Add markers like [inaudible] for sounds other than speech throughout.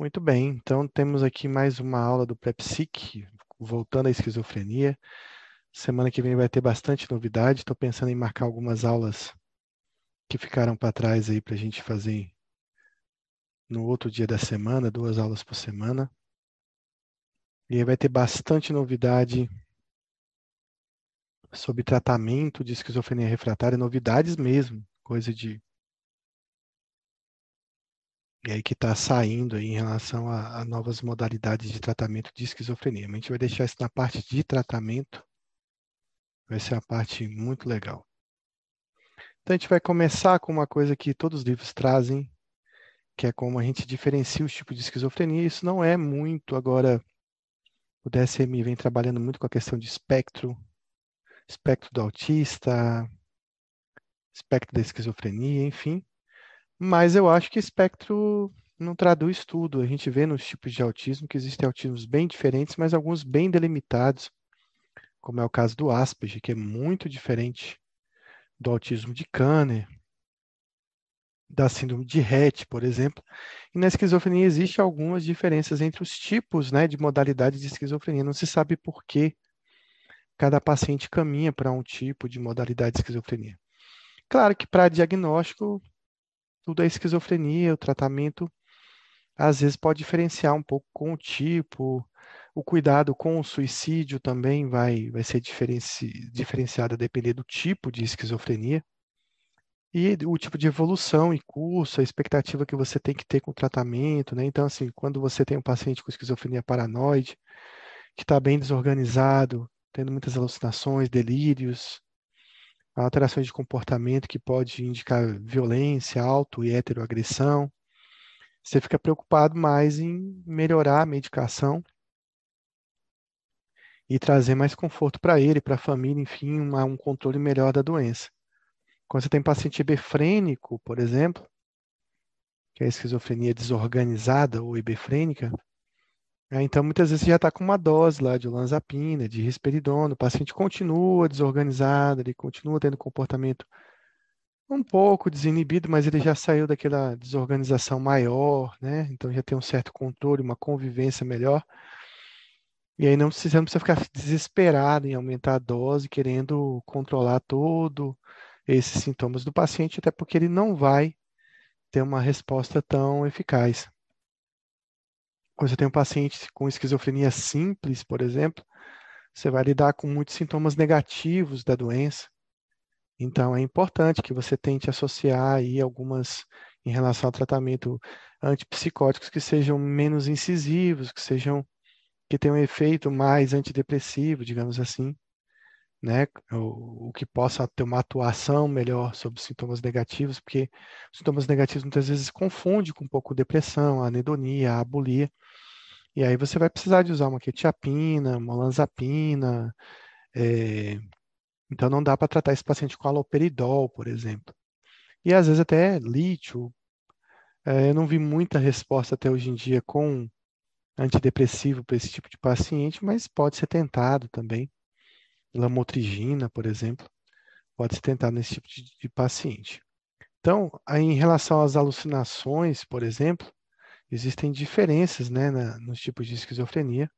Muito bem, então temos aqui mais uma aula do PrEPSIC, voltando à esquizofrenia. Semana que vem vai ter bastante novidade, estou pensando em marcar algumas aulas que ficaram para trás aí para a gente fazer no outro dia da semana, duas aulas por semana. E aí vai ter bastante novidade sobre tratamento de esquizofrenia refratária, novidades mesmo, coisa de e aí que está saindo aí em relação a, a, novas modalidades de tratamento de esquizofrenia. a gente vai deixar isso na parte de tratamento, vai ser uma parte muito legal. Então a gente vai começar com uma coisa que todos os livros trazem, que é como a gente diferencia os tipos de esquizofrenia. Isso não é muito agora. O DSM vem trabalhando muito com a questão de espectro, espectro do autista, espectro da esquizofrenia, enfim. Mas eu acho que espectro não traduz tudo. A gente vê nos tipos de autismo que existem autismos bem diferentes, mas alguns bem delimitados, como é o caso do Asperger, que é muito diferente do autismo de Kanner, da síndrome de Rett, por exemplo. E na esquizofrenia existem algumas diferenças entre os tipos né, de modalidades de esquizofrenia. Não se sabe por que cada paciente caminha para um tipo de modalidade de esquizofrenia. Claro que para diagnóstico tudo é esquizofrenia, o tratamento às vezes pode diferenciar um pouco com o tipo, o cuidado com o suicídio também vai, vai ser diferenci, diferenciado a depender do tipo de esquizofrenia e o tipo de evolução e curso, a expectativa que você tem que ter com o tratamento, né? Então, assim, quando você tem um paciente com esquizofrenia paranoide, que está bem desorganizado, tendo muitas alucinações, delírios, alterações de comportamento que pode indicar violência, auto e heteroagressão. Você fica preocupado mais em melhorar a medicação e trazer mais conforto para ele, para a família, enfim, uma, um controle melhor da doença. Quando você tem paciente hebefrênico, por exemplo, que é a esquizofrenia desorganizada ou hebefrênica, é, então, muitas vezes você já está com uma dose lá de olanzapina, de risperidona, o paciente continua desorganizado, ele continua tendo comportamento um pouco desinibido, mas ele já saiu daquela desorganização maior, né? Então já tem um certo controle, uma convivência melhor. E aí não precisa, não precisa ficar desesperado em aumentar a dose, querendo controlar todo esses sintomas do paciente, até porque ele não vai ter uma resposta tão eficaz. Quando você tem um paciente com esquizofrenia simples, por exemplo, você vai lidar com muitos sintomas negativos da doença. Então, é importante que você tente associar aí algumas em relação ao tratamento antipsicóticos que sejam menos incisivos, que sejam que tenham um efeito mais antidepressivo, digamos assim, né? O, o, que possa ter uma atuação melhor sobre sintomas negativos, porque sintomas negativos muitas vezes confundem com um pouco depressão, anedonia, a abulia. E aí você vai precisar de usar uma quetiapina, uma lanzapina. É... Então não dá para tratar esse paciente com aloperidol, por exemplo. E às vezes até lítio. É, eu não vi muita resposta até hoje em dia com antidepressivo para esse tipo de paciente, mas pode ser tentado também. Lamotrigina, por exemplo, pode ser tentado nesse tipo de, de paciente. Então, aí, em relação às alucinações, por exemplo, existem diferenças né, na, nos tipos de esquizofrenia.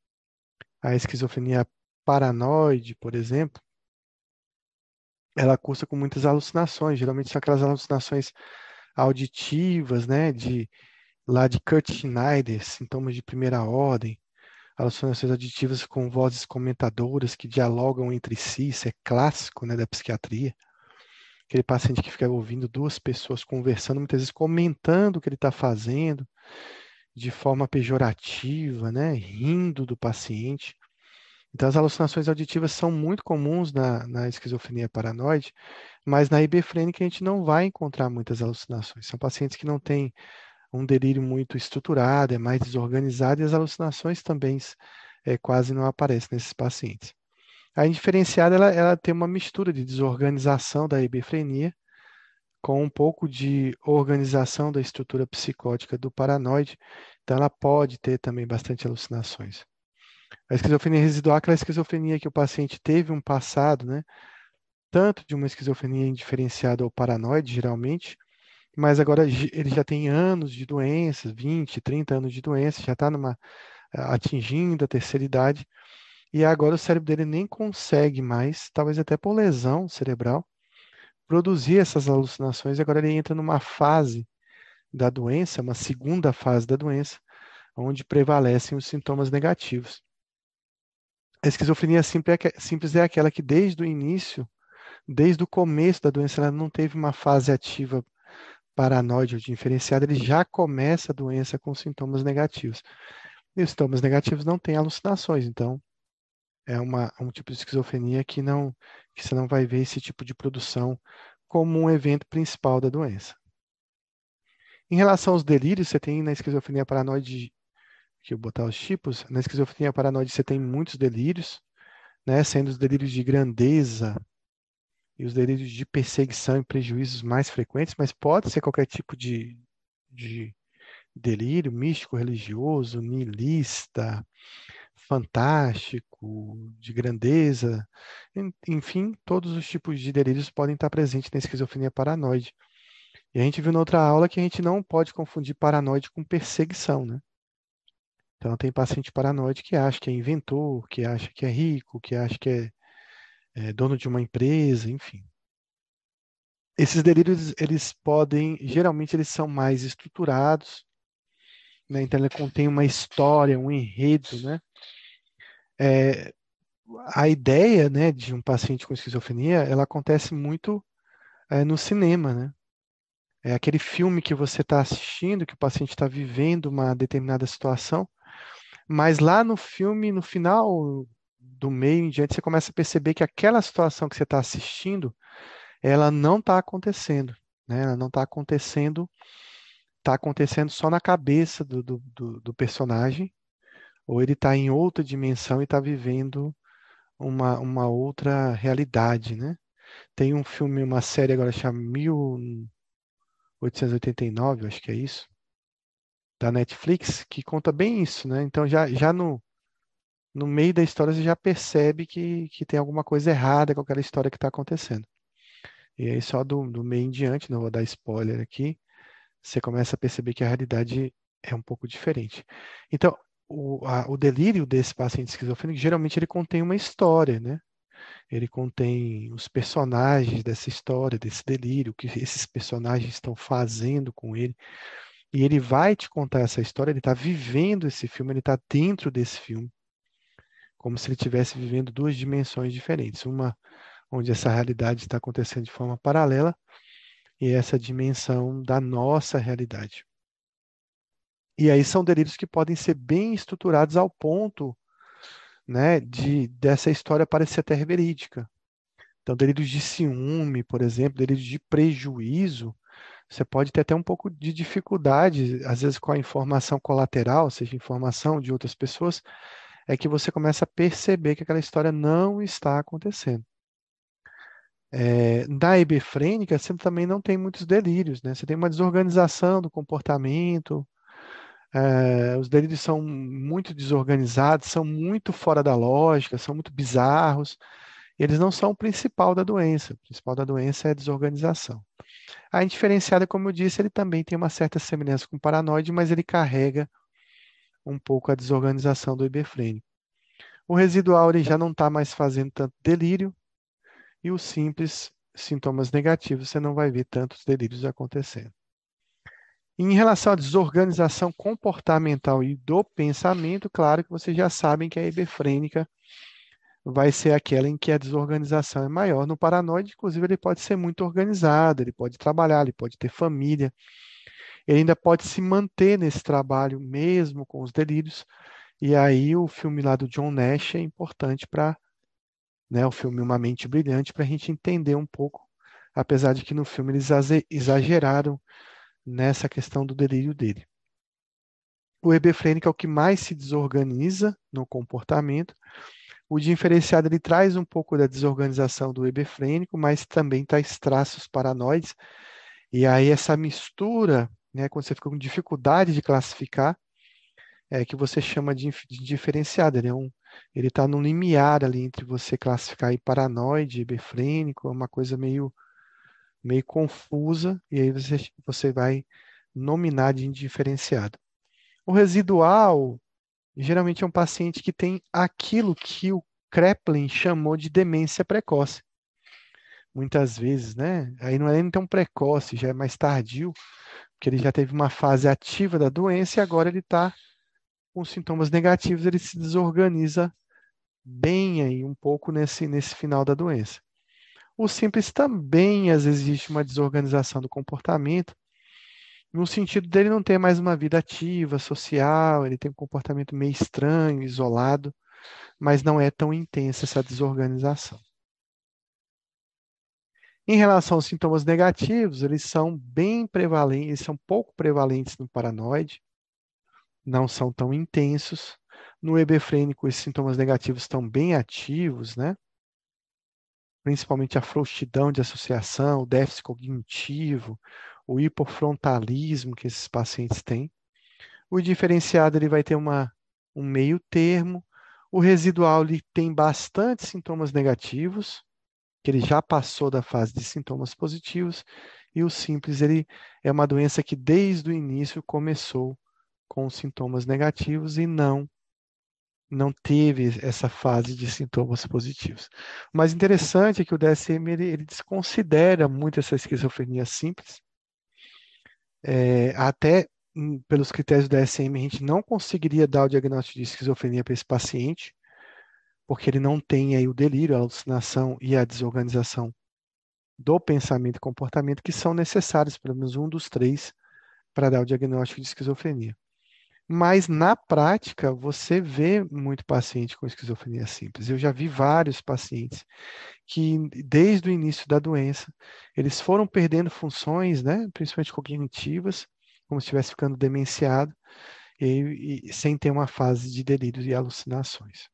A esquizofrenia paranoide, por exemplo, ela cursa com muitas alucinações. Geralmente são aquelas alucinações auditivas, né, de lá de Kurt Schneider, sintomas de primeira ordem, alucinações auditivas com vozes comentadoras que dialogam entre si, isso é clássico, né, da psiquiatria. Aquele paciente que fica ouvindo duas pessoas conversando, muitas vezes comentando o que ele está fazendo, de forma pejorativa, né, rindo do paciente. Então, as alucinações auditivas são muito comuns na, na esquizofrenia paranoide, mas na ibefrênica a gente não vai encontrar muitas alucinações. São pacientes que não têm um delírio muito estruturado, é mais desorganizado, e as alucinações também é, quase não aparecem nesses pacientes. A indiferenciada, ela, ela tem uma mistura de desorganização da ibefrenia com um pouco de organização da estrutura psicótica do paranoide, então ela pode ter também bastante alucinações. A esquizofrenia residual é aquela esquizofrenia que o paciente teve um passado, né, tanto de uma esquizofrenia indiferenciada ou paranoide, geralmente, mas agora ele já tem anos de doença, 20, 30 anos de doença, já está atingindo a terceira idade, e agora o cérebro dele nem consegue mais, talvez até por lesão cerebral, produzir essas alucinações, e agora ele entra numa fase da doença, uma segunda fase da doença, onde prevalecem os sintomas negativos. A esquizofrenia simples é aquela que desde o início, desde o começo da doença, ela não teve uma fase ativa paranoide ou diferenciada, ele já começa a doença com sintomas negativos. E os sintomas negativos não têm alucinações, então é uma, um tipo de esquizofrenia que não que você não vai ver esse tipo de produção como um evento principal da doença. Em relação aos delírios, você tem na esquizofrenia paranoide, que eu botar os tipos, na esquizofrenia paranoide você tem muitos delírios, né, sendo os delírios de grandeza e os delírios de perseguição e prejuízos mais frequentes, mas pode ser qualquer tipo de, de delírio místico, religioso, niilista, fantástico, de grandeza, enfim, todos os tipos de delírios podem estar presentes na esquizofrenia paranoide. E a gente viu na outra aula que a gente não pode confundir paranoide com perseguição, né? Então tem paciente paranoide que acha que é inventor, que acha que é rico, que acha que é, é dono de uma empresa, enfim. Esses delírios, eles podem, geralmente eles são mais estruturados, né? Então ele contém uma história, um enredo, né? É, a ideia, né, de um paciente com esquizofrenia, ela acontece muito é, no cinema, né? É aquele filme que você está assistindo, que o paciente está vivendo uma determinada situação, mas lá no filme, no final do meio em diante, você começa a perceber que aquela situação que você está assistindo, ela não está acontecendo, né? Ela não está acontecendo, está acontecendo só na cabeça do, do, do, do personagem, ou ele está em outra dimensão e está vivendo uma, uma outra realidade, né? Tem um filme, uma série agora chamada Mil 889, acho que é isso, da Netflix, que conta bem isso, né? Então já, já no, no meio da história você já percebe que, que tem alguma coisa errada com aquela história que está acontecendo. E aí só do, do meio em diante, não vou dar spoiler aqui, você começa a perceber que a realidade é um pouco diferente. Então, o, a, o delírio desse paciente esquizofrênico, geralmente ele contém uma história, né? ele contém os personagens dessa história, desse delírio, o que esses personagens estão fazendo com ele. E ele vai te contar essa história, ele está vivendo esse filme, ele está dentro desse filme, como se ele estivesse vivendo duas dimensões diferentes. Uma onde essa realidade está acontecendo de forma paralela e essa dimensão da nossa realidade. E aí são delírios que podem ser bem estruturados ao ponto né, de, dessa história parecer até verídica. Então, delírios de ciúme, por exemplo, delírios de prejuízo, você pode ter até um pouco de dificuldade, às vezes com a informação colateral, ou seja, informação de outras pessoas, é que você começa a perceber que aquela história não está acontecendo. É, na hebefrênica, você também não tem muitos delírios, né? Você tem uma desorganização do comportamento, é, os delírios são muito desorganizados, são muito fora da lógica, são muito bizarros. Eles não são o principal da doença. O principal da doença é a desorganização. A indiferenciada, como eu disse, ele também tem uma certa semelhança com o paranoide, mas ele carrega um pouco a desorganização do hebefrênico. O residual ele já não está mais fazendo tanto delírio, e os simples sintomas negativos, você não vai ver tantos delírios acontecendo. Em relação à desorganização comportamental e do pensamento, claro que vocês já sabem que a hebefrênica vai ser aquela em que a desorganização é maior. No paranoide, inclusive, ele pode ser muito organizado, ele pode trabalhar, ele pode ter família, ele ainda pode se manter nesse trabalho mesmo com os delírios. E aí o filme lá do John Nash é importante para, né, o filme Uma Mente Brilhante, para a gente entender um pouco, apesar de que no filme eles exageraram nessa questão do delírio dele. O hebefrênico é o que mais se desorganiza no comportamento. O diferenciado ele traz um pouco da desorganização do hebefrênico, mas também traz traços paranoides. E aí essa mistura, né, quando você fica com dificuldade de classificar, é que você chama de, de diferenciado. Ele é um, ele está no limiar ali entre você classificar aí paranoide, é uma coisa meio meio confusa, e aí você, você vai nominar de indiferenciado. O residual, geralmente é um paciente que tem aquilo que o Kreplin chamou de demência precoce. Muitas vezes, né? Aí não é nem tão precoce, já é mais tardio, porque ele já teve uma fase ativa da doença e agora ele está com sintomas negativos, ele se desorganiza bem aí um pouco nesse, nesse final da doença. O simples também, às vezes, existe uma desorganização do comportamento, no sentido dele não ter mais uma vida ativa, social, ele tem um comportamento meio estranho, isolado, mas não é tão intensa essa desorganização. Em relação aos sintomas negativos, eles são bem prevalentes, eles são pouco prevalentes no paranoide, não são tão intensos. No hebefrênico, esses sintomas negativos estão bem ativos, né? Principalmente a frouxidão de associação, o déficit cognitivo, o hipofrontalismo que esses pacientes têm. O diferenciado ele vai ter uma, um meio termo. O residual ele tem bastante sintomas negativos, que ele já passou da fase de sintomas positivos. E o simples ele é uma doença que desde o início começou com sintomas negativos e não não teve essa fase de sintomas positivos. O mais interessante é que o DSM ele, ele desconsidera muito essa esquizofrenia simples. É, até pelos critérios do DSM, a gente não conseguiria dar o diagnóstico de esquizofrenia para esse paciente, porque ele não tem aí o delírio, a alucinação e a desorganização do pensamento e comportamento que são necessários, pelo menos um dos três, para dar o diagnóstico de esquizofrenia. Mas na prática, você vê muito paciente com esquizofrenia simples. Eu já vi vários pacientes que, desde o início da doença, eles foram perdendo funções, né, principalmente cognitivas, como se estivesse ficando demenciado, e, e sem ter uma fase de delírios e alucinações.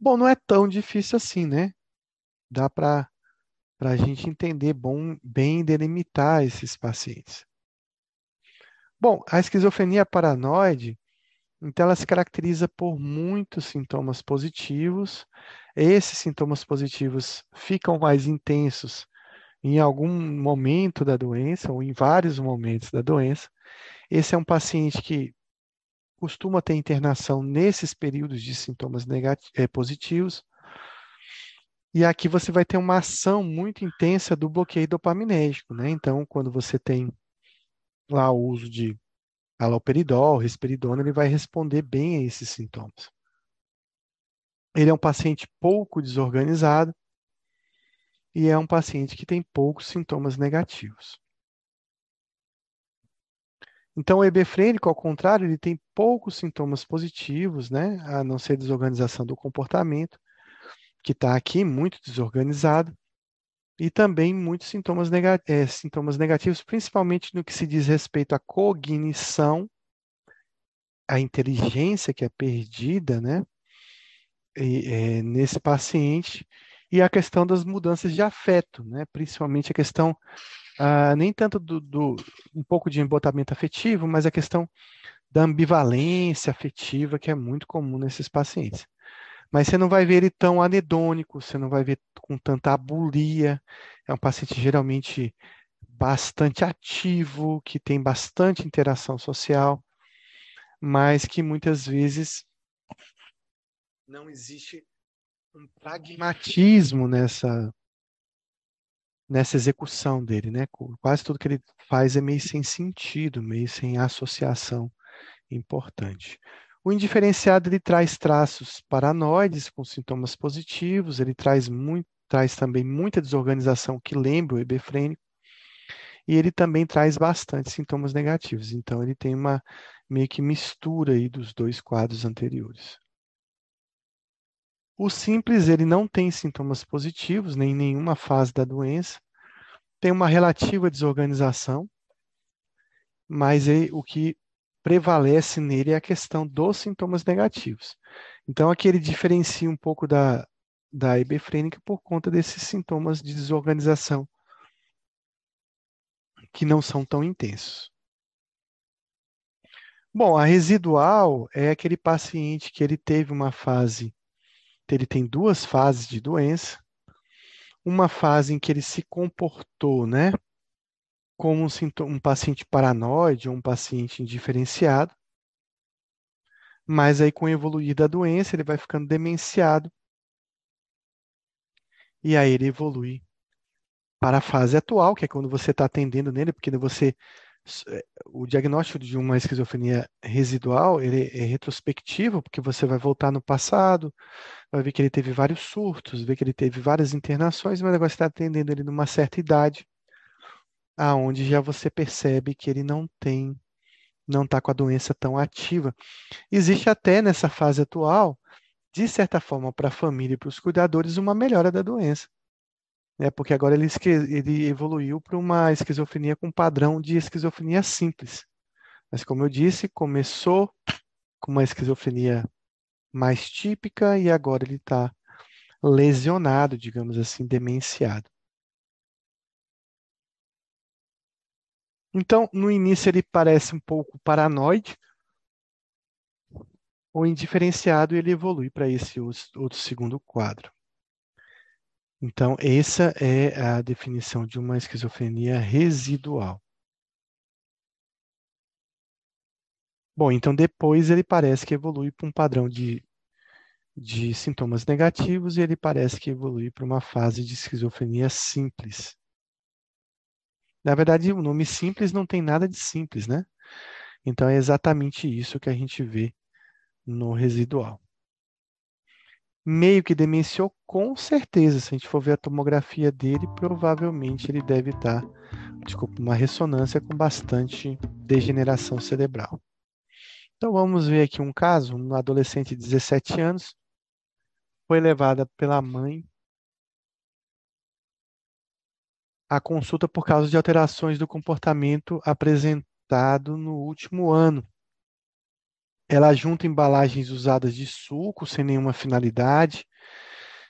Bom, não é tão difícil assim, né? Dá para a gente entender bom, bem delimitar esses pacientes. Bom, a esquizofrenia paranoide, então ela se caracteriza por muitos sintomas positivos. Esses sintomas positivos ficam mais intensos em algum momento da doença ou em vários momentos da doença. Esse é um paciente que costuma ter internação nesses períodos de sintomas eh, positivos. E aqui você vai ter uma ação muito intensa do bloqueio dopaminérgico, né? Então, quando você tem lá o uso de haloperidol, risperidona, ele vai responder bem a esses sintomas. Ele é um paciente pouco desorganizado e é um paciente que tem poucos sintomas negativos. Então, o hebefrênico, ao contrário, ele tem poucos sintomas positivos, né? A não ser desorganização do comportamento, que está aqui muito desorganizado e também muitos sintomas, é, sintomas negativos, principalmente no que se diz respeito à cognição, à inteligência que é perdida, né? E, é, nesse paciente, e a questão das mudanças de afeto, né? Principalmente a questão, ah, nem tanto do, do, um pouco de embotamento afetivo, mas a questão da ambivalência afetiva, que é muito comum nesses pacientes. Mas você não vai ver ele tão anedônico, você não vai ver com tanta abulia. É um paciente geralmente bastante ativo, que tem bastante interação social, mas que muitas vezes não existe um pragmatismo nessa nessa execução dele, né? Quase tudo que ele faz é meio sem sentido, meio sem associação importante. O indiferenciado ele traz traços paranoides com sintomas positivos, ele traz, muito, traz também muita desorganização que lembra o hebefrênico, e ele também traz bastante sintomas negativos. Então ele tem uma meio que mistura aí dos dois quadros anteriores. O simples ele não tem sintomas positivos nem em nenhuma fase da doença, tem uma relativa desorganização, mas ele, o que prevalece nele é a questão dos sintomas negativos. Então, aqui ele diferencia um pouco da, da hebefrênica por conta desses sintomas de desorganização que não são tão intensos. Bom, a residual é aquele paciente que ele teve uma fase, ele tem duas fases de doença. uma fase em que ele se comportou, né, como um, sintoma, um paciente paranoide ou um paciente indiferenciado, mas aí com o evoluir da doença ele vai ficando demenciado e aí ele evolui para a fase atual, que é quando você está atendendo nele, porque você o diagnóstico de uma esquizofrenia residual ele é retrospectivo, porque você vai voltar no passado, vai ver que ele teve vários surtos, ver que ele teve várias internações, mas agora você está atendendo ele numa certa idade, aonde já você percebe que ele não tem, não está com a doença tão ativa. Existe até nessa fase atual, de certa forma, para a família e para os cuidadores, uma melhora da doença. Né? Porque agora ele, ele evoluiu para uma esquizofrenia com padrão de esquizofrenia simples. Mas, como eu disse, começou com uma esquizofrenia mais típica e agora ele está lesionado, digamos assim, demenciado. Então, no início ele parece um pouco paranoide, ou indiferenciado, ele evolui para esse outro segundo quadro. Então, essa é a definição de uma esquizofrenia residual. Bom, então depois ele parece que evolui para um padrão de, de sintomas negativos e ele parece que evolui para uma fase de esquizofrenia simples. Na verdade, o nome simples não tem nada de simples, né? Então é exatamente isso que a gente vê no residual. Meio que demenciou, com certeza. Se a gente for ver a tomografia dele, provavelmente ele deve estar, desculpa, uma ressonância com bastante degeneração cerebral. Então vamos ver aqui um caso, um adolescente de 17 anos foi levada pela mãe à consulta por causa de alterações do comportamento apresentado no último ano. Ela junta embalagens usadas de suco sem nenhuma finalidade,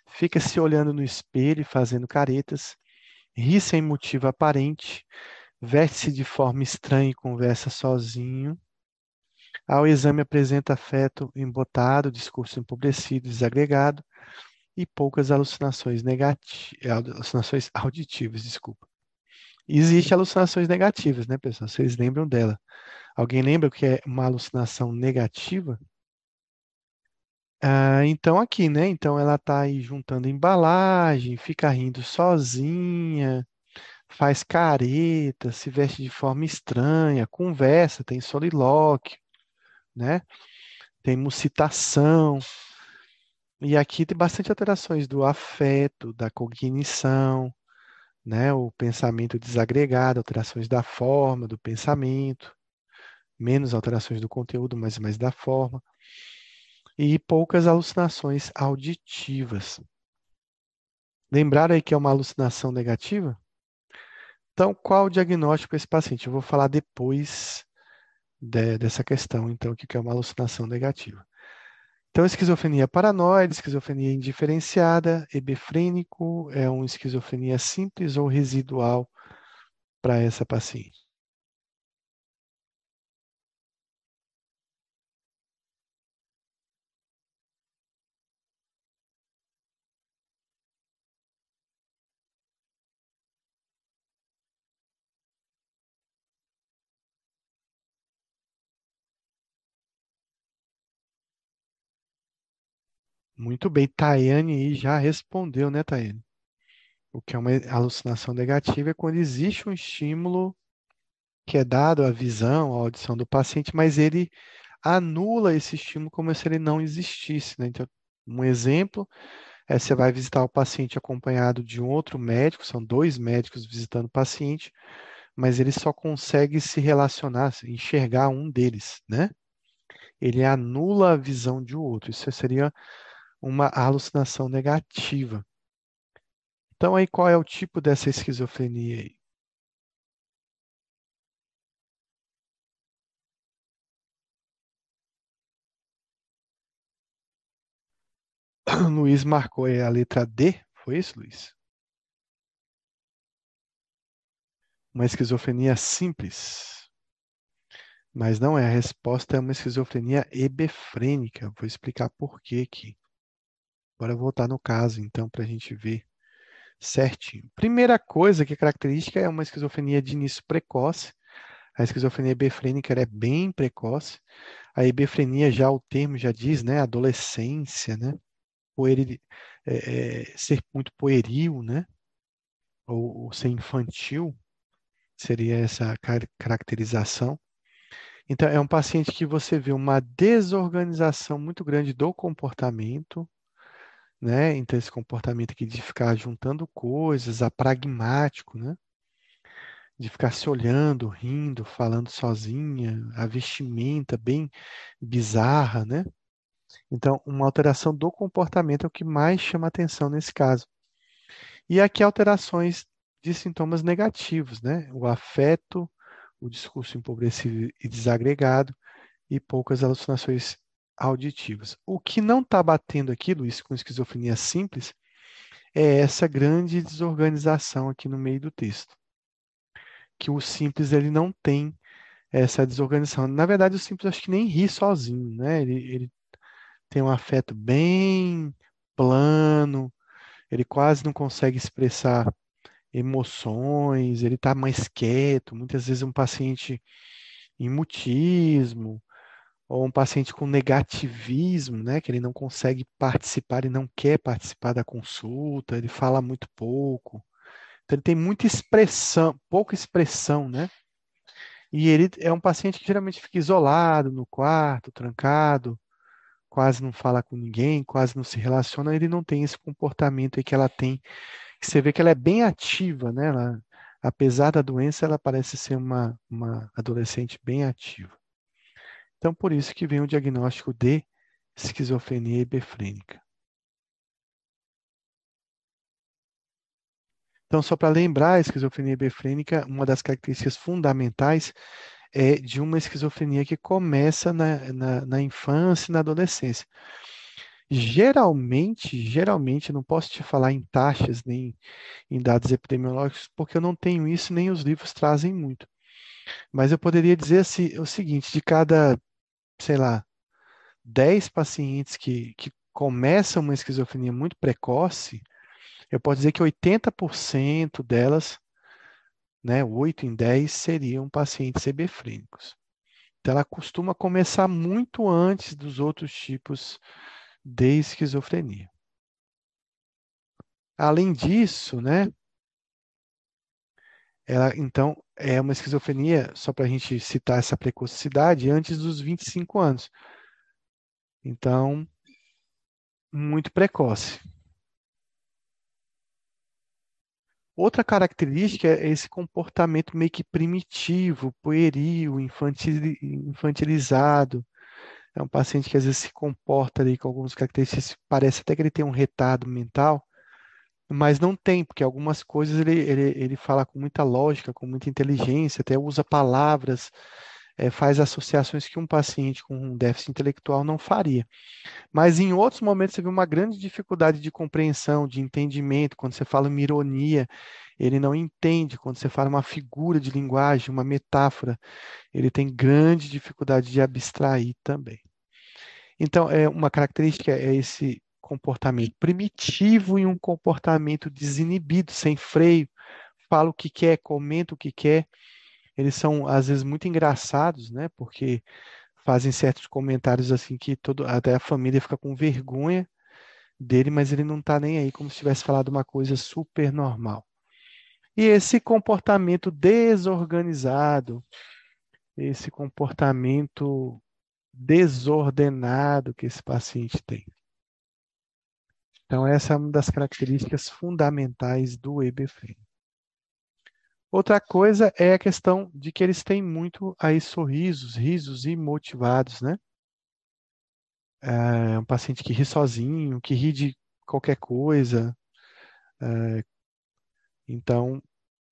fica se olhando no espelho e fazendo caretas, ri sem motivo aparente, veste-se de forma estranha e conversa sozinho ao exame apresenta afeto embotado, discurso empobrecido, desagregado e poucas alucinações negativas, alucinações auditivas, desculpa. Existem alucinações negativas, né, pessoal? Vocês lembram dela? Alguém lembra o que é uma alucinação negativa? Ah, então aqui, né? Então ela está aí juntando embalagem, fica rindo sozinha, faz careta, se veste de forma estranha, conversa, tem solilóquio, né? Tem muscitação. E aqui tem bastante alterações do afeto, da cognição, né? O pensamento desagregado, alterações da forma do pensamento, menos alterações do conteúdo, mas mais da forma. E poucas alucinações auditivas. Lembraram aí que é uma alucinação negativa? Então, qual o diagnóstico esse paciente? Eu vou falar depois de, dessa questão, então, que é uma alucinação negativa. Então, esquizofrenia paranoide, esquizofrenia indiferenciada, hebefrênico, é uma esquizofrenia simples ou residual para essa paciente. Muito bem, Tayane já respondeu, né, Tayane? O que é uma alucinação negativa é quando existe um estímulo que é dado à visão, à audição do paciente, mas ele anula esse estímulo como se ele não existisse. Né? Então, um exemplo é você vai visitar o paciente acompanhado de um outro médico, são dois médicos visitando o paciente, mas ele só consegue se relacionar, enxergar um deles, né? Ele anula a visão de outro. Isso seria uma alucinação negativa. Então, aí qual é o tipo dessa esquizofrenia aí? [clears throat] Luiz marcou a letra D, foi isso, Luiz? Uma esquizofrenia simples. Mas não é, a resposta é uma esquizofrenia hebefrênica. Vou explicar por quê aqui. Bora voltar no caso, então, para a gente ver certinho. Primeira coisa que é característica é uma esquizofrenia de início precoce. A esquizofrenia befrênica é bem precoce. A hebefrenia já o termo já diz, né, adolescência, né, Poeril, é, é, ser muito pueril, né, ou, ou ser infantil, seria essa car caracterização. Então, é um paciente que você vê uma desorganização muito grande do comportamento, né? Então, esse comportamento aqui de ficar juntando coisas, apragmático, né? De ficar se olhando, rindo, falando sozinha, a vestimenta bem bizarra, né? Então, uma alteração do comportamento é o que mais chama atenção nesse caso. E aqui alterações de sintomas negativos, né? O afeto, o discurso empobrecido e desagregado e poucas alucinações auditivas. O que não está batendo aqui, Luiz, com esquizofrenia simples, é essa grande desorganização aqui no meio do texto. Que o simples ele não tem essa desorganização. Na verdade, o simples acho que nem ri sozinho, né? Ele, ele tem um afeto bem plano, ele quase não consegue expressar emoções, ele está mais quieto, muitas vezes um paciente em mutismo, ou um paciente com negativismo, né, que ele não consegue participar e não quer participar da consulta, ele fala muito pouco. Então ele tem muita expressão, pouca expressão, né? E ele é um paciente que geralmente fica isolado no quarto, trancado, quase não fala com ninguém, quase não se relaciona, ele não tem esse comportamento aí que ela tem você vê que ela é bem ativa, né? Ela, apesar da doença, ela parece ser uma, uma adolescente bem ativa. Então, por isso que vem o diagnóstico de esquizofrenia hebefrênica. Então, só para lembrar, a esquizofrenia hebefrênica, uma das características fundamentais é de uma esquizofrenia que começa na, na, na infância e na adolescência. Geralmente, geralmente, não posso te falar em taxas nem em dados epidemiológicos, porque eu não tenho isso, nem os livros trazem muito. Mas eu poderia dizer assim, o seguinte: de cada, sei lá, 10 pacientes que, que começam uma esquizofrenia muito precoce, eu posso dizer que 80% delas, né, 8 em 10, seriam pacientes hebefrênicos. Então, ela costuma começar muito antes dos outros tipos de esquizofrenia. Além disso, né, ela então é uma esquizofrenia, só para a gente citar essa precocidade, antes dos 25 anos. Então, muito precoce. Outra característica é esse comportamento meio que primitivo, pueril, infantilizado, é um paciente que às vezes se comporta ali com algumas características, parece até que ele tem um retardo mental, mas não tem, porque algumas coisas ele, ele, ele fala com muita lógica, com muita inteligência, até usa palavras, é, faz associações que um paciente com um déficit intelectual não faria. Mas em outros momentos você vê uma grande dificuldade de compreensão, de entendimento, quando você fala uma ironia, ele não entende, quando você fala uma figura de linguagem, uma metáfora, ele tem grande dificuldade de abstrair também. Então, é uma característica é esse comportamento primitivo e um comportamento desinibido, sem freio, fala o que quer, comenta o que quer. Eles são às vezes muito engraçados, né? Porque fazem certos comentários assim que todo, até a família fica com vergonha dele, mas ele não está nem aí, como se tivesse falado uma coisa super normal. E esse comportamento desorganizado, esse comportamento desordenado que esse paciente tem. Então, essa é uma das características fundamentais do EBFM. Outra coisa é a questão de que eles têm muito aí sorrisos, risos imotivados, né? É um paciente que ri sozinho, que ri de qualquer coisa. É, então,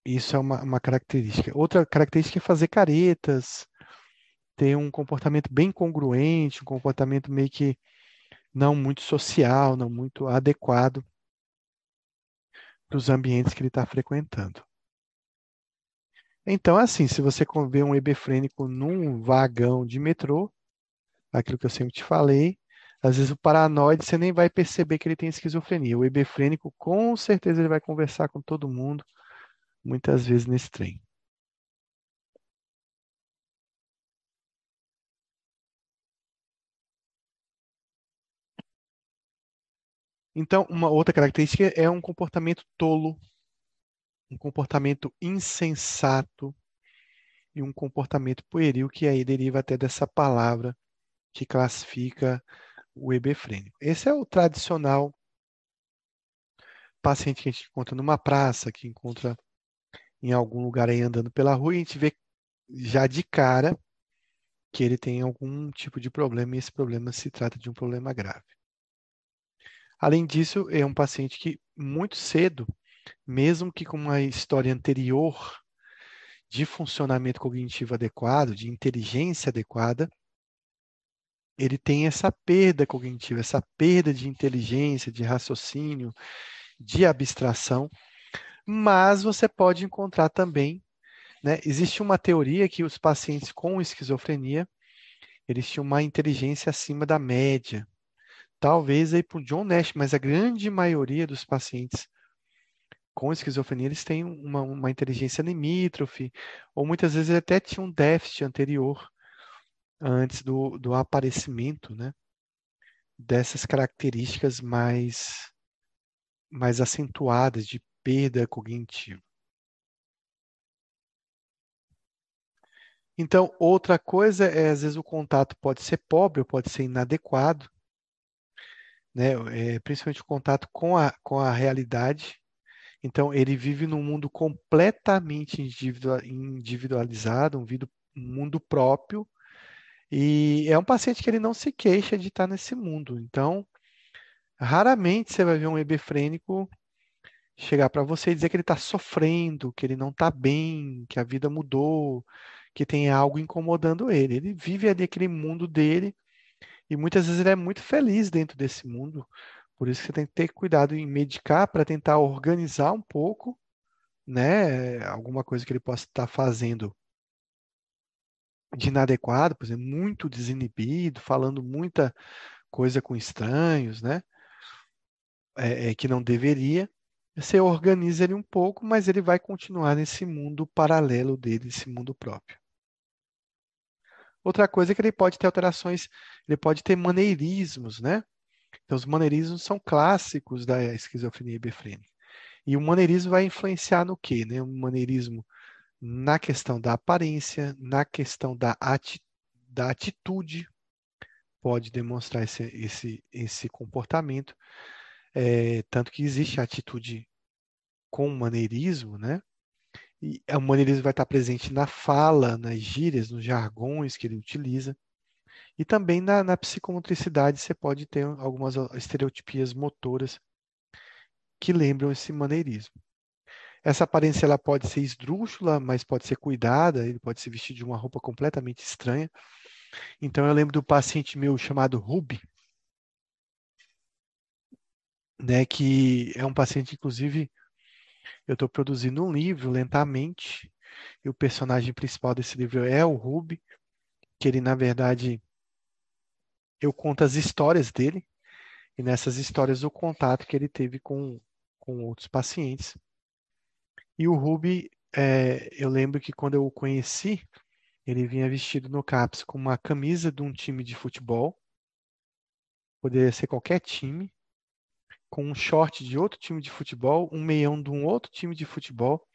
isso é uma, uma característica. Outra característica é fazer caretas, ter um comportamento bem congruente, um comportamento meio que não muito social, não muito adequado para os ambientes que ele está frequentando. Então, assim, se você vê um hebefrênico num vagão de metrô, aquilo que eu sempre te falei, Às vezes o paranoide você nem vai perceber que ele tem esquizofrenia. O hebefrênico, com certeza, ele vai conversar com todo mundo, muitas vezes nesse trem. Então, uma outra característica é um comportamento tolo, um comportamento insensato e um comportamento pueril, que aí deriva até dessa palavra que classifica o hebefrênico. Esse é o tradicional paciente que a gente encontra numa praça, que encontra em algum lugar aí andando pela rua, e a gente vê já de cara que ele tem algum tipo de problema e esse problema se trata de um problema grave. Além disso, é um paciente que muito cedo, mesmo que com uma história anterior de funcionamento cognitivo adequado, de inteligência adequada, ele tem essa perda cognitiva, essa perda de inteligência, de raciocínio, de abstração, mas você pode encontrar também, né, existe uma teoria que os pacientes com esquizofrenia, eles tinham uma inteligência acima da média. Talvez aí para o John Nash, mas a grande maioria dos pacientes com esquizofrenia, eles têm uma, uma inteligência limítrofe, ou muitas vezes até tinham um déficit anterior antes do, do aparecimento né, dessas características mais, mais acentuadas de perda cognitiva. Então, outra coisa é, às vezes, o contato pode ser pobre pode ser inadequado, né? É, principalmente o contato com a, com a realidade. Então, ele vive num mundo completamente individualizado, um mundo próprio, e é um paciente que ele não se queixa de estar nesse mundo. Então, raramente você vai ver um hebefrênico chegar para você e dizer que ele está sofrendo, que ele não está bem, que a vida mudou, que tem algo incomodando ele. Ele vive ali aquele mundo dele e muitas vezes ele é muito feliz dentro desse mundo. Por isso que você tem que ter cuidado em medicar para tentar organizar um pouco, né, alguma coisa que ele possa estar fazendo de inadequado, por exemplo, muito desinibido, falando muita coisa com estranhos, né? É, é, que não deveria. Você organiza ele um pouco, mas ele vai continuar nesse mundo paralelo dele, esse mundo próprio. Outra coisa é que ele pode ter alterações, ele pode ter maneirismos, né? Então, os maneirismos são clássicos da esquizofrenia hebefrênica. E o maneirismo vai influenciar no quê? Né? Um maneirismo na questão da aparência, na questão da, ati da atitude, pode demonstrar esse, esse, esse comportamento. É, tanto que existe atitude com maneirismo, né? E o maneirismo vai estar presente na fala, nas gírias, nos jargões que ele utiliza. E também na, na psicomotricidade você pode ter algumas estereotipias motoras que lembram esse maneirismo. Essa aparência ela pode ser esdrúxula, mas pode ser cuidada, ele pode se vestir de uma roupa completamente estranha. Então eu lembro do paciente meu chamado Ruby, né, que é um paciente, inclusive, eu estou produzindo um livro lentamente, e o personagem principal desse livro é o Ruby, que ele, na verdade, eu conto as histórias dele, e nessas histórias o contato que ele teve com, com outros pacientes. E o Ruby, é, eu lembro que quando eu o conheci, ele vinha vestido no CAPS com uma camisa de um time de futebol, poderia ser qualquer time, com um short de outro time de futebol, um meião de um outro time de futebol,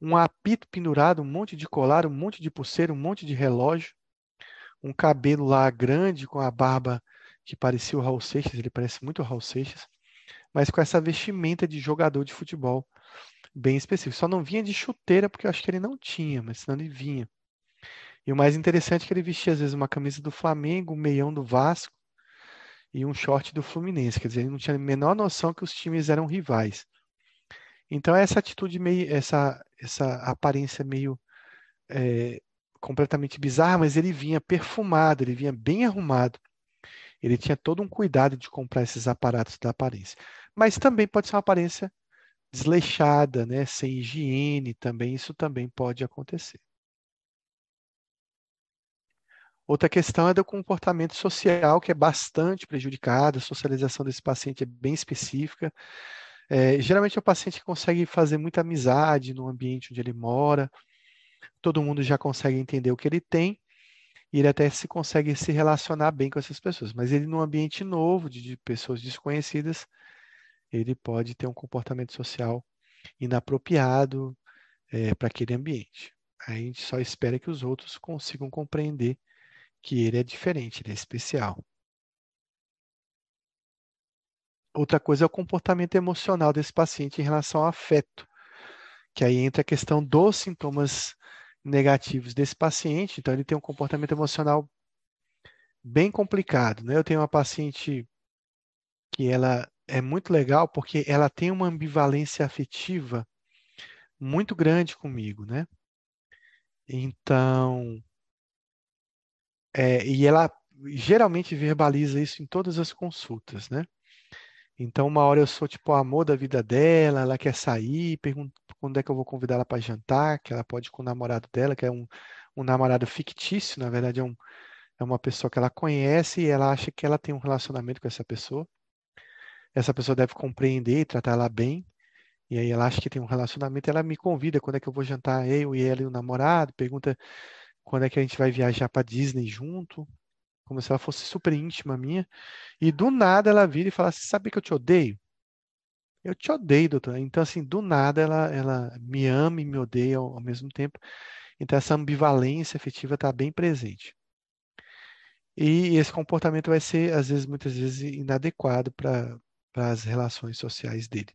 um apito pendurado, um monte de colar, um monte de pulseira, um monte de relógio, um cabelo lá grande com a barba que parecia o Raul Seixas, ele parece muito o Raul Seixas, mas com essa vestimenta de jogador de futebol bem específico. Só não vinha de chuteira porque eu acho que ele não tinha, mas senão ele vinha. E o mais interessante é que ele vestia às vezes uma camisa do Flamengo, um meião do Vasco e um short do Fluminense. Quer dizer, ele não tinha a menor noção que os times eram rivais. Então essa atitude meio, essa essa aparência meio é, completamente bizarra, mas ele vinha perfumado, ele vinha bem arrumado. Ele tinha todo um cuidado de comprar esses aparatos da aparência. Mas também pode ser uma aparência desleixada, né, sem higiene também, isso também pode acontecer. Outra questão é do comportamento social, que é bastante prejudicado, a socialização desse paciente é bem específica. É, geralmente é o paciente que consegue fazer muita amizade no ambiente onde ele mora, todo mundo já consegue entender o que ele tem, e ele até se consegue se relacionar bem com essas pessoas. Mas ele, num ambiente novo, de, de pessoas desconhecidas, ele pode ter um comportamento social inapropriado é, para aquele ambiente. a gente só espera que os outros consigam compreender que ele é diferente, ele é especial. Outra coisa é o comportamento emocional desse paciente em relação ao afeto, que aí entra a questão dos sintomas negativos desse paciente. Então, ele tem um comportamento emocional bem complicado. Né? Eu tenho uma paciente que ela é muito legal porque ela tem uma ambivalência afetiva muito grande comigo, né? Então, é, e ela geralmente verbaliza isso em todas as consultas, né? Então, uma hora eu sou tipo o amor da vida dela, ela quer sair, pergunta quando é que eu vou convidar ela para jantar, que ela pode ir com o namorado dela, que é um, um namorado fictício, na verdade é, um, é uma pessoa que ela conhece e ela acha que ela tem um relacionamento com essa pessoa. Essa pessoa deve compreender e tratar ela bem. E aí ela acha que tem um relacionamento, ela me convida quando é que eu vou jantar, eu e ela e o namorado, pergunta quando é que a gente vai viajar para Disney junto, como se ela fosse super íntima minha. E do nada ela vira e fala: Você sabe que eu te odeio? Eu te odeio, doutor. Então, assim, do nada ela, ela me ama e me odeia ao, ao mesmo tempo. Então, essa ambivalência afetiva está bem presente. E esse comportamento vai ser, às vezes, muitas vezes, inadequado para as relações sociais dele.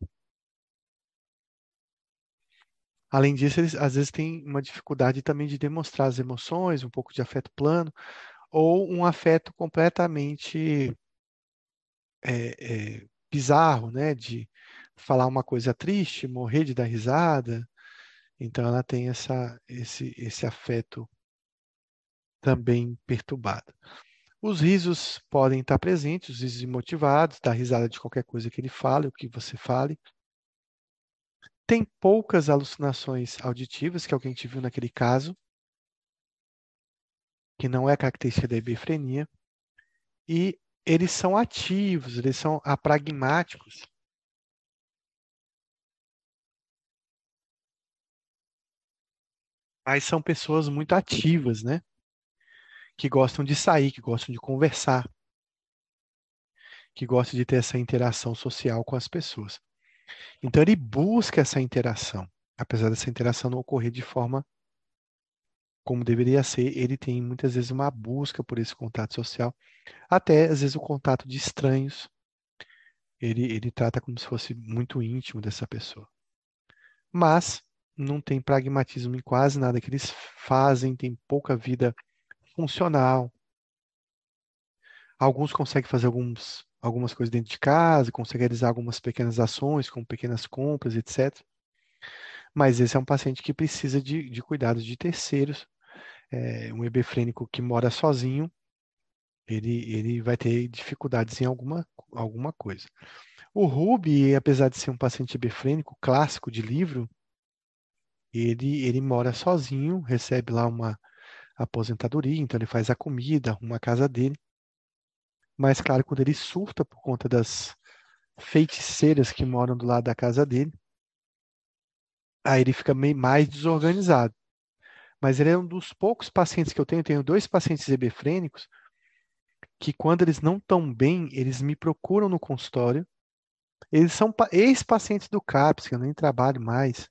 Além disso, eles às vezes têm uma dificuldade também de demonstrar as emoções, um pouco de afeto plano, ou um afeto completamente é, é, bizarro, né? De falar uma coisa triste, morrer de dar risada. Então ela tem essa, esse, esse afeto também perturbado. Os risos podem estar presentes, os risos imotivados, dar risada de qualquer coisa que ele fale, o que você fale. Tem poucas alucinações auditivas, que é o que a gente viu naquele caso, que não é característica da hebefrenia. E eles são ativos, eles são apragmáticos. Mas são pessoas muito ativas, né? Que gostam de sair, que gostam de conversar, que gostam de ter essa interação social com as pessoas. Então ele busca essa interação, apesar dessa interação não ocorrer de forma como deveria ser, ele tem muitas vezes uma busca por esse contato social, até às vezes o contato de estranhos, ele, ele trata como se fosse muito íntimo dessa pessoa. Mas não tem pragmatismo em quase nada que eles fazem, tem pouca vida funcional. Alguns conseguem fazer alguns, algumas coisas dentro de casa, conseguem realizar algumas pequenas ações, como pequenas compras, etc. Mas esse é um paciente que precisa de, de cuidados de terceiros. É, um hebefrênico que mora sozinho, ele, ele vai ter dificuldades em alguma, alguma coisa. O Ruby, apesar de ser um paciente hebefrênico clássico de livro, ele, ele mora sozinho, recebe lá uma aposentadoria, então ele faz a comida, arruma a casa dele. Mas, claro, quando ele surta por conta das feiticeiras que moram do lado da casa dele, aí ele fica meio mais desorganizado. Mas ele é um dos poucos pacientes que eu tenho, tenho dois pacientes hebefrênicos, que quando eles não estão bem, eles me procuram no consultório. Eles são ex-pacientes do CAPS, que eu nem trabalho mais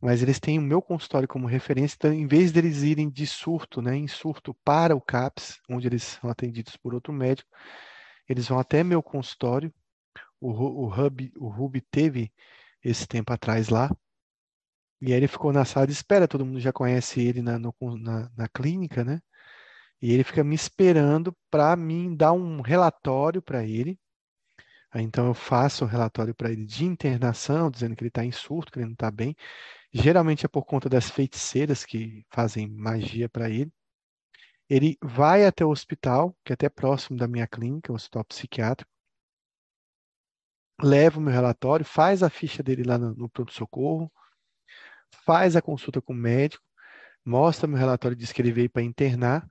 mas eles têm o meu consultório como referência, então, em vez deles irem de surto, né, em surto para o CAPS, onde eles são atendidos por outro médico, eles vão até meu consultório. O, o, Hub, o Ruby teve esse tempo atrás lá, e aí ele ficou na sala de espera, todo mundo já conhece ele na, no, na, na clínica, né? E ele fica me esperando para mim dar um relatório para ele. Então eu faço o relatório para ele de internação, dizendo que ele está em surto, que ele não está bem. Geralmente é por conta das feiticeiras que fazem magia para ele. Ele vai até o hospital, que é até próximo da minha clínica, o hospital psiquiátrico, leva o meu relatório, faz a ficha dele lá no, no pronto-socorro, faz a consulta com o médico, mostra meu relatório, diz que ele veio para internar,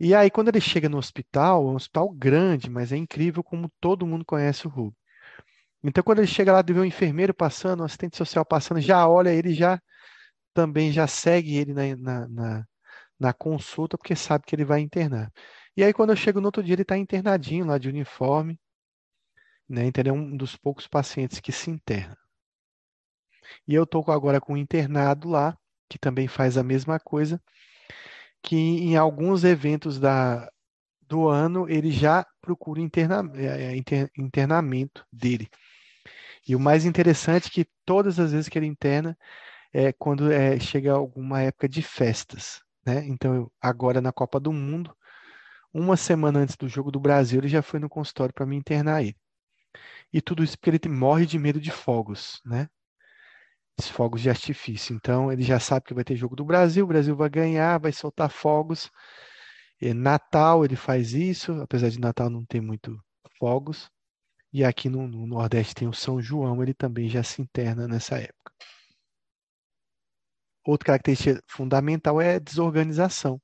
E aí, quando ele chega no hospital, é um hospital grande, mas é incrível como todo mundo conhece o Rubio. Então, quando ele chega lá, vê um enfermeiro passando, um assistente social passando, já olha ele, já também já segue ele na, na, na, na consulta, porque sabe que ele vai internar. E aí, quando eu chego no outro dia, ele está internadinho lá de uniforme, né? Então, ele é um dos poucos pacientes que se interna. E eu estou agora com um internado lá, que também faz a mesma coisa, que em alguns eventos da, do ano ele já procura interna, é, é, inter, internamento dele. E o mais interessante é que todas as vezes que ele interna é quando é, chega alguma época de festas. Né? Então, agora na Copa do Mundo, uma semana antes do jogo do Brasil, ele já foi no consultório para me internar ele. E tudo isso porque ele morre de medo de fogos, né? fogos de artifício. Então, ele já sabe que vai ter jogo do Brasil, o Brasil vai ganhar, vai soltar fogos. E Natal ele faz isso, apesar de Natal não ter muito fogos. E aqui no, no Nordeste tem o São João, ele também já se interna nessa época. Outra característica fundamental é a desorganização.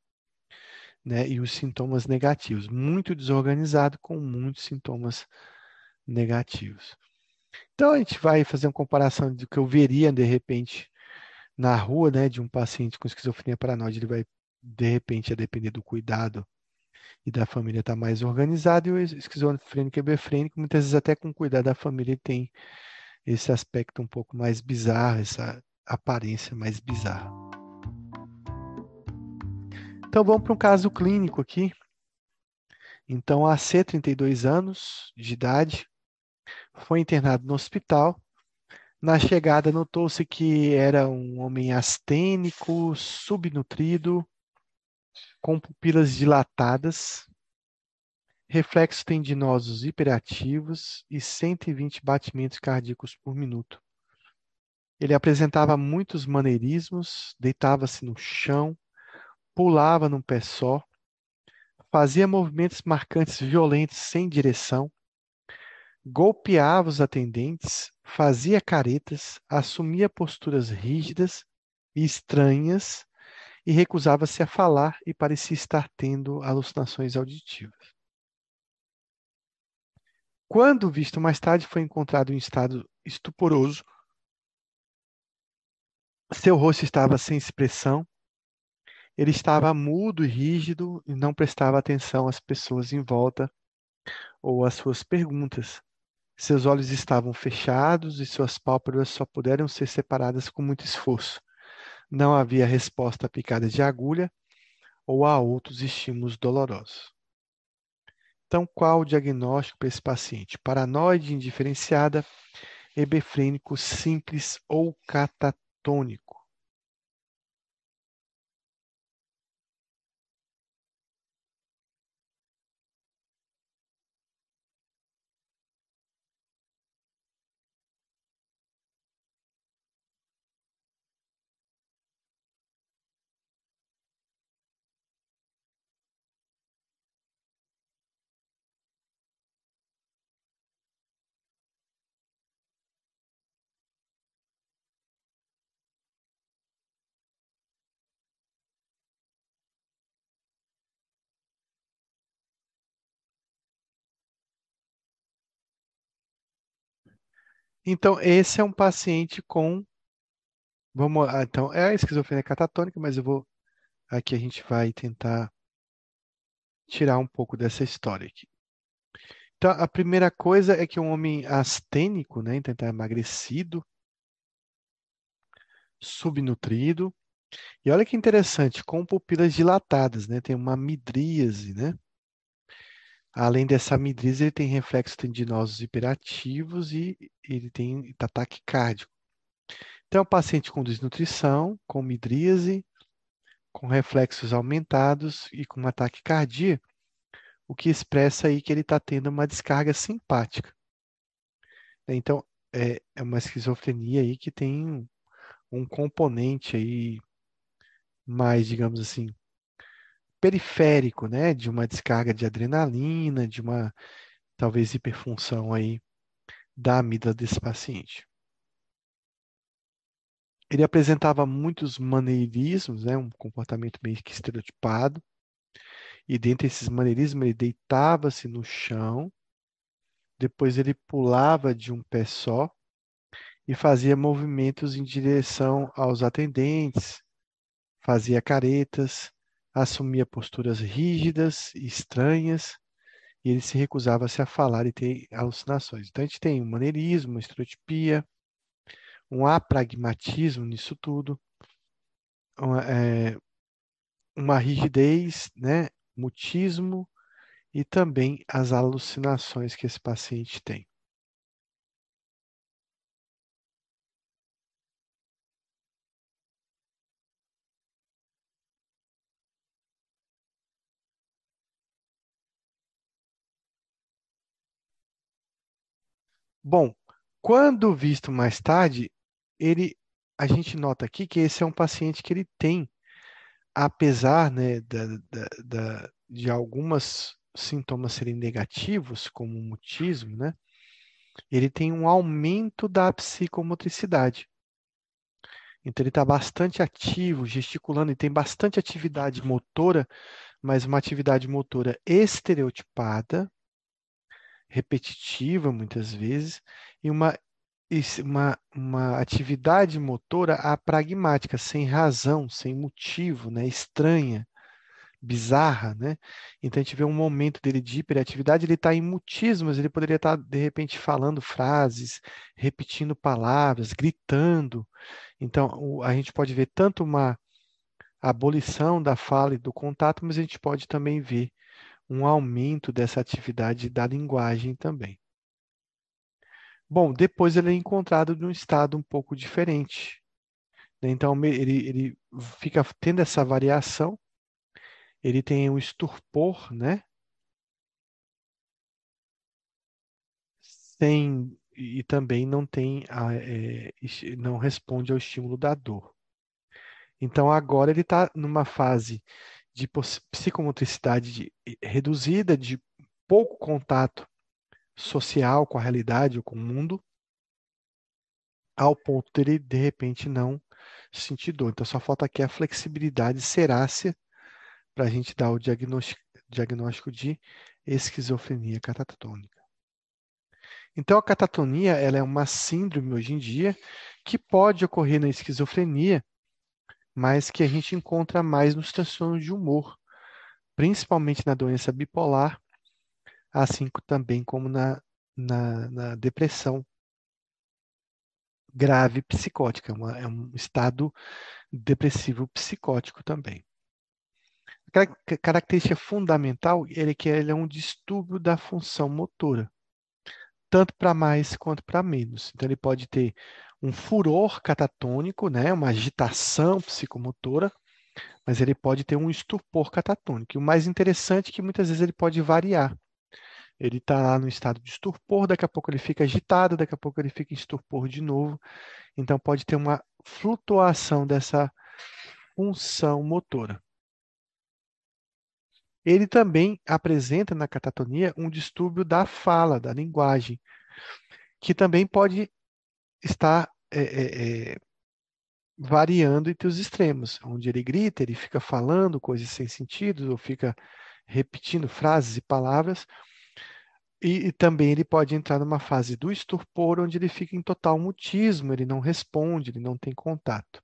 Né, e os sintomas negativos. Muito desorganizado com muitos sintomas negativos. Então a gente vai fazer uma comparação do que eu veria de repente na rua, né, de um paciente com esquizofrenia paranoide, ele vai de repente a depender do cuidado e da família estar tá mais organizado, e o esquizofrênico e befrênico, muitas vezes até com cuidado da família, tem esse aspecto um pouco mais bizarro, essa aparência mais bizarra. Então vamos para um caso clínico aqui. Então, a C, 32 anos de idade, foi internado no hospital. Na chegada, notou-se que era um homem astênico, subnutrido, com pupilas dilatadas, reflexos tendinosos hiperativos e 120 batimentos cardíacos por minuto. Ele apresentava muitos maneirismos, deitava-se no chão, pulava num pé só, fazia movimentos marcantes violentos sem direção, golpeava os atendentes, fazia caretas, assumia posturas rígidas e estranhas e recusava-se a falar e parecia estar tendo alucinações auditivas. Quando visto mais tarde, foi encontrado em estado estuporoso. Seu rosto estava sem expressão. Ele estava mudo e rígido e não prestava atenção às pessoas em volta ou às suas perguntas. Seus olhos estavam fechados e suas pálpebras só puderam ser separadas com muito esforço. Não havia resposta a picadas de agulha ou a outros estímulos dolorosos. Então, qual o diagnóstico para esse paciente? Paranoide indiferenciada, hebefrênico simples ou catatônico. Então, esse é um paciente com. Vamos, ah, então, é a esquizofrenia catatônica, mas eu vou. Aqui a gente vai tentar tirar um pouco dessa história aqui. Então, a primeira coisa é que um homem astênico, né, então está emagrecido, subnutrido, e olha que interessante, com pupilas dilatadas, né, tem uma midríase, né? Além dessa midríase, ele tem reflexos tendinosos hiperativos e ele tem ataque cardíaco. Então, um paciente com desnutrição, com midríase, com reflexos aumentados e com ataque cardíaco, o que expressa aí que ele está tendo uma descarga simpática. Então, é, é uma esquizofrenia aí que tem um componente aí mais, digamos assim, periférico, né, de uma descarga de adrenalina, de uma talvez hiperfunção aí da amígdala desse paciente. Ele apresentava muitos maneirismos, né, um comportamento meio que estereotipado, E dentre esses maneirismos, ele deitava-se no chão, depois ele pulava de um pé só e fazia movimentos em direção aos atendentes, fazia caretas, assumia posturas rígidas e estranhas, e ele se recusava-se a falar e ter alucinações. Então a gente tem um maneirismo, uma estereotipia, um apragmatismo nisso tudo, uma, é, uma rigidez, né, mutismo e também as alucinações que esse paciente tem. Bom, quando visto mais tarde, ele, a gente nota aqui que esse é um paciente que ele tem, apesar né, da, da, da, de algumas sintomas serem negativos, como o mutismo, né, ele tem um aumento da psicomotricidade. Então ele está bastante ativo, gesticulando, e tem bastante atividade motora, mas uma atividade motora estereotipada, repetitiva muitas vezes, e uma, uma, uma atividade motora apragmática, sem razão, sem motivo, né? estranha, bizarra. Né? Então a gente vê um momento dele de hiperatividade, ele está em mutismos, ele poderia estar, tá, de repente, falando frases, repetindo palavras, gritando. Então a gente pode ver tanto uma abolição da fala e do contato, mas a gente pode também ver um aumento dessa atividade da linguagem também. Bom, depois ele é encontrado num estado um pouco diferente. Né? Então, ele, ele fica tendo essa variação, ele tem um estupor, né? Sem, e também não tem, é, não responde ao estímulo da dor. Então, agora ele está numa fase de psicomotricidade reduzida, de pouco contato social com a realidade ou com o mundo, ao ponto de ele, de repente, não sentir dor. Então, só falta aqui a flexibilidade serácea para a gente dar o diagnóstico, de esquizofrenia catatônica. Então, a catatonia ela é uma síndrome hoje em dia que pode ocorrer na esquizofrenia mas que a gente encontra mais nos transtornos de humor, principalmente na doença bipolar, assim também como na, na, na depressão grave psicótica, uma, é um estado depressivo psicótico também. A característica fundamental é que ele é um distúrbio da função motora, tanto para mais quanto para menos. Então, ele pode ter um furor catatônico, né, uma agitação psicomotora, mas ele pode ter um estupor catatônico. E o mais interessante é que muitas vezes ele pode variar. Ele está lá no estado de estupor, daqui a pouco ele fica agitado, daqui a pouco ele fica em estupor de novo. Então pode ter uma flutuação dessa função motora. Ele também apresenta na catatonia um distúrbio da fala, da linguagem, que também pode está é, é, é, variando entre os extremos, onde ele grita, ele fica falando coisas sem sentido, ou fica repetindo frases e palavras, e, e, também ele pode entrar numa fase do estupor, onde ele fica em total mutismo, ele não responde, ele não tem contato.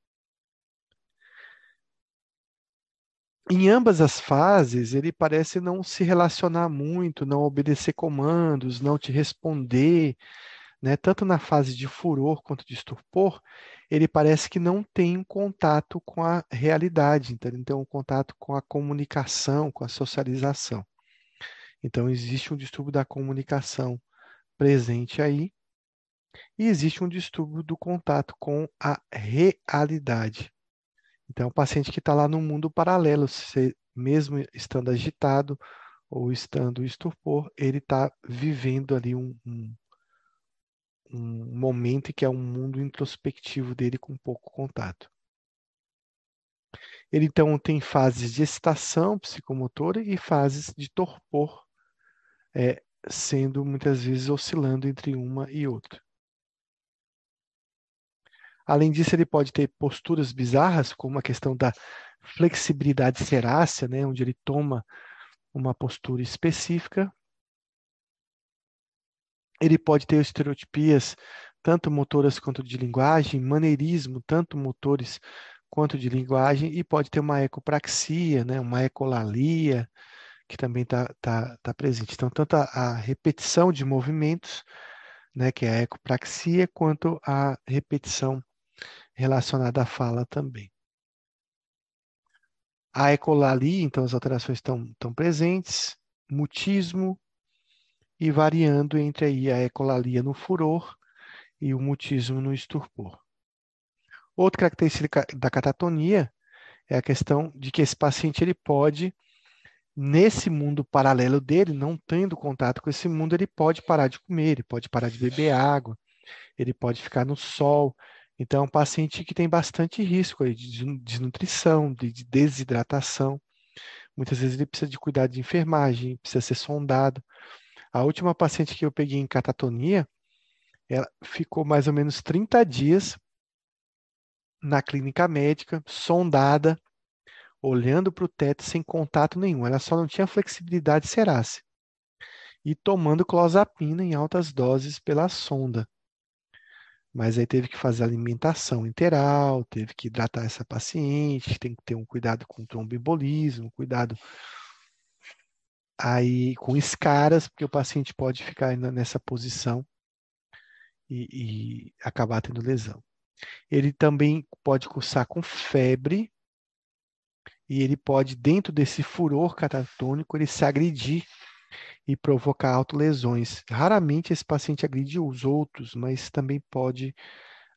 Em ambas as fases, ele parece não se relacionar muito, não obedecer comandos, não te responder, né, tanto na fase de furor quanto de estupor, ele parece que não tem um contato com a realidade, então ele tem um contato com a comunicação, com a socialização. Então existe um distúrbio da comunicação presente aí, e existe um distúrbio do contato com a realidade. Então, o paciente que está lá no mundo paralelo, se, mesmo estando agitado ou estando estupor, ele está vivendo ali um, um, um momento em que é um mundo introspectivo dele com pouco contato. Ele então tem fases de excitação psicomotora e fases de torpor, é, sendo muitas vezes oscilando entre uma e outra. Além disso, ele pode ter posturas bizarras, como a questão da flexibilidade serácea, né, onde ele toma uma postura específica. Ele pode ter estereotipias tanto motoras quanto de linguagem, maneirismo, tanto motores quanto de linguagem, e pode ter uma ecopraxia, né, uma ecolalia, que também está tá, tá presente. Então, tanto a, a, repetição de movimentos, né, que é a ecopraxia, quanto a repetição relacionada à fala também. A ecolalia, então, as alterações estão, estão presentes, mutismo, e variando entre aí a ecolalia no furor e o mutismo no estupor. Outra característica da catatonia é a questão de que esse paciente ele pode, nesse mundo paralelo dele, não tendo contato com esse mundo, ele pode parar de comer, ele pode parar de beber água, ele pode ficar no sol. Então, é um paciente que tem bastante risco de desnutrição, de desidratação. Muitas vezes ele precisa de cuidado de enfermagem, precisa ser sondado. A última paciente que eu peguei em catatonia, ela ficou mais ou menos 30 dias na clínica médica, sondada, olhando para o teto sem contato nenhum. Ela só não tinha flexibilidade cerácea. E tomando clozapina em altas doses pela sonda. Mas aí teve que fazer alimentação interal, teve que hidratar essa paciente, tem que ter um cuidado com tromboembolismo, cuidado aí com escaras, porque o paciente pode ficar nessa posição e, e acabar tendo lesão. Ele também pode cursar com febre e ele pode, dentro desse furor catatônico, ele se agredir e provocar autolesões. Raramente esse paciente agride os outros, mas também pode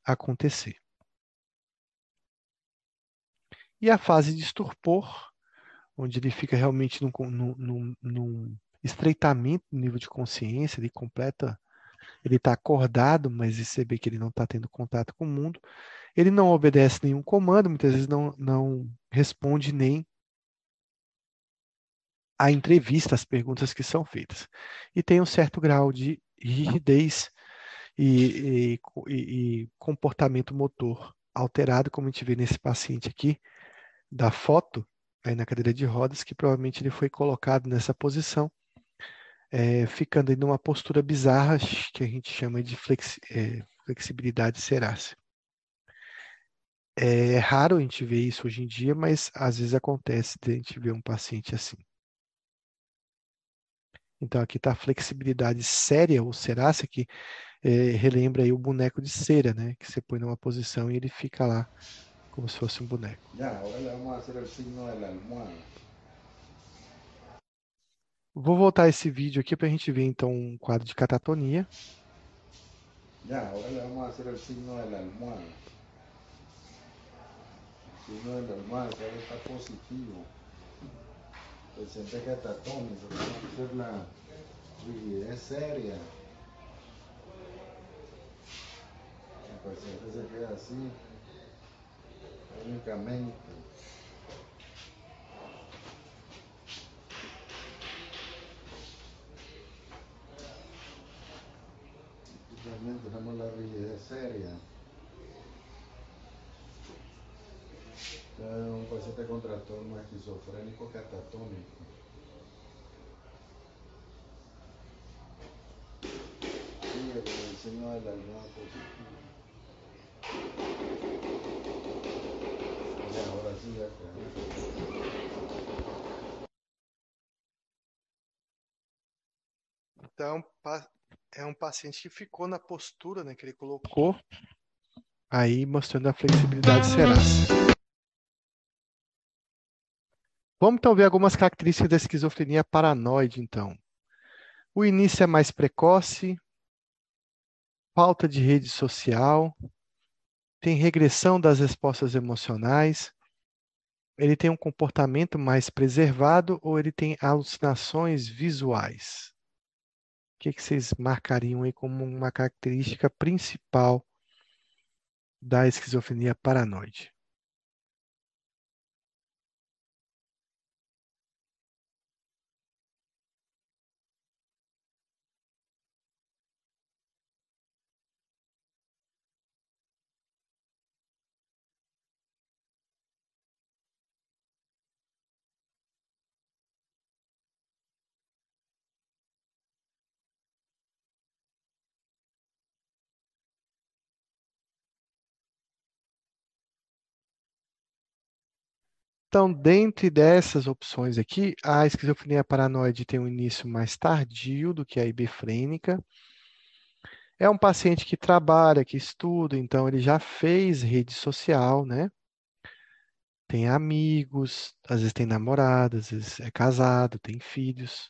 acontecer. E a fase de estupor, onde ele fica realmente num, num, num, estreitamento do nível de consciência, ele completa ele está acordado, mas você vê que ele não está tendo contato com o mundo. Ele não obedece nenhum comando, muitas vezes não, não responde nem a entrevista, as perguntas que são feitas. E tem um certo grau de rigidez e, e, e comportamento motor alterado, como a gente vê nesse paciente aqui, da foto, aí na cadeira de rodas, que provavelmente ele foi colocado nessa posição é, ficando em uma postura bizarra que a gente chama de flexi é, flexibilidade serácea. É raro a gente ver isso hoje em dia, mas às vezes acontece de a gente ver um paciente assim. Então aqui está a flexibilidade séria ou serácea, que é, relembra aí o boneco de cera, né? Que você põe numa posição e ele fica lá como se fosse um boneco. Já, agora vamos fazer o signo da almohada. Vou voltar esse vídeo aqui para a gente ver então um quadro de catatonia. Vamos signo almohada. Signo almohada que está positivo. El paciente catatónico, vamos a hacer la rigidez seria. El paciente se queda así, únicamente. realmente tenemos la rigidez seria. Es un paciente con trastorno esquizofrénico catatónico. Con el signo de la luna Então, é um paciente que ficou na postura né, que ele colocou, aí mostrando a flexibilidade serácea. Vamos então ver algumas características da esquizofrenia paranoide, então. O início é mais precoce, falta de rede social, tem regressão das respostas emocionais, ele tem um comportamento mais preservado ou ele tem alucinações visuais que, que vocês marcariam aí como uma característica principal da esquizofrenia paranoide? Então, dentre dessas opções aqui, a esquizofrenia paranoide tem um início mais tardio do que a ibefrênica. É um paciente que trabalha, que estuda, então ele já fez rede social, né? Tem amigos, às vezes tem namorada, às vezes é casado, tem filhos.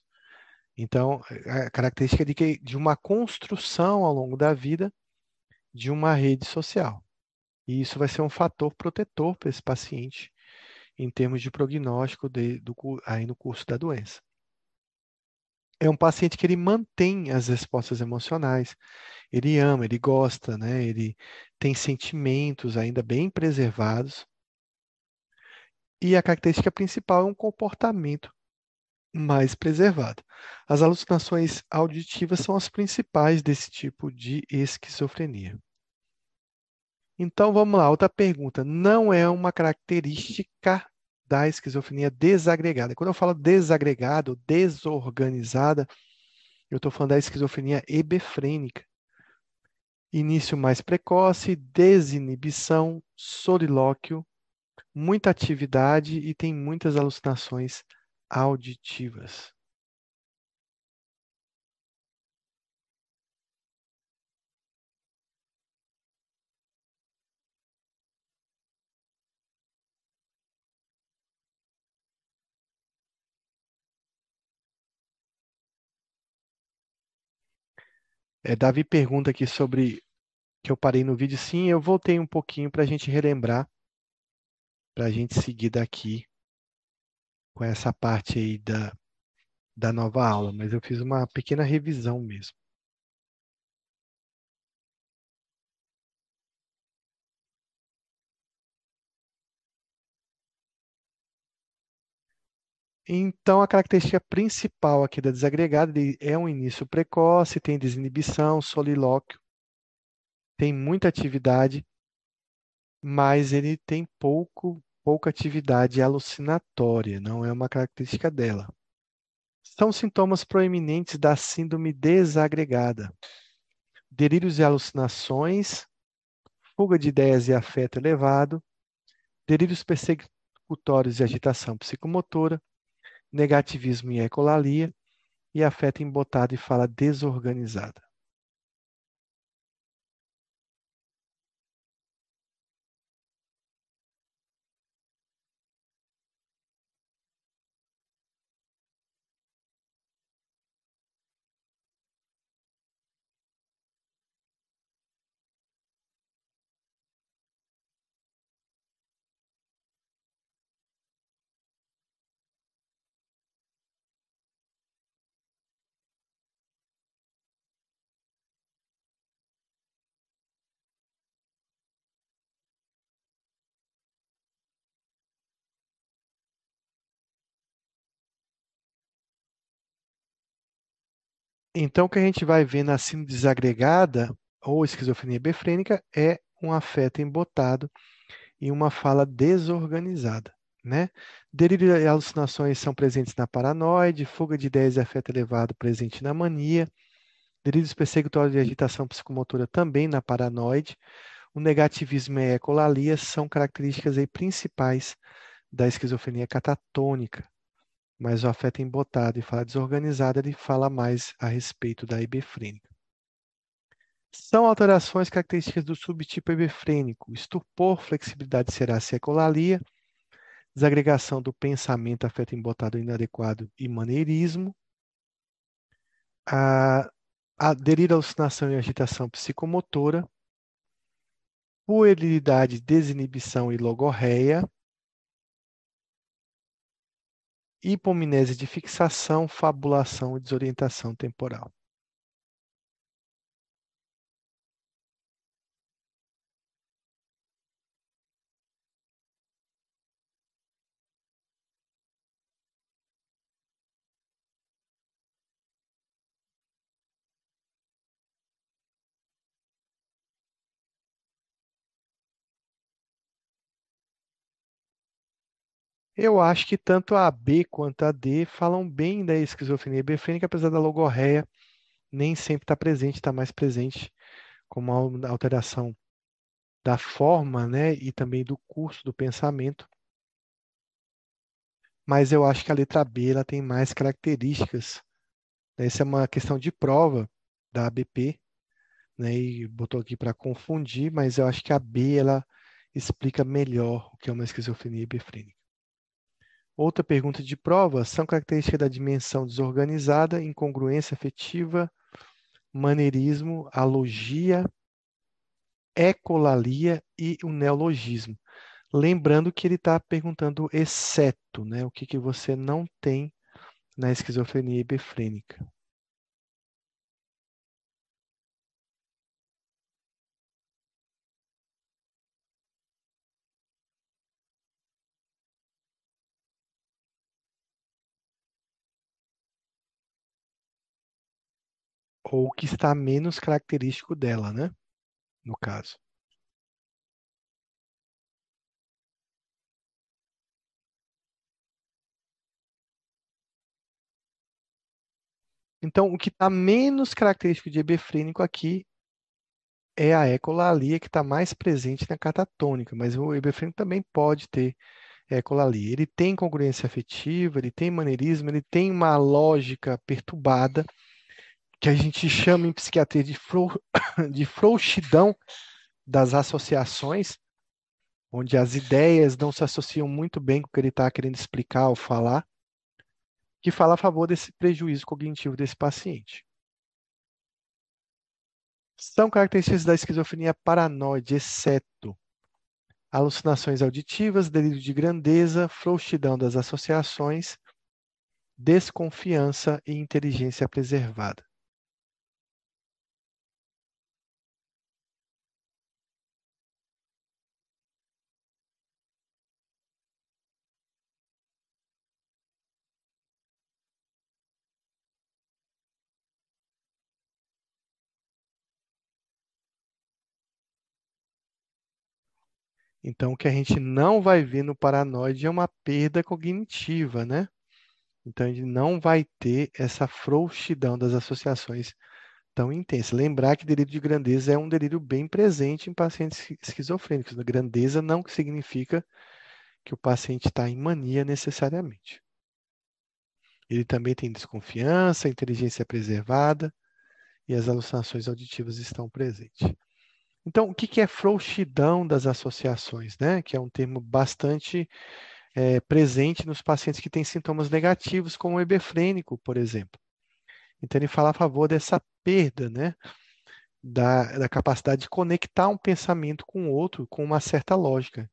Então, a característica de, que, de uma construção ao longo da vida de uma rede social. E isso vai ser um fator protetor para esse paciente em termos de prognóstico de, do, aí no curso da doença. É um paciente que ele mantém as respostas emocionais, ele ama, ele gosta, né? ele tem sentimentos ainda bem preservados. E a característica principal é um comportamento mais preservado. As alucinações auditivas são as principais desse tipo de esquizofrenia. Então vamos lá, outra pergunta. Não é uma característica da esquizofrenia desagregada. Quando eu falo desagregada desorganizada, eu estou falando da esquizofrenia hebefrênica. Início mais precoce, desinibição, solilóquio, muita atividade e tem muitas alucinações auditivas. É, Davi pergunta aqui sobre que eu parei no vídeo. Sim, eu voltei um pouquinho para a gente relembrar, para a gente seguir daqui com essa parte aí da, da nova aula, mas eu fiz uma pequena revisão mesmo. Então, a característica principal aqui da desagregada é um início precoce, tem desinibição, solilóquio, tem muita atividade, mas ele tem pouco, pouca atividade alucinatória, não é uma característica dela. São sintomas proeminentes da síndrome desagregada. Delírios e alucinações, fuga de ideias e afeto elevado, delírios persecutórios e agitação psicomotora, negativismo e ecolalia, e afeto embotado e fala desorganizada. Então, o que a gente vai ver na síndrome desagregada ou esquizofrenia befrênica é um afeto embotado e uma fala desorganizada. Né? Delírio e alucinações são presentes na paranoide, fuga de ideias e afeto elevado presente na mania, delírios persecutórios e agitação psicomotora também na paranoide, o negativismo e a ecolalia são características aí principais da esquizofrenia catatônica mas o afeto embotado e fala desorganizada, ele fala mais a respeito da ibefrênica. São alterações características do subtipo ibefrênico, estupor, flexibilidade cerácea e ecolalia, desagregação do pensamento, afeto embotado inadequado e maneirismo, a, a delírio, alucinação e agitação psicomotora, puerilidade, desinibição e logorreia, hipomnese de fixação, fabulação e desorientação temporal. Eu acho que tanto a B quanto a D falam bem da esquizofrenia befrênica, apesar da logorreia nem sempre estar tá presente, está mais presente como uma alteração da forma, né, e também do curso do pensamento mas eu acho que a letra B ela tem mais características. Né? Essa é uma questão de prova da ABP, né? e botou aqui para confundir, mas eu acho que a B ela explica melhor o que é uma esquizofrenia hebefrênica. Outra pergunta de prova são características da dimensão desorganizada, incongruência afetiva, maneirismo, alogia, ecolalia e o neologismo. Lembrando que ele está perguntando exceto, né? O que, que você não tem na esquizofrenia hebefrênica. Ou que está menos característico dela, né? No caso. Então, o que está menos característico de hebefrênico aqui é a ecolalia, que está mais presente na catatônica, mas o hebefrênico também pode ter ecolalia. Ele tem congruência afetiva, ele tem maneirismo, ele tem uma lógica perturbada, que a gente chama em psiquiatria de, frou, [coughs] de frouxidão das associações, onde as ideias não se associam muito bem com o que ele está querendo explicar ou falar, que fala a favor desse prejuízo cognitivo desse paciente. São características da esquizofrenia paranoide, exceto alucinações auditivas, delírio de grandeza, frouxidão das associações, desconfiança e inteligência preservada. Então, o que a gente não vai ver no paranoide é uma perda cognitiva, né? Então, gente não vai ter essa frouxidão das associações tão intensa. Lembrar que delírio de grandeza é um delírio bem presente em pacientes esquizofrênicos. Grandeza não significa que o paciente está em mania necessariamente. Ele também tem desconfiança, inteligência preservada e as alucinações auditivas estão presentes. Então, o que é frouxidão das associações, né? Que é um termo bastante é, presente nos pacientes que têm sintomas negativos, como o hebefrênico, por exemplo. Então, ele fala a favor dessa perda, né? Da, da capacidade de conectar um pensamento com o outro com uma certa lógica.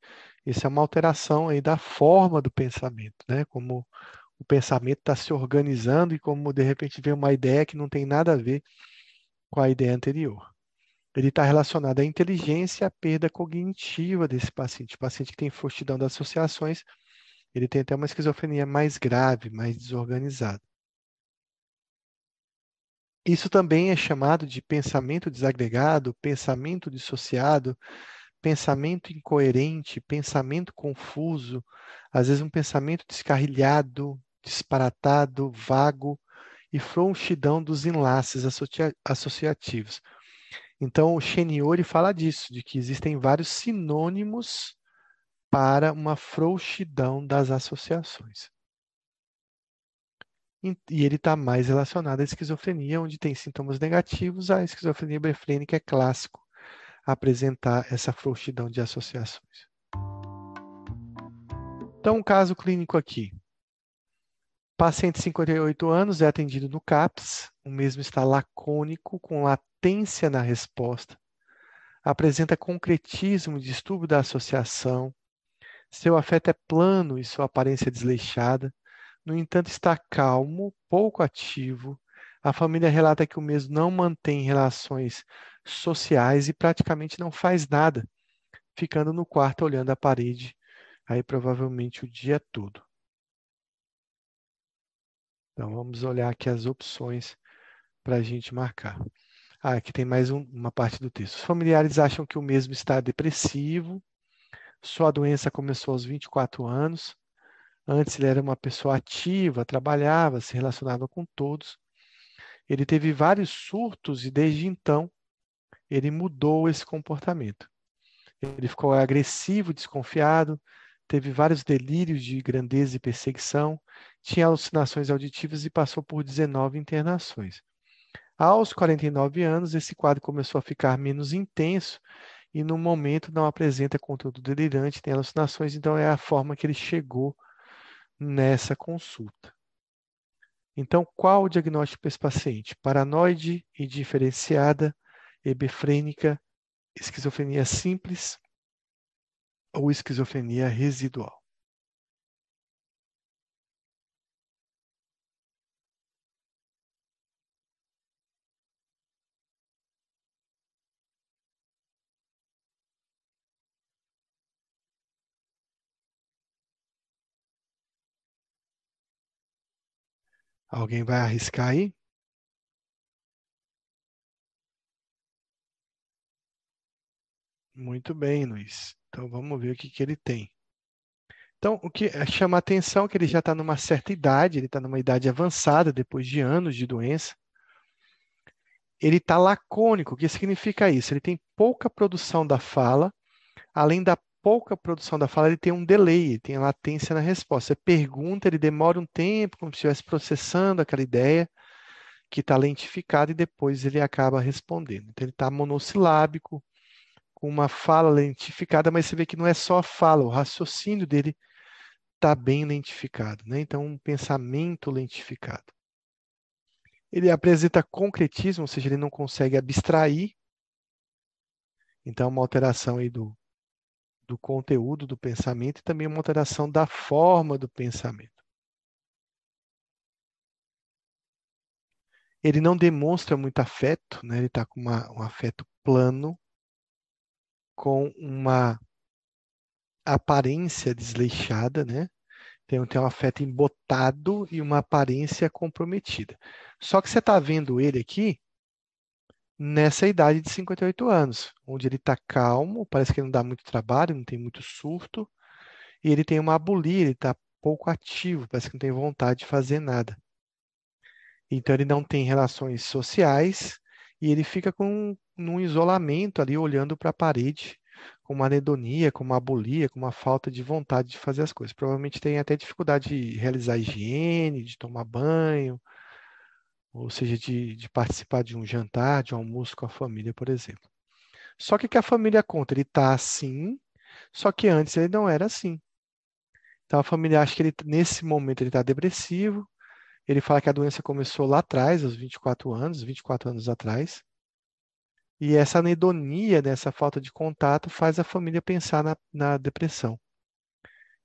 Isso é uma alteração aí da forma do pensamento, né? Como o pensamento está se organizando e como de repente vem uma ideia que não tem nada a ver com a ideia anterior ele está relacionado à inteligência e à perda cognitiva desse paciente. O paciente que tem frouxidão das associações, ele tem até uma esquizofrenia mais grave, mais desorganizada. Isso também é chamado de pensamento desagregado, pensamento dissociado, pensamento incoerente, pensamento confuso, às vezes um pensamento descarrilhado, disparatado, vago e frouxidão dos enlaces associativos. Então, o Sheniori fala disso, de que existem vários sinônimos para uma frouxidão das associações. E ele está mais relacionado à esquizofrenia, onde tem sintomas negativos. A esquizofrenia brefrênica é clássico apresentar essa frouxidão de associações. Então, um caso clínico aqui. Paciente de 58 anos é atendido no CAPS, o mesmo está lacônico, com latência na resposta, apresenta concretismo, distúrbio da associação, seu afeto é plano e sua aparência é desleixada, no entanto, está calmo, pouco ativo. A família relata que o mesmo não mantém relações sociais e praticamente não faz nada, ficando no quarto olhando a parede, aí provavelmente o dia todo. Então, vamos olhar aqui as opções para a gente marcar. Ah, aqui tem mais um, uma parte do texto. Os familiares acham que o mesmo está depressivo, sua doença começou aos 24 anos. Antes ele era uma pessoa ativa, trabalhava, se relacionava com todos. Ele teve vários surtos e desde então ele mudou esse comportamento. Ele ficou agressivo, desconfiado, teve vários delírios de grandeza e perseguição, tinha alucinações auditivas e passou por 19 internações. Aos 49 anos, esse quadro começou a ficar menos intenso e, no momento, não apresenta conteúdo delirante, tem alucinações, então é a forma que ele chegou nessa consulta. Então, qual o diagnóstico para esse paciente? Paranoide e diferenciada, hebefrênica, esquizofrenia simples ou esquizofrenia residual. Alguém vai arriscar aí? Muito bem, Luiz. Então vamos ver o que, que ele tem. Então, o que chama a atenção é que ele já está numa certa idade, ele está numa idade avançada, depois de anos de doença. Ele está lacônico. O que significa isso? Ele tem pouca produção da fala, além da pouca produção da fala, ele tem um delay, tem latência na resposta. Você pergunta, ele demora um tempo, como se estivesse processando aquela ideia que está lentificada e depois ele acaba respondendo. Então, ele está monossilábico, com uma fala lentificada, mas você vê que não é só a fala, o raciocínio dele está bem lentificado, né? Então, um pensamento lentificado. Ele apresenta concretismo, ou seja, ele não consegue abstrair. Então, uma alteração aí do, do conteúdo do pensamento e também uma alteração da forma do pensamento. Ele não demonstra muito afeto, né? ele está com uma, um afeto plano, com uma aparência desleixada, né? Tem, tem um afeto embotado e uma aparência comprometida. Só que você está vendo ele aqui nessa idade de 58 anos, onde ele está calmo, parece que não dá muito trabalho, não tem muito surto, e ele tem uma abulia, ele está pouco ativo, parece que não tem vontade de fazer nada. Então ele não tem relações sociais e ele fica com num isolamento ali, olhando para a parede, com uma anedonia, com uma abulia, com uma falta de vontade de fazer as coisas. Provavelmente tem até dificuldade de realizar higiene, de tomar banho, ou seja, de, de participar de um jantar, de um almoço com a família, por exemplo. Só que que a família conta, ele está assim, só que antes ele não era assim. Então a família acha que ele, nesse momento ele está depressivo, ele fala que a doença começou lá atrás, aos 24 anos, 24 anos atrás, e essa anedonia, nessa né, falta de contato, faz a família pensar na, na depressão,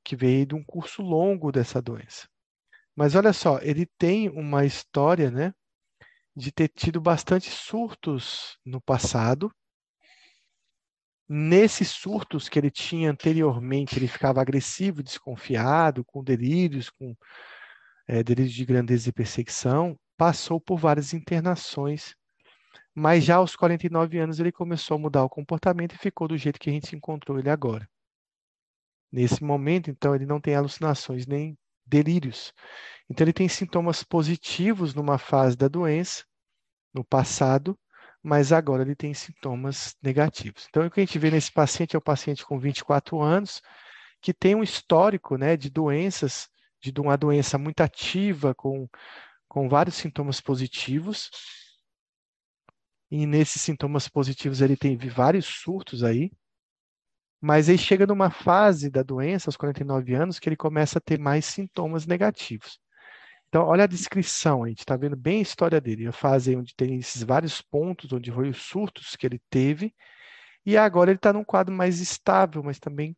que veio de um curso longo dessa doença. Mas olha só, ele tem uma história, né, de ter tido bastante surtos no passado. Nesses surtos que ele tinha anteriormente, ele ficava agressivo, desconfiado, com delírios, com é, delírios de grandeza e perseguição, passou por várias internações, mas já aos 49 anos ele começou a mudar o comportamento e ficou do jeito que a gente encontrou ele agora. Nesse momento, então, ele não tem alucinações nem delírios. Então, ele tem sintomas positivos numa fase da doença, no passado, mas agora ele tem sintomas negativos. Então, o que a gente vê nesse paciente é o paciente com 24 anos, que tem um histórico né, de doenças, de uma doença muito ativa, com, com vários sintomas positivos. E nesses sintomas positivos ele tem vários surtos aí, mas aí chega numa fase da doença, aos 49 anos, que ele começa a ter mais sintomas negativos. Então, olha a descrição, a gente está vendo bem a história dele. A fase onde tem esses vários pontos, onde foi os surtos que ele teve, e agora ele está num quadro mais estável, mas também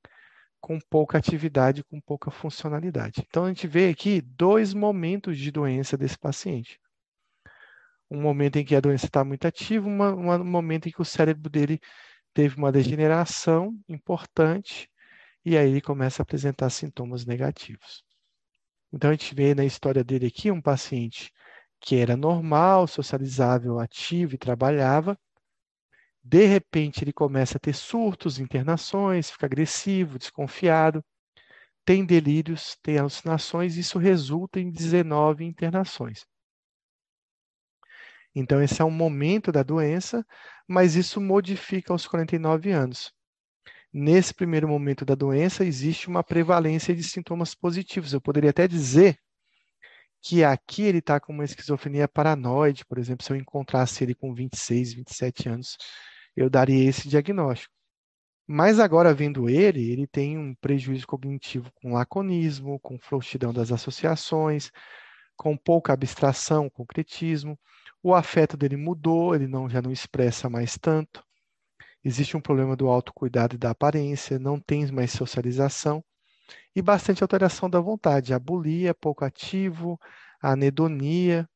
com pouca atividade, com pouca funcionalidade. Então, a gente vê aqui dois momentos de doença desse paciente. Um momento em que a doença está muito ativa, uma, um momento em que o cérebro dele teve uma degeneração importante e aí ele começa a apresentar sintomas negativos. Então a gente vê na história dele aqui um paciente que era normal, socializável, ativo e trabalhava. De repente ele começa a ter surtos, internações, fica agressivo, desconfiado, tem delírios, tem alucinações, isso resulta em 19 internações. Então, esse é um momento da doença, mas isso modifica aos 49 anos. nesse primeiro momento da doença, existe uma prevalência de sintomas positivos. Eu poderia até dizer que aqui ele está com uma esquizofrenia paranoide, por exemplo, se eu encontrasse ele com 26, 27 anos, eu daria esse diagnóstico. Mas agora, vendo ele, ele tem um prejuízo cognitivo com laconismo, com frouxidão das associações, com pouca abstração, concretismo. O afeto dele mudou, ele não, já não expressa mais tanto. Existe um problema do autocuidado e da aparência, não tem mais socialização e bastante alteração da vontade, a bulia, pouco ativo, a anedonia.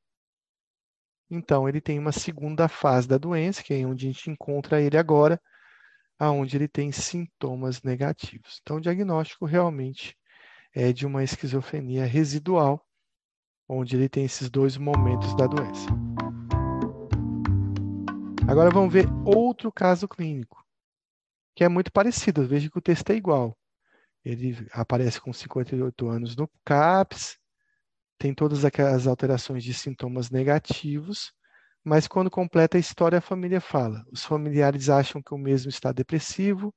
Então, ele tem uma segunda fase da doença, que é onde a gente encontra ele agora, aonde ele tem sintomas negativos. Então, o diagnóstico realmente é de uma esquizofrenia residual, onde ele tem esses dois momentos da doença. Agora vamos ver outro caso clínico, que é muito parecido. Veja que o texto é igual. Ele aparece com 58 anos no CAPS, tem todas aquelas alterações de sintomas negativos, mas quando completa a história, a família fala. Os familiares acham que o mesmo está depressivo,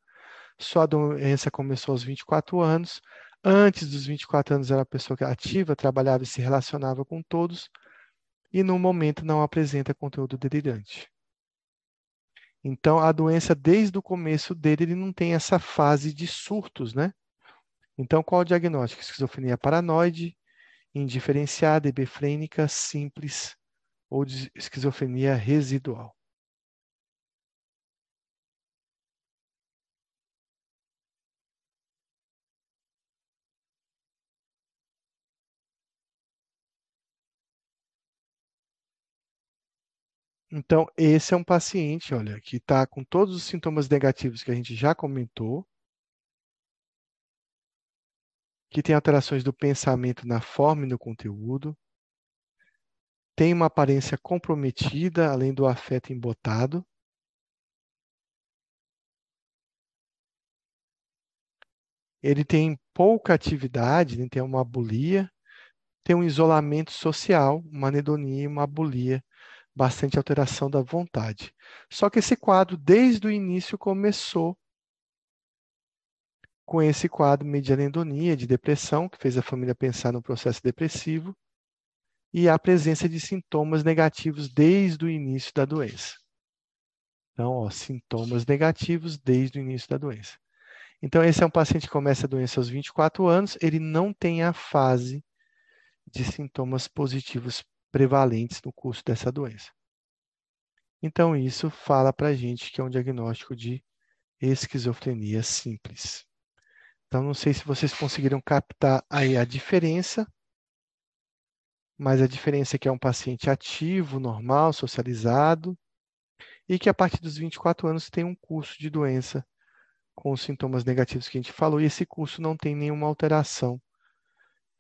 sua doença começou aos 24 anos. Antes dos 24 anos era uma pessoa ativa, trabalhava e se relacionava com todos, e no momento não apresenta conteúdo delirante. Então, a doença, desde o começo dele, ele não tem essa fase de surtos, né? Então, qual o diagnóstico? Esquizofrenia paranoide, indiferenciada, hebefrênica, simples ou esquizofrenia residual. Então, esse é um paciente, olha, que está com todos os sintomas negativos que a gente já comentou, que tem alterações do pensamento na forma e no conteúdo, tem uma aparência comprometida, além do afeto embotado. Ele tem pouca atividade, ele tem uma abulia, tem um isolamento social, uma anedonia e uma abulia bastante alteração da vontade. Só que esse quadro, desde o início, começou com esse quadro de anedonia, de depressão, que fez a família pensar no processo depressivo, e a presença de sintomas negativos desde o início da doença. Então, ó, sintomas negativos desde o início da doença. Então, esse é um paciente que começa a doença aos 24 anos, ele não tem a fase de sintomas positivos prevalentes no curso dessa doença. Então, isso fala para a gente que é um diagnóstico de esquizofrenia simples. Então, não sei se vocês conseguiram captar aí a diferença, mas a diferença é que é um paciente ativo, normal, socializado, e que a partir dos 24 anos tem um curso de doença com os sintomas negativos que a gente falou, e esse curso não tem nenhuma alteração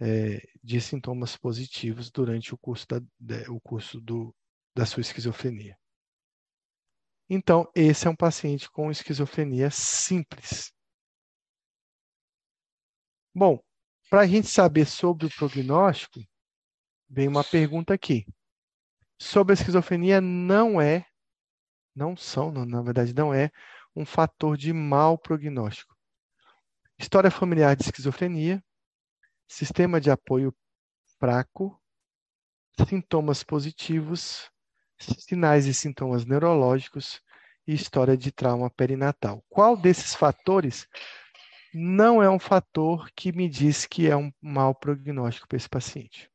é, de sintomas positivos durante o curso, da, de, o curso do, da sua esquizofrenia. Então, esse é um paciente com esquizofrenia simples. Bom, para a gente saber sobre o prognóstico, vem uma pergunta aqui. Sobre a esquizofrenia não é, não são, não, na verdade não é, um fator de mau prognóstico. História familiar de esquizofrenia, sistema de apoio fraco, sintomas positivos, sinais e sintomas neurológicos e história de trauma perinatal. Qual desses fatores não é um fator que me diz que é um mau prognóstico para esse paciente?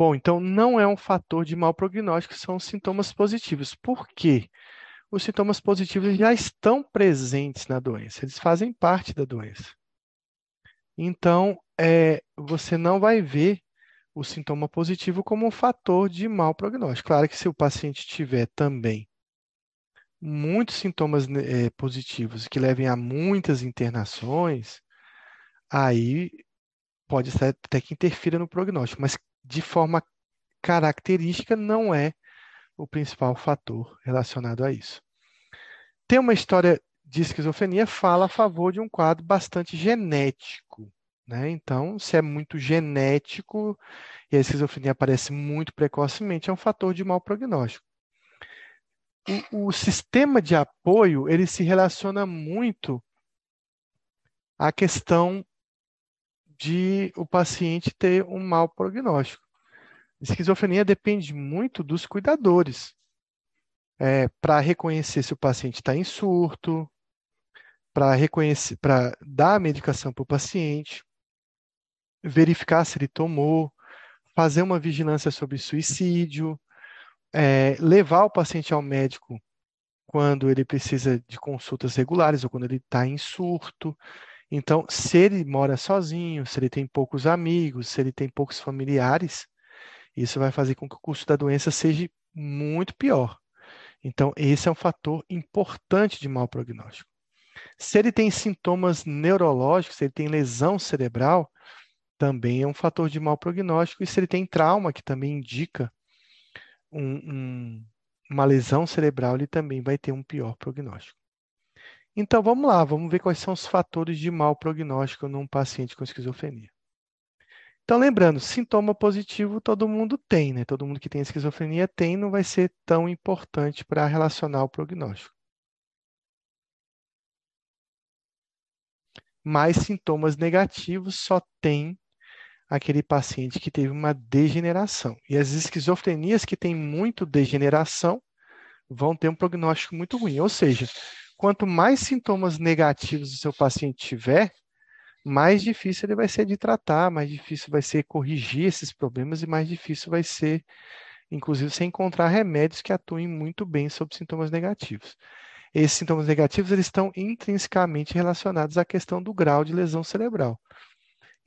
Bom, então não é um fator de mau prognóstico, são sintomas positivos. Por quê? os sintomas positivos já estão presentes na doença, eles fazem parte da doença. Então, é, você não vai ver o sintoma positivo como um fator de mau prognóstico. Claro que se o paciente tiver também muitos sintomas é, positivos que levem a muitas internações, aí pode ser até que interfira no prognóstico, mas de forma característica não é o principal fator relacionado a isso. Tem uma história de esquizofrenia fala a favor de um quadro bastante genético. Né? Então, se é muito genético e a esquizofrenia aparece muito precocemente, é um fator de mau prognóstico. O, o sistema de apoio ele se relaciona muito à questão de o paciente ter um mau prognóstico. Esquizofrenia depende muito dos cuidadores. É, para reconhecer se o paciente está em surto, para reconhecer, para dar a medicação para o paciente, verificar se ele tomou, fazer uma vigilância sobre suicídio, é, levar o paciente ao médico quando ele precisa de consultas regulares ou quando ele está em surto. Então, se ele mora sozinho, se ele tem poucos amigos, se ele tem poucos familiares, isso vai fazer com que o custo da doença seja muito pior. Então, esse é um fator importante de mau prognóstico. Se ele tem sintomas neurológicos, se ele tem lesão cerebral, também é um fator de mau prognóstico. E se ele tem trauma, que também indica um, um, uma lesão cerebral, ele também vai ter um pior prognóstico. Então, vamos lá, vamos ver quais são os fatores de mau prognóstico num paciente com esquizofrenia. Então, lembrando, sintoma positivo todo mundo tem, né? Todo mundo que tem esquizofrenia tem, não vai ser tão importante para relacionar o prognóstico. Mas sintomas negativos só tem aquele paciente que teve uma degeneração. E as esquizofrenias que têm muito degeneração vão ter um prognóstico muito ruim. Ou seja, quanto mais sintomas negativos o seu paciente tiver, mais difícil ele vai ser de tratar, mais difícil vai ser corrigir esses problemas e mais difícil vai ser, inclusive, você encontrar remédios que atuem muito bem sobre sintomas negativos. Esses sintomas negativos eles estão intrinsecamente relacionados à questão do grau de lesão cerebral.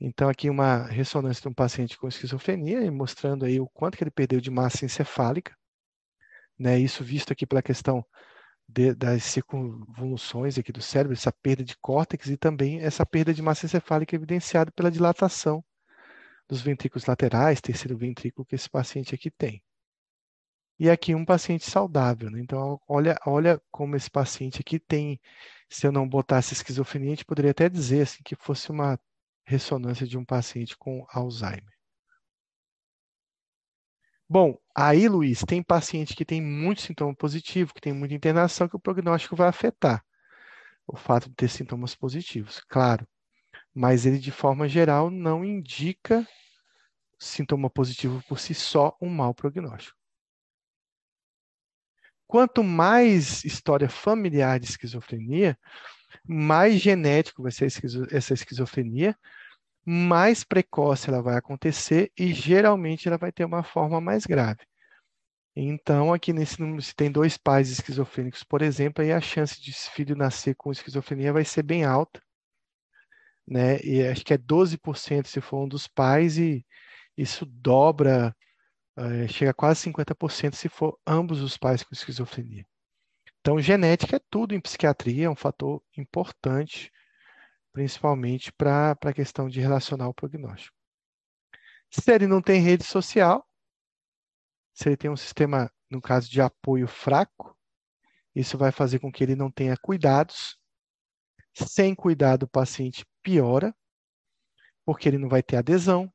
Então, aqui uma ressonância de um paciente com esquizofrenia, mostrando aí o quanto que ele perdeu de massa encefálica, né? Isso visto aqui pela questão de, das circunvoluções aqui do cérebro, essa perda de córtex e também essa perda de massa encefálica evidenciada pela dilatação dos ventrículos laterais, terceiro ventrículo que esse paciente aqui tem. E aqui um paciente saudável, né? Então, olha, olha como esse paciente aqui tem, se eu não botasse esquizofrenia, a gente poderia até dizer assim, que fosse uma ressonância de um paciente com Alzheimer. Bom, aí, Luiz, tem paciente que tem muito sintoma positivo, que tem muita internação, que o prognóstico vai afetar o fato de ter sintomas positivos, claro. Mas ele, de forma geral, não indica sintoma positivo por si só um mau prognóstico. Quanto mais história familiar de esquizofrenia, mais genético vai ser essa esquizofrenia, mais precoce ela vai acontecer e geralmente ela vai ter uma forma mais grave. Então, aqui nesse número, se tem dois pais esquizofrênicos, por exemplo, aí a chance de esse filho nascer com esquizofrenia vai ser bem alta. Né? E acho que é 12% se for um dos pais, e isso dobra, é, chega a quase 50% se for ambos os pais com esquizofrenia. Então, genética é tudo em psiquiatria, é um fator importante principalmente para a questão de relacionar o prognóstico. Se ele não tem rede social, se ele tem um sistema, no caso de apoio fraco, isso vai fazer com que ele não tenha cuidados. Sem cuidado, o paciente piora, porque ele não vai ter adesão,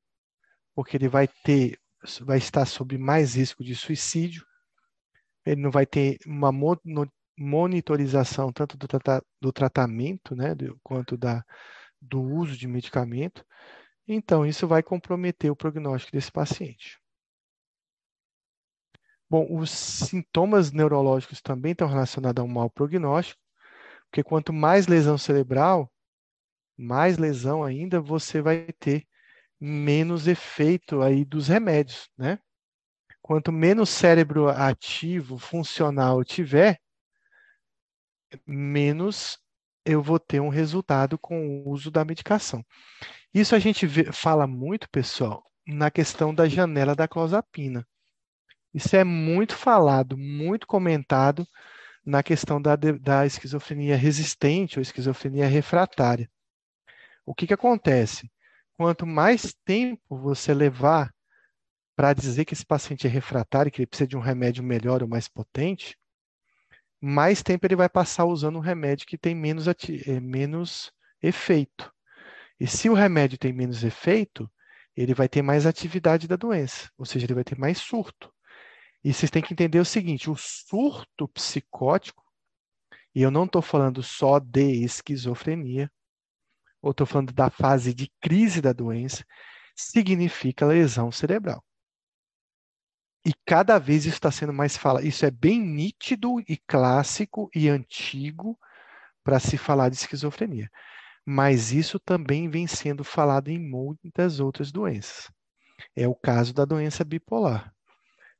porque ele vai ter, vai estar sob mais risco de suicídio, ele não vai ter uma monitorização tanto do, trata, do tratamento, né, do, quanto da, do uso de medicamento. Então, isso vai comprometer o prognóstico desse paciente. Bom, os sintomas neurológicos também estão relacionados a um mau prognóstico, porque quanto mais lesão cerebral, mais lesão ainda você vai ter menos efeito aí dos remédios, né? Quanto menos cérebro ativo, funcional tiver, menos eu vou ter um resultado com o uso da medicação. Isso a gente vê, fala muito, pessoal, na questão da janela da clozapina. Isso é muito falado, muito comentado na questão da, da esquizofrenia resistente ou esquizofrenia refratária. O que, que acontece? Quanto mais tempo você levar para dizer que esse paciente é refratário, que ele precisa de um remédio melhor ou mais potente, mais tempo ele vai passar usando um remédio que tem menos, é, menos efeito. E se o remédio tem menos efeito, ele vai ter mais atividade da doença, ou seja, ele vai ter mais surto. E vocês têm que entender o seguinte: o surto psicótico, e eu não estou falando só de esquizofrenia, ou estou falando da fase de crise da doença, significa lesão cerebral. E cada vez isso está sendo mais falado. Isso é bem nítido e clássico e antigo para se falar de esquizofrenia. Mas isso também vem sendo falado em muitas outras doenças. É o caso da doença bipolar.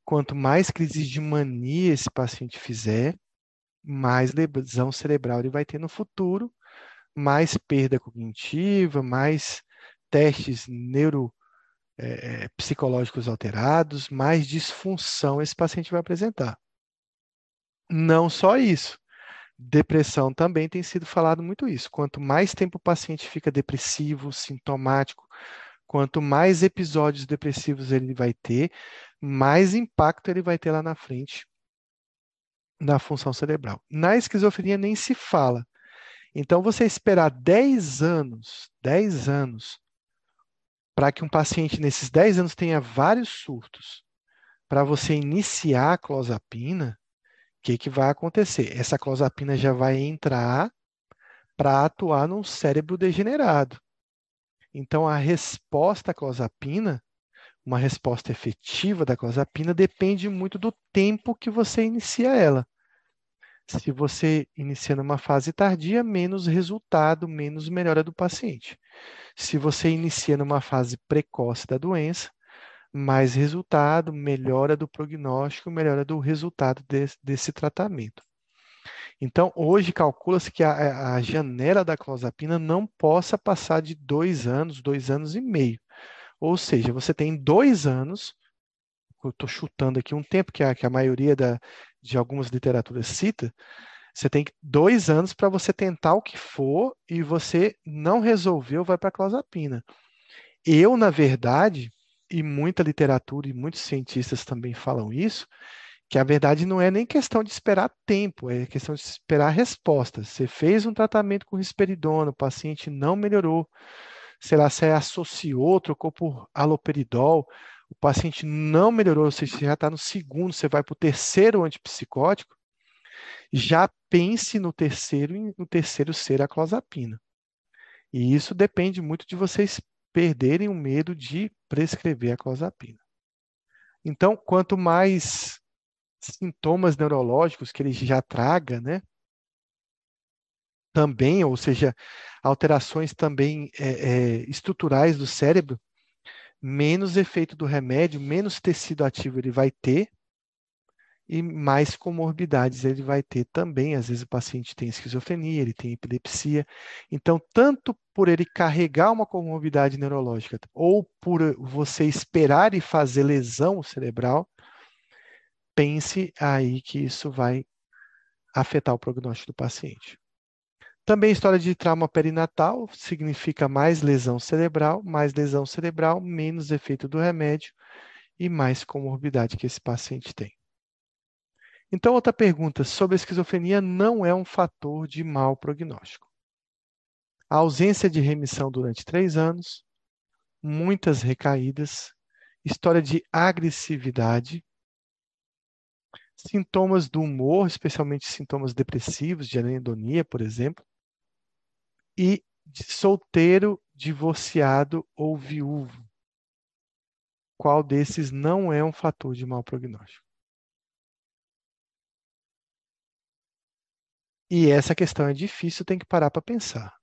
Quanto mais crises de mania esse paciente fizer, mais lesão cerebral ele vai ter no futuro, mais perda cognitiva, mais testes neuro é, psicológicos alterados, mais disfunção esse paciente vai apresentar. Não só isso. Depressão também tem sido falado muito isso. Quanto mais tempo o paciente fica depressivo, sintomático, quanto mais episódios depressivos ele vai ter, mais impacto ele vai ter lá na frente na função cerebral. Na esquizofrenia nem se fala. Então, você esperar 10 anos, 10 anos, para que um paciente nesses 10 anos tenha vários surtos, para você iniciar a clozapina, o que, que vai acontecer? Essa clozapina já vai entrar para atuar num cérebro degenerado. Então, a resposta à clozapina, uma resposta efetiva da clozapina, depende muito do tempo que você inicia ela. Se você inicia numa fase tardia, menos resultado, menos melhora do paciente. Se você inicia numa fase precoce da doença, mais resultado, melhora do prognóstico, melhora do resultado desse, desse tratamento. Então, hoje calcula-se que a, a, janela da clozapina não possa passar de dois anos, dois anos e meio. Ou seja, você tem dois anos, eu estou chutando aqui um tempo que a, que a maioria da, de algumas literaturas cita, você tem dois anos para você tentar o que for e você não resolveu, vai para a clozapina. Eu, na verdade, e muita literatura e muitos cientistas também falam isso, que a verdade não é nem questão de esperar tempo, é questão de esperar respostas. Você fez um tratamento com risperidona, o paciente não melhorou, sei lá, você associou, trocou por aloperidol, o paciente não melhorou, você já está no segundo, você vai para o terceiro antipsicótico, já pense no terceiro no terceiro ser a clozapina. E isso depende muito de vocês perderem o medo de prescrever a clozapina. Então, quanto mais sintomas neurológicos que ele já traga, né? Também, ou seja, alterações também é, é, estruturais do cérebro, menos efeito do remédio, menos tecido ativo ele vai ter, e mais comorbidades ele vai ter também. Às vezes o paciente tem esquizofrenia, ele tem epilepsia. Então, tanto por ele carregar uma comorbidade neurológica ou por você esperar e fazer lesão cerebral, pense aí que isso vai afetar o prognóstico do paciente. Também história de trauma perinatal significa mais lesão cerebral, mais lesão cerebral, menos efeito do remédio e mais comorbidade que esse paciente tem. Então, outra pergunta sobre a esquizofrenia não é um fator de mau prognóstico. A ausência de remissão durante três anos, muitas recaídas, história de agressividade, sintomas do humor, especialmente sintomas depressivos, de anedonia, por exemplo, e solteiro, divorciado ou viúvo. Qual desses não é um fator de mau prognóstico? E essa questão é difícil, tem que parar para pensar.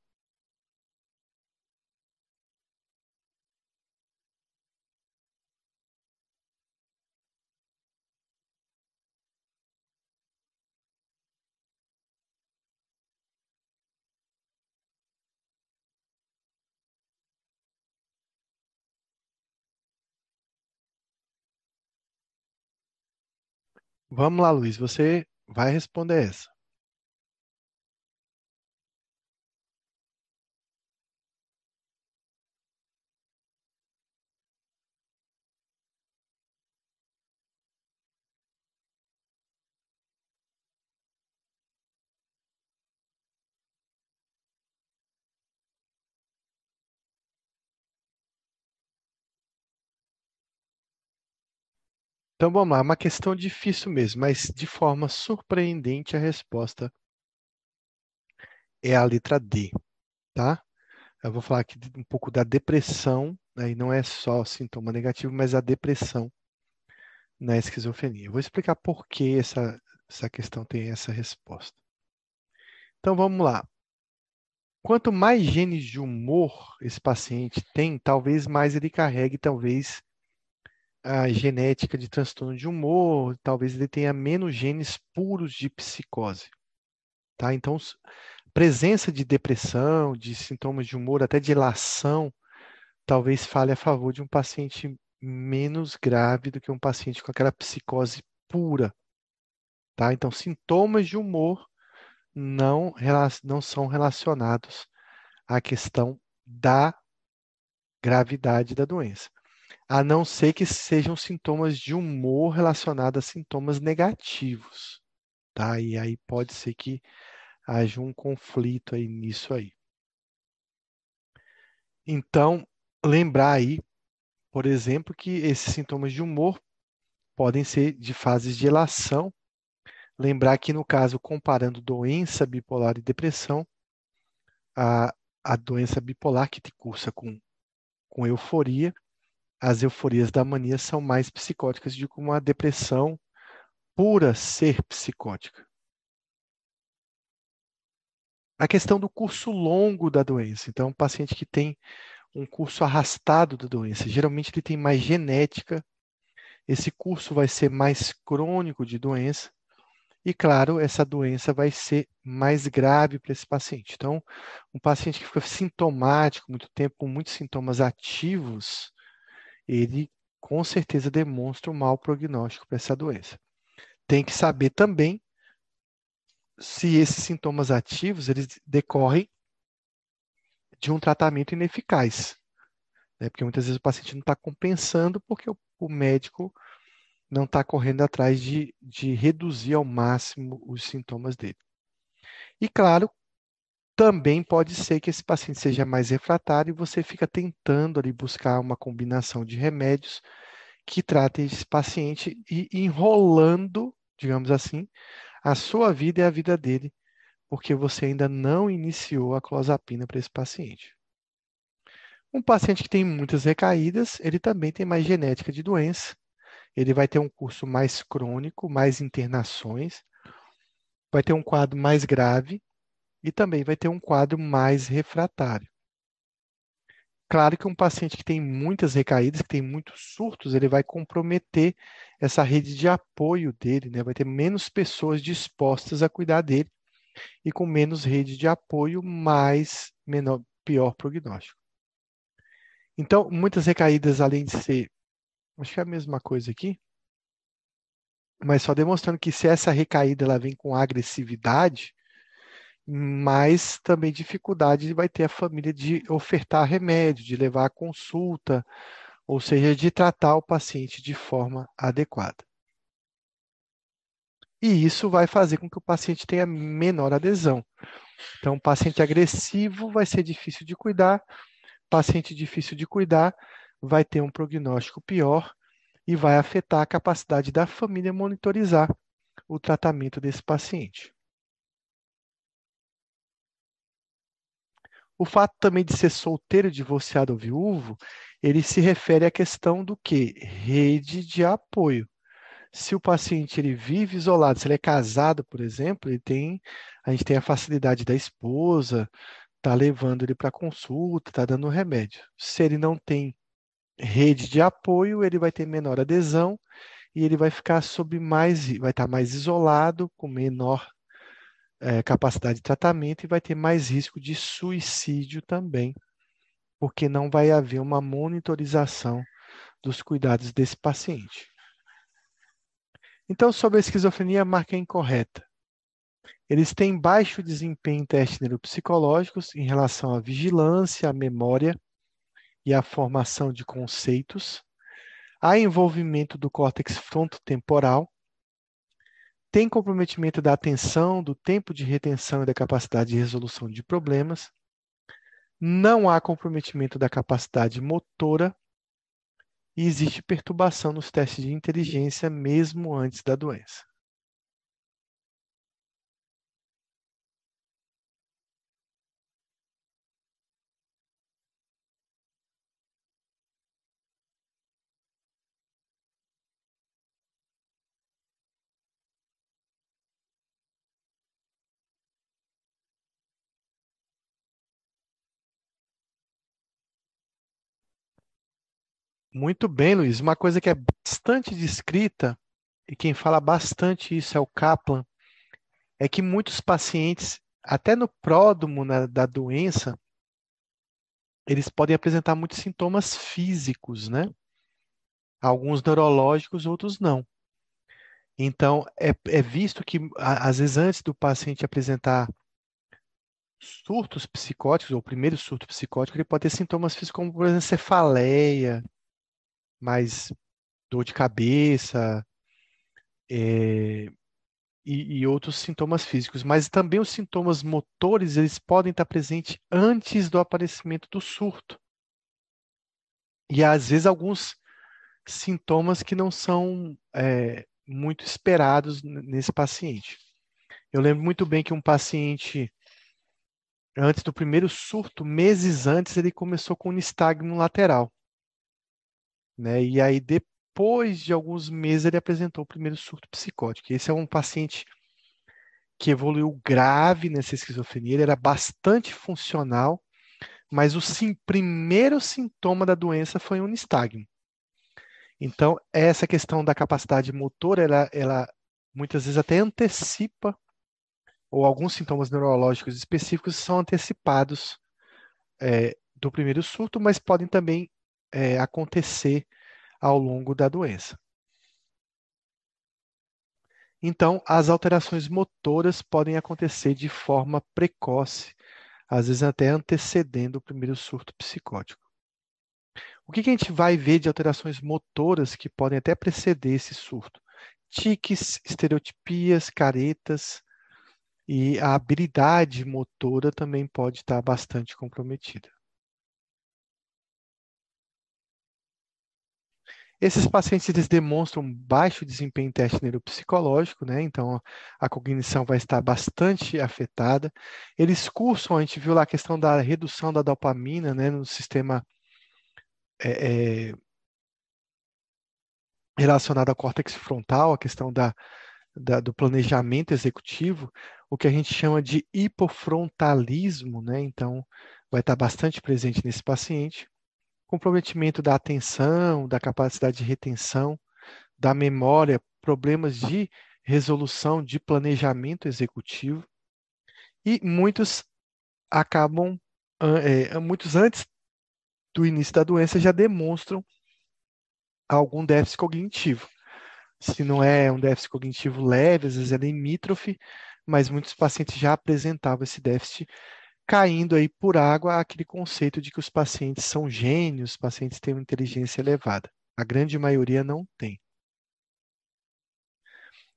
Vamos lá, Luiz, você vai responder essa. Então vamos lá, uma questão difícil mesmo, mas de forma surpreendente a resposta é a letra D, tá? Eu vou falar aqui um pouco da depressão, né, e não é só sintoma negativo, mas a depressão na esquizofrenia. Eu vou explicar por que essa, essa questão tem essa resposta. Então vamos lá. Quanto mais genes de humor esse paciente tem, talvez mais ele carregue, talvez, a genética de transtorno de humor, talvez ele tenha menos genes puros de psicose. Tá? Então, presença de depressão, de sintomas de humor, até de elação, talvez fale a favor de um paciente menos grave do que um paciente com aquela psicose pura. Tá? Então, sintomas de humor não, não são relacionados à questão da gravidade da doença a não ser que sejam sintomas de humor relacionados a sintomas negativos, tá? E aí pode ser que haja um conflito aí nisso aí. Então, lembrar aí, por exemplo, que esses sintomas de humor podem ser de fases de elação. Lembrar que, no caso, comparando doença bipolar e depressão, a, a doença bipolar que te cursa com, com euforia, as euforias da mania são mais psicóticas do que uma depressão pura ser psicótica. A questão do curso longo da doença. Então, um paciente que tem um curso arrastado da doença, geralmente ele tem mais genética, esse curso vai ser mais crônico de doença, e claro, essa doença vai ser mais grave para esse paciente. Então, um paciente que fica sintomático muito tempo, com muitos sintomas ativos, ele com certeza demonstra um mau prognóstico para essa doença. Tem que saber também se esses sintomas ativos eles decorrem de um tratamento ineficaz. Né? Porque muitas vezes o paciente não está compensando porque o, o médico não está correndo atrás de, de reduzir ao máximo os sintomas dele. E claro, também pode ser que esse paciente seja mais refratário e você fica tentando ali buscar uma combinação de remédios que tratem esse paciente e enrolando, digamos assim, a sua vida e a vida dele, porque você ainda não iniciou a clozapina para esse paciente. Um paciente que tem muitas recaídas, ele também tem mais genética de doença, ele vai ter um curso mais crônico, mais internações, vai ter um quadro mais grave, e também vai ter um quadro mais refratário. Claro que um paciente que tem muitas recaídas, que tem muitos surtos, ele vai comprometer essa rede de apoio dele, né? Vai ter menos pessoas dispostas a cuidar dele e com menos rede de apoio, mais menor, pior prognóstico. Então, muitas recaídas, além de ser, acho que é a mesma coisa aqui, mas só demonstrando que se essa recaída ela vem com agressividade, mas também dificuldade vai ter a família de ofertar remédio, de levar a consulta, ou seja, de tratar o paciente de forma adequada. E isso vai fazer com que o paciente tenha menor adesão. Então, paciente agressivo vai ser difícil de cuidar, paciente difícil de cuidar vai ter um prognóstico pior e vai afetar a capacidade da família monitorizar o tratamento desse paciente. O fato também de ser solteiro, divorciado ou viúvo, ele se refere à questão do que? Rede de apoio. Se o paciente ele vive isolado, se ele é casado, por exemplo, ele tem, a gente tem a facilidade da esposa, tá levando ele para consulta, tá dando remédio. Se ele não tem rede de apoio, ele vai ter menor adesão e ele vai ficar sob mais, vai estar mais isolado, com menor é, capacidade de tratamento e vai ter mais risco de suicídio também, porque não vai haver uma monitorização dos cuidados desse paciente. Então, sobre a esquizofrenia, a marca é incorreta. Eles têm baixo desempenho em testes neuropsicológicos em relação à vigilância, à memória e à formação de conceitos. Há envolvimento do córtex frontotemporal. Tem comprometimento da atenção, do tempo de retenção e da capacidade de resolução de problemas. Não há comprometimento da capacidade motora e existe perturbação nos testes de inteligência mesmo antes da doença. Muito bem, Luiz. Uma coisa que é bastante descrita, e quem fala bastante isso é o Kaplan, é que muitos pacientes, até no pródromo né, da doença, eles podem apresentar muitos sintomas físicos, né? Alguns neurológicos, outros não. Então, é, é visto que, às vezes, antes do paciente apresentar surtos psicóticos, ou primeiro surto psicótico, ele pode ter sintomas físicos como, por exemplo, cefaleia, mais dor de cabeça é, e, e, outros sintomas físicos, mas também os sintomas motores eles podem estar presentes antes do aparecimento do surto. E às vezes alguns sintomas que não são é, muito esperados nesse paciente. Eu lembro muito bem que um paciente, antes do primeiro surto, meses antes, ele começou com um nistagmo lateral. Né? E aí, depois de alguns meses, ele apresentou o primeiro surto psicótico. Esse é um paciente que evoluiu grave nessa esquizofrenia, ele era bastante funcional, mas o sim, primeiro sintoma da doença foi um nistagmo. Então, essa questão da capacidade motora, ela, ela muitas vezes até antecipa, ou alguns sintomas neurológicos específicos são antecipados é, do primeiro surto, mas podem também é, acontecer ao longo da doença. Então, as alterações motoras podem acontecer de forma precoce, às vezes até antecedendo o primeiro surto psicótico. O que, que a gente vai ver de alterações motoras que podem até preceder esse surto? Tiques, estereotipias, caretas e a habilidade motora também pode estar bastante comprometida. Esses pacientes eles demonstram baixo desempenho em teste neuropsicológico, né? Então a cognição vai estar bastante afetada. Eles cursam, a gente viu lá a questão da redução da dopamina, né, no sistema é, é, relacionado ao córtex frontal, a questão da, da, do planejamento executivo, o que a gente chama de hipofrontalismo, né? Então vai estar bastante presente nesse paciente comprometimento da atenção, da capacidade de retenção, da memória, problemas de resolução, de planejamento executivo. E muitos acabam, é, muitos antes do início da doença já demonstram algum déficit cognitivo. Se não é um déficit cognitivo leve, às vezes é limítrofe, mas muitos pacientes já apresentavam esse déficit caindo aí por água aquele conceito de que os pacientes são gênios, os pacientes têm uma inteligência elevada. A grande maioria não tem.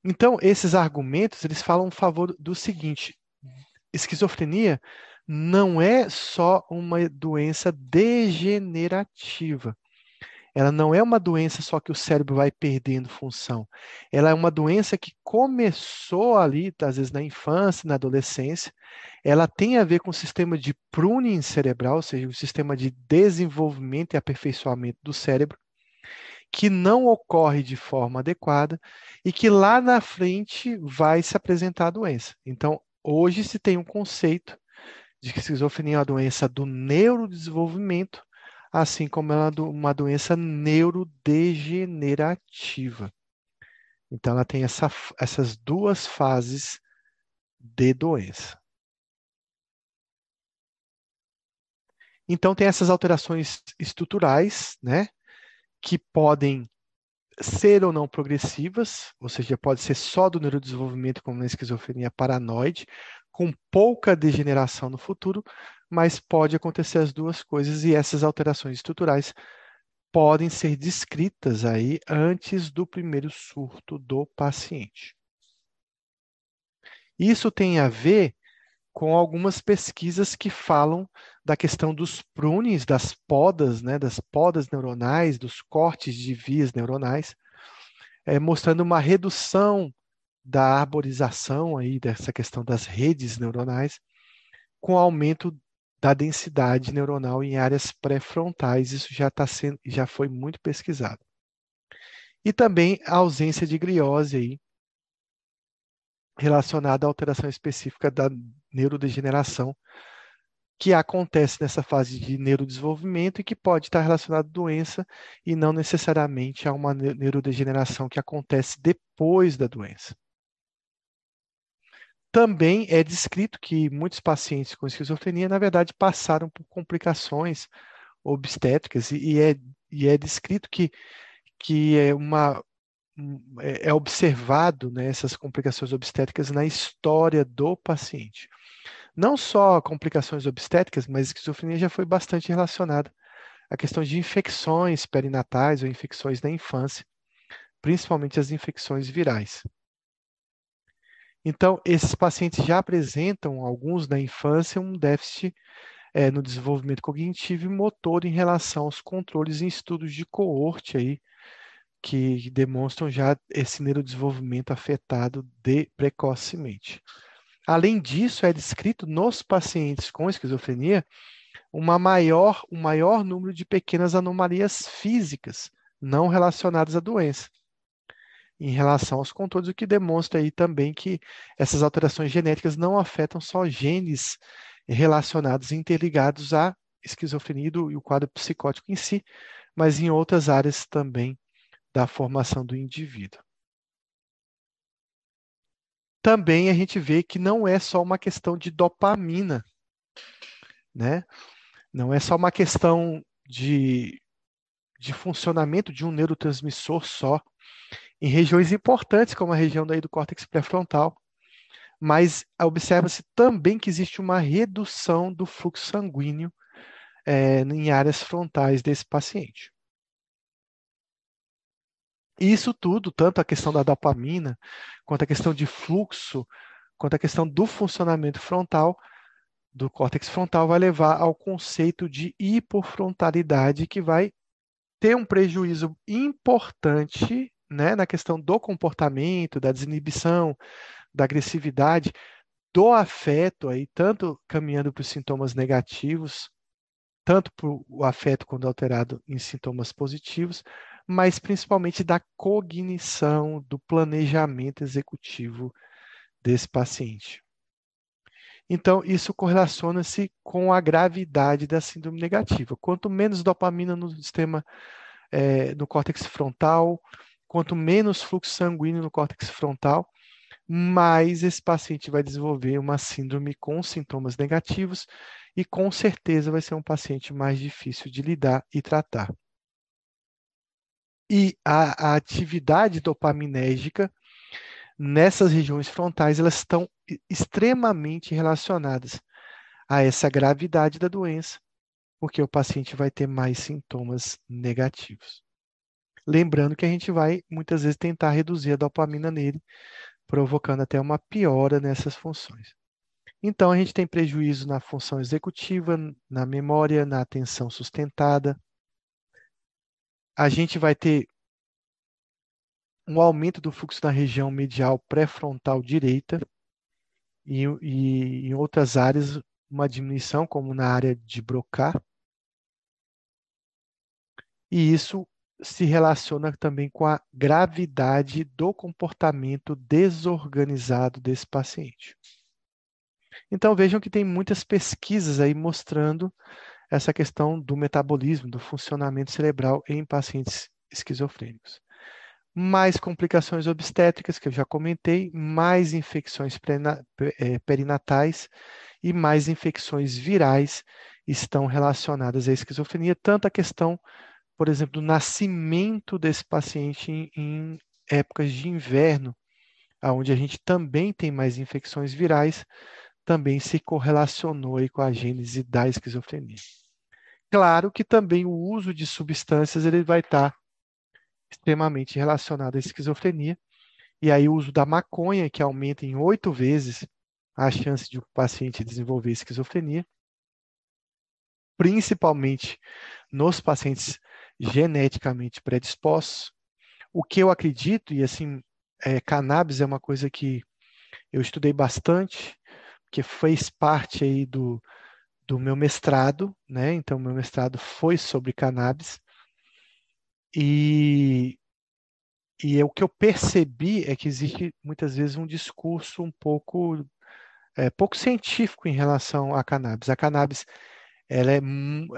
Então, esses argumentos, eles falam a favor do seguinte: esquizofrenia não é só uma doença degenerativa. Ela não é uma doença só que o cérebro vai perdendo função. Ela é uma doença que começou ali, às vezes na infância, na adolescência. Ela tem a ver com o sistema de pruning cerebral, ou seja, o sistema de desenvolvimento e aperfeiçoamento do cérebro, que não ocorre de forma adequada e que lá na frente vai se apresentar a doença. Então, hoje se tem um conceito de que esquizofrenia é uma doença do neurodesenvolvimento assim como ela é uma doença neurodegenerativa. Então, ela tem essa, essas duas fases de doença. Então, tem essas alterações estruturais, né, que podem ser ou não progressivas, ou seja, pode ser só do neurodesenvolvimento, como na esquizofrenia paranoide, com pouca degeneração no futuro, mas pode acontecer as duas coisas e essas alterações estruturais podem ser descritas aí antes do primeiro surto do paciente. Isso tem a ver com algumas pesquisas que falam da questão dos prunes, das podas, né, das podas neuronais, dos cortes de vias neuronais, é, mostrando uma redução da arborização aí dessa questão das redes neuronais, com aumento da densidade neuronal em áreas pré-frontais. Isso já tá sendo, já foi muito pesquisado. E também a ausência de gliose aí, relacionada à alteração específica da neurodegeneração, que acontece nessa fase de neurodesenvolvimento e que pode estar relacionada à doença e não necessariamente a uma neurodegeneração que acontece depois da doença. Também é descrito que muitos pacientes com esquizofrenia, na verdade, passaram por complicações obstétricas e, é, e é descrito que, que é uma é, é observado né, essas complicações obstétricas na história do paciente. Não só complicações obstétricas, mas esquizofrenia já foi bastante relacionada à questão de infecções perinatais ou infecções da infância, principalmente as infecções virais. Então, esses pacientes já apresentam, alguns na infância, um déficit é, no desenvolvimento cognitivo e motor em relação aos controles em estudos de coorte aí, que demonstram já esse neurodesenvolvimento afetado de precocemente. Além disso, é descrito nos pacientes com esquizofrenia uma maior, um maior número de pequenas anomalias físicas não relacionadas à doença em relação aos controles, o que demonstra aí também que essas alterações genéticas não afetam só genes relacionados e interligados à esquizofrenia e o quadro psicótico em si, mas em outras áreas também da formação do indivíduo. Também a gente vê que não é só uma questão de dopamina, né? Não é só uma questão de, de funcionamento de um neurotransmissor só, em regiões importantes, como a região daí do córtex pré-frontal. Mas observa-se também que existe uma redução do fluxo sanguíneo é, em áreas frontais desse paciente. Isso tudo, tanto a questão da dopamina, quanto a questão de fluxo, quanto a questão do funcionamento frontal, do córtex frontal, vai levar ao conceito de hipofrontalidade, que vai ter um prejuízo importante né, na questão do comportamento, da desinibição, da agressividade, do afeto, aí, tanto caminhando para os sintomas negativos, tanto para o afeto quando alterado em sintomas positivos, mas principalmente da cognição, do planejamento executivo desse paciente. Então, isso correlaciona-se com a gravidade da síndrome negativa. Quanto menos dopamina no sistema, é, no córtex frontal, quanto menos fluxo sanguíneo no córtex frontal, mais esse paciente vai desenvolver uma síndrome com sintomas negativos e com certeza vai ser um paciente mais difícil de lidar e tratar. E a, a atividade dopaminérgica nessas regiões frontais, elas estão extremamente relacionadas a essa gravidade da doença, porque o paciente vai ter mais sintomas negativos. Lembrando que a gente vai muitas vezes tentar reduzir a dopamina nele, provocando até uma piora nessas funções. Então, a gente tem prejuízo na função executiva, na memória, na atenção sustentada. A gente vai ter um aumento do fluxo na região medial pré-frontal direita e, e em outras áreas uma diminuição, como na área de Broca. E isso se relaciona também com a gravidade do comportamento desorganizado desse paciente. Então vejam que tem muitas pesquisas aí mostrando essa questão do metabolismo, do funcionamento cerebral em pacientes esquizofrênicos. Mais complicações obstétricas, que eu já comentei, mais infecções é, perinatais e mais infecções virais estão relacionadas à esquizofrenia, tanto a questão por exemplo, do nascimento desse paciente em, em épocas de inverno, onde a gente também tem mais infecções virais, também se correlacionou aí com a gênese da esquizofrenia. Claro que também o uso de substâncias ele vai estar extremamente relacionado à esquizofrenia, e aí o uso da maconha, que aumenta em oito vezes a chance de o paciente desenvolver esquizofrenia, principalmente nos pacientes geneticamente predispostos. O que eu acredito, e assim, é, cannabis é uma coisa que eu estudei bastante, que fez parte aí do, do meu mestrado, né? Então, meu mestrado foi sobre cannabis. E, e o que eu percebi é que existe muitas vezes um discurso um pouco é, pouco científico em relação à cannabis. A cannabis ela é,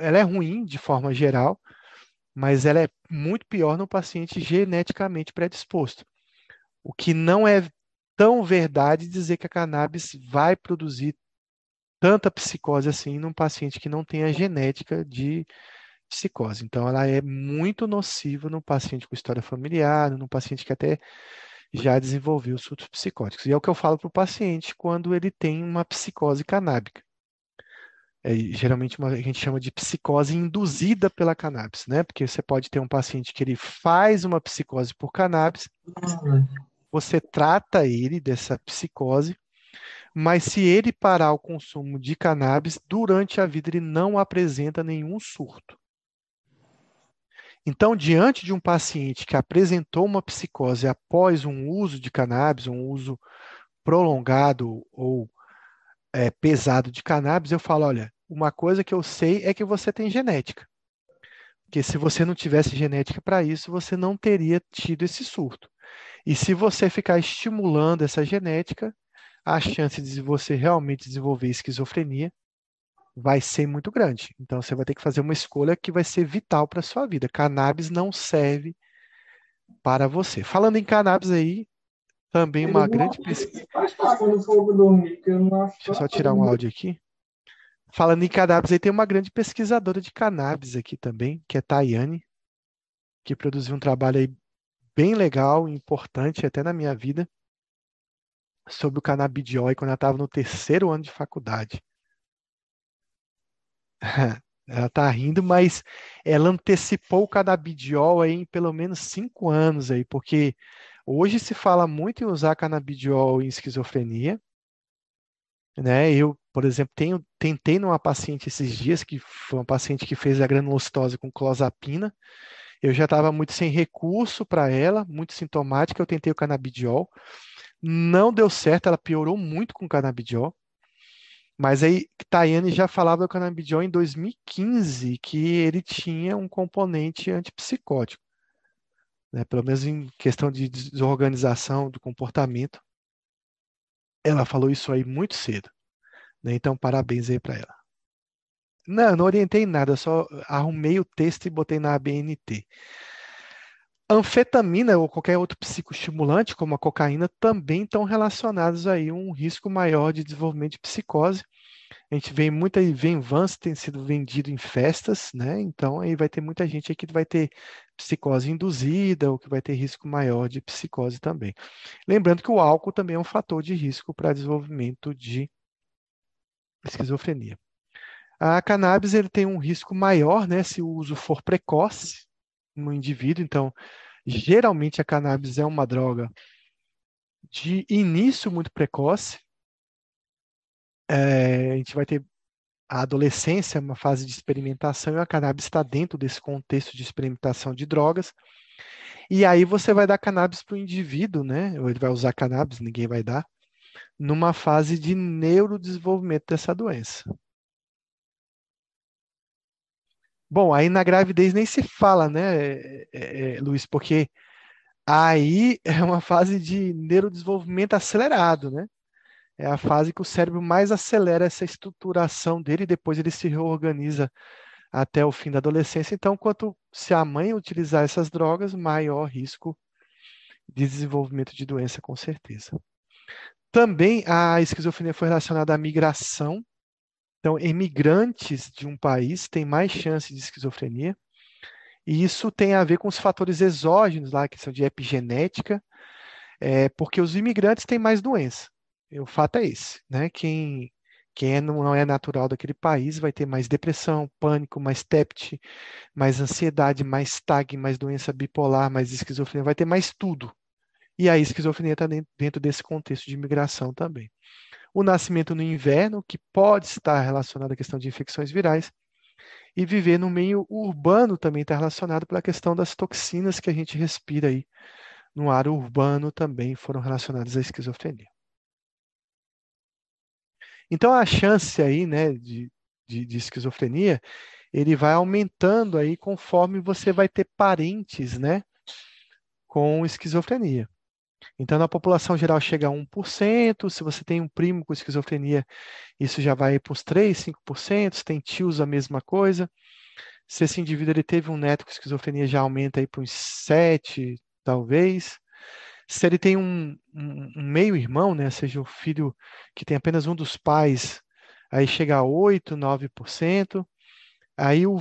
ela é ruim de forma geral, mas ela é muito pior no paciente geneticamente predisposto. O que não é tão verdade dizer que a cannabis vai produzir tanta psicose assim num paciente que não tem a genética de psicose. Então, ela é muito nociva no paciente com história familiar, no paciente que até já desenvolveu surtos psicóticos. E é o que eu falo para o paciente quando ele tem uma psicose canábica. É, geralmente uma, a gente chama de psicose induzida pela cannabis, né? Porque você pode ter um paciente que ele faz uma psicose por cannabis, você trata ele dessa psicose, mas se ele parar o consumo de cannabis, durante a vida ele não apresenta nenhum surto. Então, diante de um paciente que apresentou uma psicose após um uso de cannabis, um uso prolongado ou é, pesado de cannabis, eu falo: olha, uma coisa que eu sei é que você tem genética. Porque se você não tivesse genética para isso, você não teria tido esse surto. E se você ficar estimulando essa genética, a chance de você realmente desenvolver esquizofrenia vai ser muito grande. Então você vai ter que fazer uma escolha que vai ser vital para sua vida. Cannabis não serve para você. Falando em cannabis aí, também uma grande pesquisa. Deixa eu só tirar um áudio aqui. Falando em cannabis, aí tem uma grande pesquisadora de cannabis aqui também, que é Tayane, que produziu um trabalho aí bem legal, importante até na minha vida, sobre o canabidiol quando eu estava no terceiro ano de faculdade. [laughs] Ela está rindo, mas ela antecipou o canabidiol aí em pelo menos cinco anos aí, porque hoje se fala muito em usar canabidiol em esquizofrenia, né? Eu, por exemplo, tenho, tentei numa paciente esses dias, que foi uma paciente que fez a granulocitose com clozapina, eu já estava muito sem recurso para ela, muito sintomática, eu tentei o canabidiol, não deu certo, ela piorou muito com o canabidiol, mas aí, Tayane já falava do canabidiol em 2015, que ele tinha um componente antipsicótico, né? pelo menos em questão de desorganização do comportamento. Ela falou isso aí muito cedo. Né? Então, parabéns aí para ela. Não, não orientei nada, só arrumei o texto e botei na ABNT. Anfetamina ou qualquer outro psicoestimulante, como a cocaína, também estão relacionados aí a um risco maior de desenvolvimento de psicose. A gente vê muita Venvance tem sido vendido em festas, né? Então aí vai ter muita gente aí que vai ter psicose induzida ou que vai ter risco maior de psicose também. Lembrando que o álcool também é um fator de risco para desenvolvimento de esquizofrenia. A cannabis ele tem um risco maior, né, se o uso for precoce no indivíduo. Então, geralmente a cannabis é uma droga de início muito precoce, é, a gente vai ter a adolescência, uma fase de experimentação, e a cannabis está dentro desse contexto de experimentação de drogas. E aí você vai dar cannabis para o indivíduo, né? Ou ele vai usar cannabis, ninguém vai dar, numa fase de neurodesenvolvimento dessa doença. Bom, aí na gravidez nem se fala, né, é, é, Luiz, porque aí é uma fase de neurodesenvolvimento acelerado, né? É a fase que o cérebro mais acelera essa estruturação dele depois ele se reorganiza até o fim da adolescência. Então, quanto se a mãe utilizar essas drogas, maior risco de desenvolvimento de doença, com certeza. Também a esquizofrenia foi relacionada à migração. Então, imigrantes de um país têm mais chance de esquizofrenia. E isso tem a ver com os fatores exógenos lá, que são de epigenética, é, porque os imigrantes têm mais doença. O fato é esse, né? Quem, quem é, não é natural daquele país vai ter mais depressão, pânico, mais TEPT, mais ansiedade, mais TAG, mais doença bipolar, mais esquizofrenia, vai ter mais tudo. E a esquizofrenia está dentro desse contexto de imigração também. O nascimento no inverno, que pode estar relacionado à questão de infecções virais, e viver no meio urbano também está relacionado pela questão das toxinas que a gente respira aí no ar urbano também foram relacionadas à esquizofrenia. Então a chance aí, né, de, de, de esquizofrenia, ele vai aumentando aí conforme você vai ter parentes, né, com esquizofrenia. Então, na população geral chega a 1%, se você tem um primo com esquizofrenia, isso já vai para os 3%, 5%, se tem tios, a mesma coisa. Se esse indivíduo ele teve um neto com esquizofrenia, já aumenta aí para uns 7%, talvez. Se ele tem um, um, um meio-irmão, né, seja o filho que tem apenas um dos pais, aí chega a 8%, 9%. Aí, o,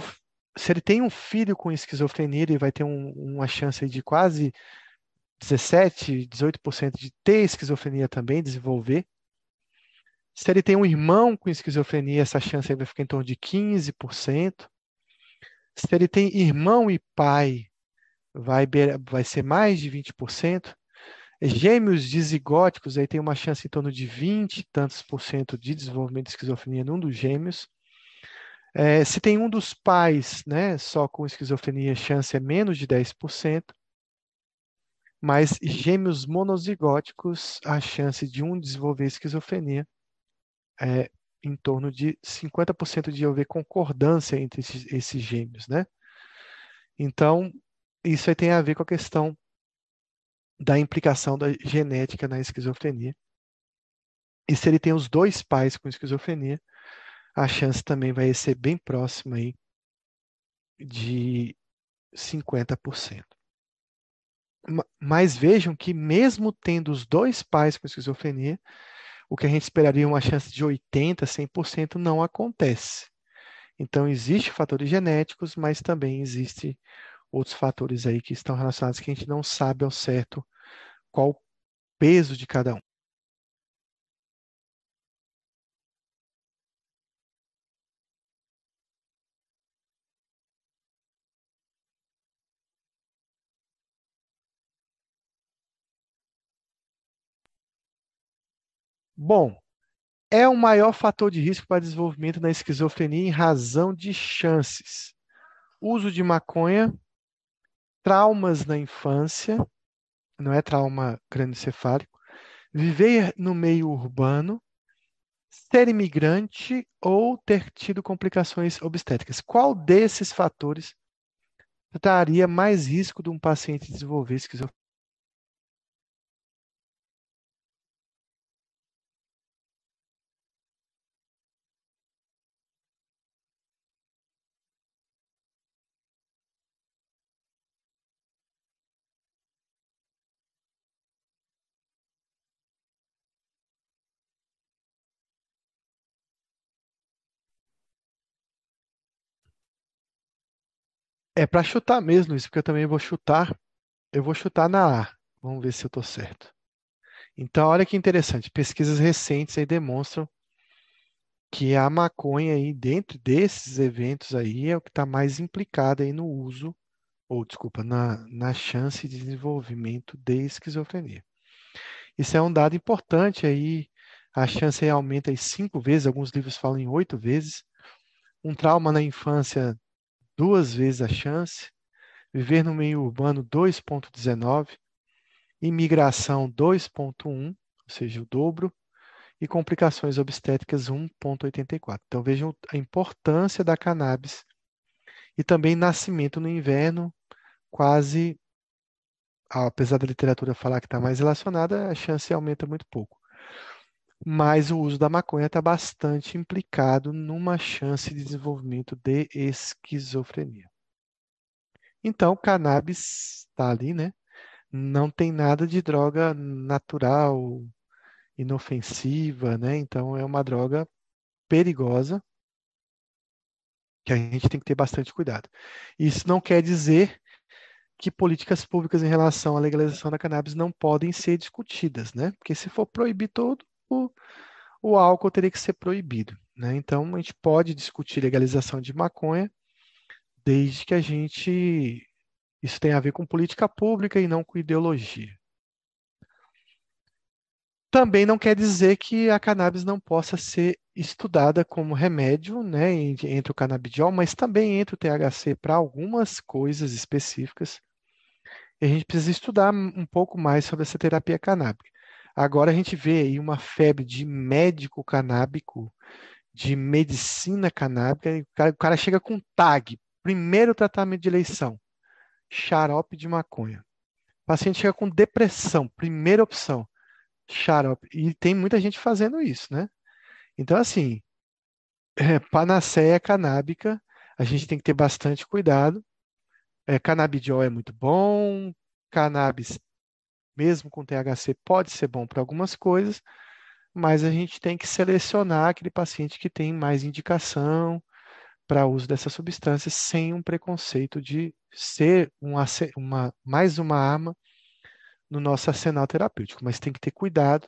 se ele tem um filho com esquizofrenia, ele vai ter um, uma chance de quase 17, 18% de ter esquizofrenia também, desenvolver. Se ele tem um irmão com esquizofrenia, essa chance vai ficar em torno de 15%. Se ele tem irmão e pai, vai, vai ser mais de 20%. Gêmeos dizigóticos, aí tem uma chance em torno de 20 e tantos por cento de desenvolvimento de esquizofrenia num dos gêmeos. É, se tem um dos pais né, só com esquizofrenia, a chance é menos de 10%. Mas gêmeos monozigóticos, a chance de um desenvolver esquizofrenia é em torno de 50% de haver concordância entre esses, esses gêmeos, né? Então, isso aí tem a ver com a questão da implicação da genética na esquizofrenia. E se ele tem os dois pais com esquizofrenia, a chance também vai ser bem próxima aí de 50%. Mas vejam que mesmo tendo os dois pais com esquizofrenia, o que a gente esperaria uma chance de 80, 100% não acontece. Então existe fatores genéticos, mas também existe outros fatores aí que estão relacionados que a gente não sabe ao certo qual o peso de cada um. Bom, é o maior fator de risco para desenvolvimento da esquizofrenia em razão de chances. Uso de maconha, traumas na infância, não é trauma crânioencefálico, viver no meio urbano, ser imigrante ou ter tido complicações obstétricas. Qual desses fatores traria mais risco de um paciente desenvolver esquizofrenia? É para chutar mesmo isso, porque eu também vou chutar. Eu vou chutar na A. Vamos ver se eu estou certo. Então, olha que interessante. Pesquisas recentes aí demonstram que a maconha aí, dentro desses eventos aí, é o que está mais implicado aí no uso, ou desculpa, na, na chance de desenvolvimento de esquizofrenia. Isso é um dado importante aí. A chance aí aumenta em cinco vezes, alguns livros falam em oito vezes. Um trauma na infância duas vezes a chance, viver no meio urbano 2,19, imigração 2,1, ou seja, o dobro, e complicações obstétricas 1,84. Então vejam a importância da cannabis e também nascimento no inverno, quase, apesar da literatura falar que está mais relacionada, a chance aumenta muito pouco. Mas o uso da maconha está bastante implicado numa chance de desenvolvimento de esquizofrenia. Então, cannabis está ali, né? Não tem nada de droga natural, inofensiva, né? Então, é uma droga perigosa que a gente tem que ter bastante cuidado. Isso não quer dizer que políticas públicas em relação à legalização da cannabis não podem ser discutidas, né? Porque se for proibir todo, o, o álcool teria que ser proibido, né? Então a gente pode discutir legalização de maconha desde que a gente isso tenha a ver com política pública e não com ideologia. Também não quer dizer que a cannabis não possa ser estudada como remédio, né, entre o canabidiol, mas também entre o THC para algumas coisas específicas. E a gente precisa estudar um pouco mais sobre essa terapia canábica. Agora a gente vê aí uma febre de médico canábico, de medicina canábica, o cara, o cara chega com tag, primeiro tratamento de eleição, xarope de maconha. O paciente chega com depressão, primeira opção, xarope. E tem muita gente fazendo isso, né? Então, assim, é, panaceia canábica, a gente tem que ter bastante cuidado. É, canabidiol é muito bom, cannabis, mesmo com THC, pode ser bom para algumas coisas, mas a gente tem que selecionar aquele paciente que tem mais indicação para uso dessa substância sem um preconceito de ser uma, uma, mais uma arma no nosso arsenal terapêutico, mas tem que ter cuidado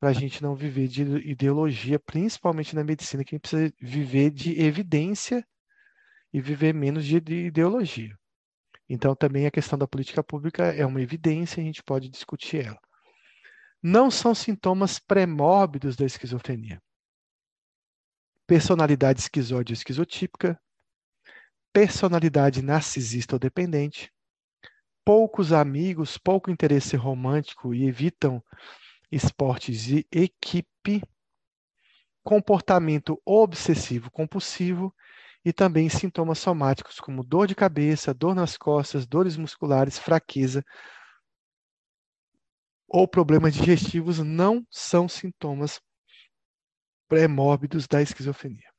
para a gente não viver de ideologia, principalmente na medicina, que a gente precisa viver de evidência e viver menos de, de ideologia. Então, também a questão da política pública é uma evidência, a gente pode discutir ela. Não são sintomas pré-mórbidos da esquizofrenia. Personalidade esquizóide ou esquizotípica, personalidade narcisista ou dependente, poucos amigos, pouco interesse romântico e evitam esportes de equipe, comportamento obsessivo compulsivo e também sintomas somáticos como dor de cabeça, dor nas costas, dores musculares, fraqueza ou problemas digestivos não são sintomas pré-mórbidos da esquizofrenia.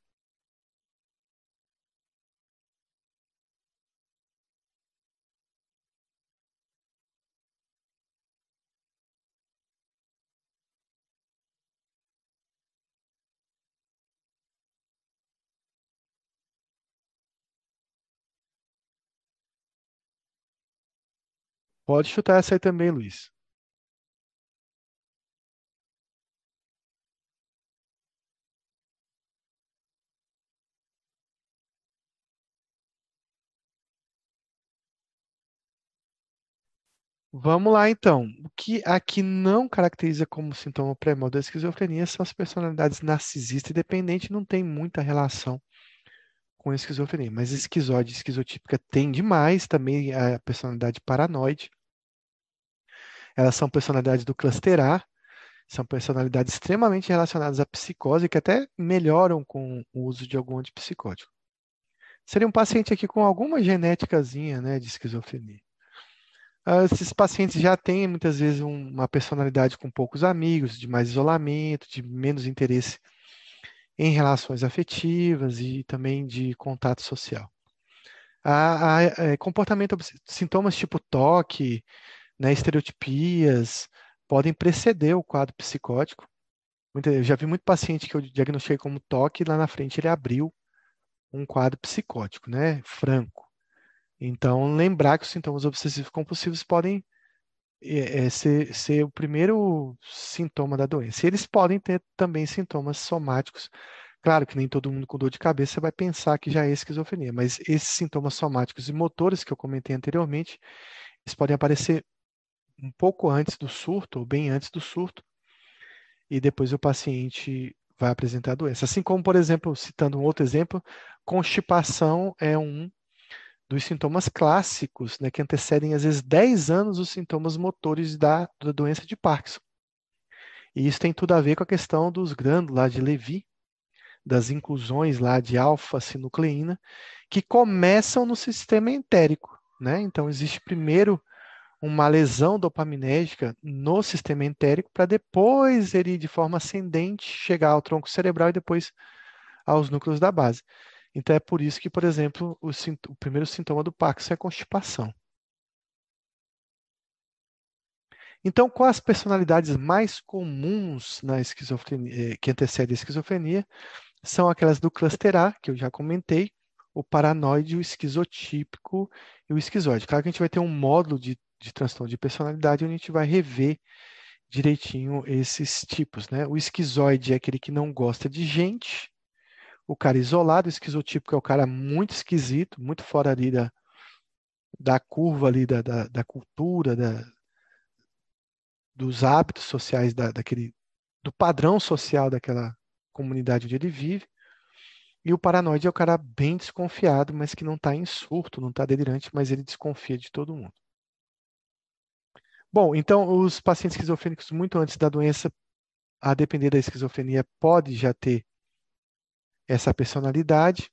Pode chutar essa aí também, Luiz. Vamos lá, então. O que aqui não caracteriza como sintoma pré-mal da esquizofrenia são as personalidades narcisista e dependente, não tem muita relação com esquizofrenia. Mas esquizóide e esquizotípica tem demais, também a personalidade paranoide. Elas são personalidades do cluster A, são personalidades extremamente relacionadas à psicose que até melhoram com o uso de algum antipsicótico. Seria um paciente aqui com alguma genéticazinha né, de esquizofrenia. Ah, esses pacientes já têm muitas vezes uma personalidade com poucos amigos, de mais isolamento, de menos interesse em relações afetivas e também de contato social. A, a, a é, comportamento, sintomas tipo toque, né, estereotipias, podem preceder o quadro psicótico. Eu já vi muito paciente que eu diagnostiquei como toque e lá na frente ele abriu um quadro psicótico, né, franco. Então, lembrar que os sintomas obsessivos compulsivos podem é, é, ser, ser o primeiro sintoma da doença. E eles podem ter também sintomas somáticos. Claro que nem todo mundo com dor de cabeça vai pensar que já é esquizofrenia, mas esses sintomas somáticos e motores que eu comentei anteriormente, eles podem aparecer um pouco antes do surto, ou bem antes do surto, e depois o paciente vai apresentar a doença. Assim como, por exemplo, citando um outro exemplo, constipação é um dos sintomas clássicos, né, que antecedem às vezes 10 anos os sintomas motores da, da doença de Parkinson. E isso tem tudo a ver com a questão dos glândulos de Levy, das inclusões lá de alfa-sinucleína, que começam no sistema entérico. Né? Então, existe primeiro uma lesão dopaminérgica no sistema entérico para depois ele, de forma ascendente, chegar ao tronco cerebral e depois aos núcleos da base. Então é por isso que, por exemplo, o, o primeiro sintoma do Parkinson é a constipação. Então, quais as personalidades mais comuns na esquizofrenia, eh, que antecedem a esquizofrenia? São aquelas do cluster A, que eu já comentei, o paranoide, o esquizotípico e o esquizoide. Claro que a gente vai ter um módulo de, de transtorno de personalidade onde a gente vai rever direitinho esses tipos, né? O esquizoide é aquele que não gosta de gente, o cara isolado, esquizotípico é o cara muito esquisito, muito fora ali da, da curva ali da, da, da cultura, da, dos hábitos sociais da, daquele, do padrão social daquela comunidade onde ele vive. E o paranoide é o cara bem desconfiado, mas que não está em surto, não está delirante, mas ele desconfia de todo mundo. Bom, então os pacientes esquizofrênicos, muito antes da doença, a depender da esquizofrenia, pode já ter essa personalidade,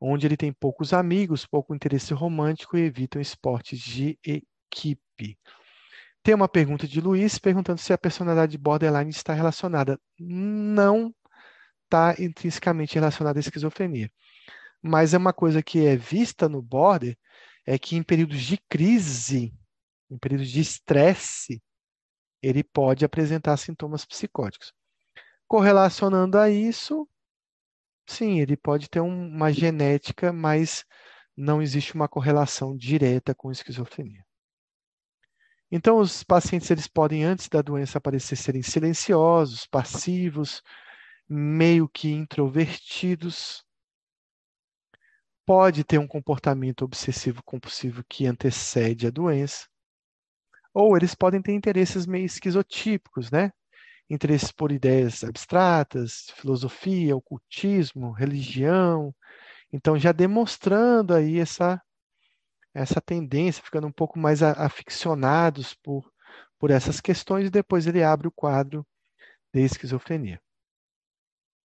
onde ele tem poucos amigos, pouco interesse romântico e evitam esportes de equipe. Tem uma pergunta de Luiz perguntando se a personalidade borderline está relacionada. Não está intrinsecamente relacionada à esquizofrenia. Mas é uma coisa que é vista no border é que em períodos de crise, em períodos de estresse, ele pode apresentar sintomas psicóticos. Correlacionando a isso, sim, ele pode ter uma genética, mas não existe uma correlação direta com esquizofrenia. Então, os pacientes eles podem, antes da doença aparecer, serem silenciosos, passivos, meio que introvertidos. Pode ter um comportamento obsessivo compulsivo que antecede a doença. Ou eles podem ter interesses meio esquizotípicos, né? Interesses por ideias abstratas, filosofia, ocultismo, religião. Então, já demonstrando aí essa essa tendência, ficando um pouco mais aficionados por, por essas questões, e depois ele abre o quadro de esquizofrenia.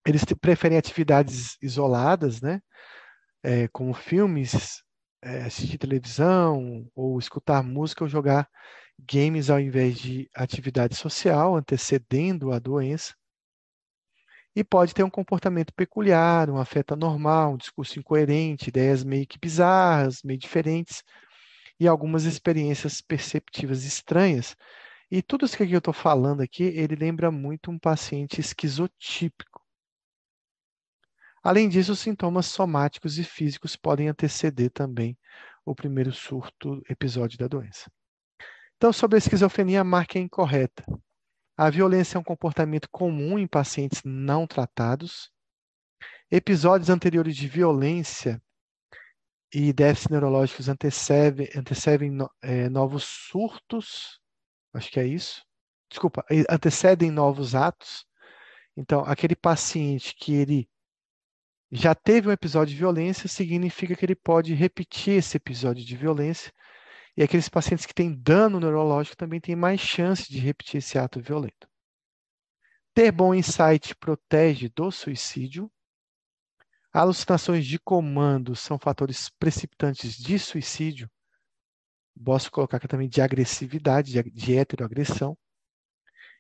Eles preferem atividades isoladas, né? É, como filmes, é, assistir televisão, ou escutar música, ou jogar games ao invés de atividade social, antecedendo a doença. E pode ter um comportamento peculiar, um afeto anormal, um discurso incoerente, ideias meio que bizarras, meio diferentes, e algumas experiências perceptivas estranhas. E tudo isso que eu estou falando aqui, ele lembra muito um paciente esquizotípico. Além disso, os sintomas somáticos e físicos podem anteceder também o primeiro surto episódio da doença. Então, sobre a esquizofrenia, a marca é incorreta. A violência é um comportamento comum em pacientes não tratados. Episódios anteriores de violência e déficits neurológicos antecedem, antecedem é, novos surtos, acho que é isso. Desculpa, antecedem novos atos. Então, aquele paciente que ele já teve um episódio de violência, significa que ele pode repetir esse episódio de violência e aqueles pacientes que têm dano neurológico também têm mais chance de repetir esse ato violento. Ter bom insight protege do suicídio. Alucinações de comando são fatores precipitantes de suicídio. Posso colocar aqui também de agressividade, de heteroagressão.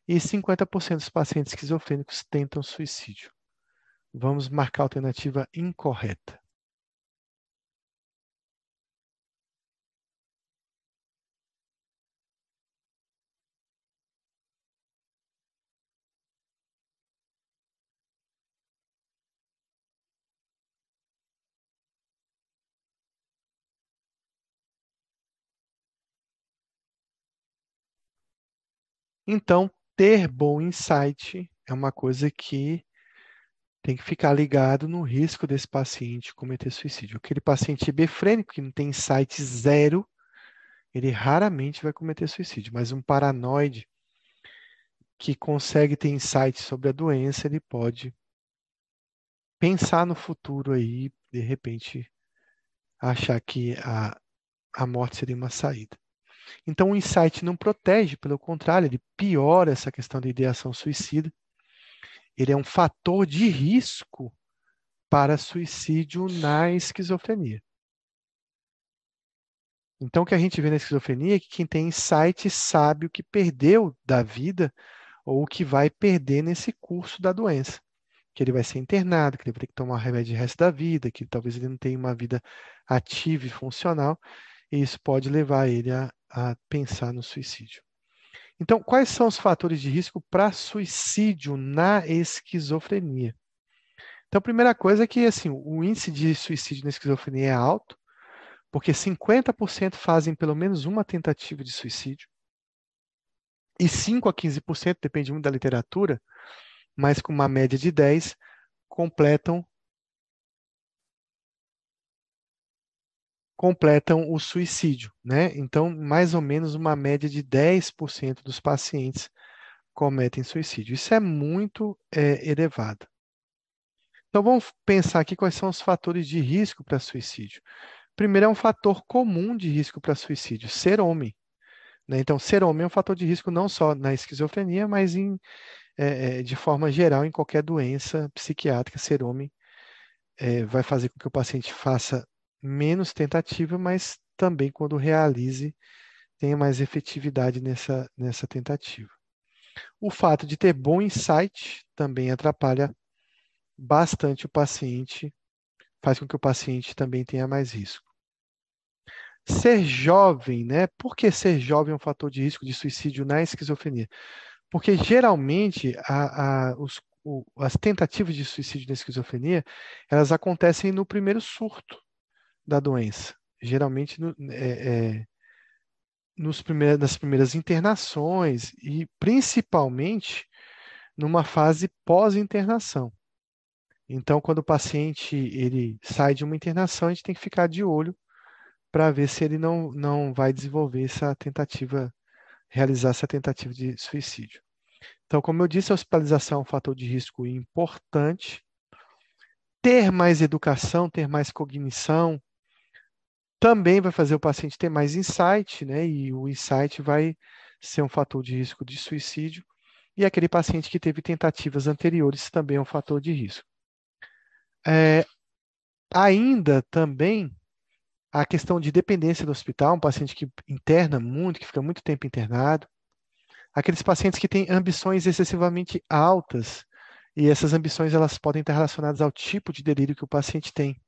E 50% dos pacientes esquizofrênicos tentam suicídio. Vamos marcar a alternativa incorreta. Então, ter bom insight é uma coisa que tem que ficar ligado no risco desse paciente cometer suicídio. Aquele paciente befrênico que não tem insight zero, ele raramente vai cometer suicídio, mas um paranoide que consegue ter insight sobre a doença, ele pode pensar no futuro aí, de repente achar que a, a morte seria uma saída. Então, o insight não protege, pelo contrário, ele piora essa questão da ideação suicida. Ele é um fator de risco para suicídio na esquizofrenia. Então, o que a gente vê na esquizofrenia é que quem tem insight sabe o que perdeu da vida ou o que vai perder nesse curso da doença. Que ele vai ser internado, que ele vai ter que tomar remédio o resto da vida, que talvez ele não tenha uma vida ativa e funcional, e isso pode levar ele a, a pensar no suicídio. Então, quais são os fatores de risco para suicídio na esquizofrenia? Então, a primeira coisa é que assim, o índice de suicídio na esquizofrenia é alto, porque 50% fazem pelo menos uma tentativa de suicídio, e 5 a 15%, depende muito da literatura, mas com uma média de 10, completam completam o suicídio, né? Então, mais ou menos uma média de 10% dos pacientes cometem suicídio. Isso é muito é, elevado. Então, vamos pensar aqui quais são os fatores de risco para suicídio. Primeiro, é um fator comum de risco para suicídio, ser homem. Né? Então, ser homem é um fator de risco não só na esquizofrenia, mas em, é, de forma geral em qualquer doença psiquiátrica. Ser homem é, vai fazer com que o paciente faça menos tentativa, mas também quando realize tenha mais efetividade nessa, nessa tentativa. O fato de ter bom insight também atrapalha bastante o paciente, faz com que o paciente também tenha mais risco. Ser jovem, né? Por que ser jovem é um fator de risco de suicídio na esquizofrenia? Porque geralmente a, a, os, o, as tentativas de suicídio na esquizofrenia elas acontecem no primeiro surto da doença. Geralmente no, é, é, nos nas primeiras internações e principalmente numa fase pós-internação. Então, quando o paciente ele sai de uma internação, a gente tem que ficar de olho para ver se ele não, não vai desenvolver essa tentativa, realizar essa tentativa de suicídio. Então, como eu disse, a hospitalização é um fator de risco importante. Ter mais educação, ter mais cognição, também vai fazer o paciente ter mais insight, né? E o insight vai ser um fator de risco de suicídio. E aquele paciente que teve tentativas anteriores também é um fator de risco. É, ainda também a questão de dependência do hospital, um paciente que interna muito, que fica muito tempo internado, aqueles pacientes que têm ambições excessivamente altas, e essas ambições elas podem estar relacionadas ao tipo de delírio que o paciente tem.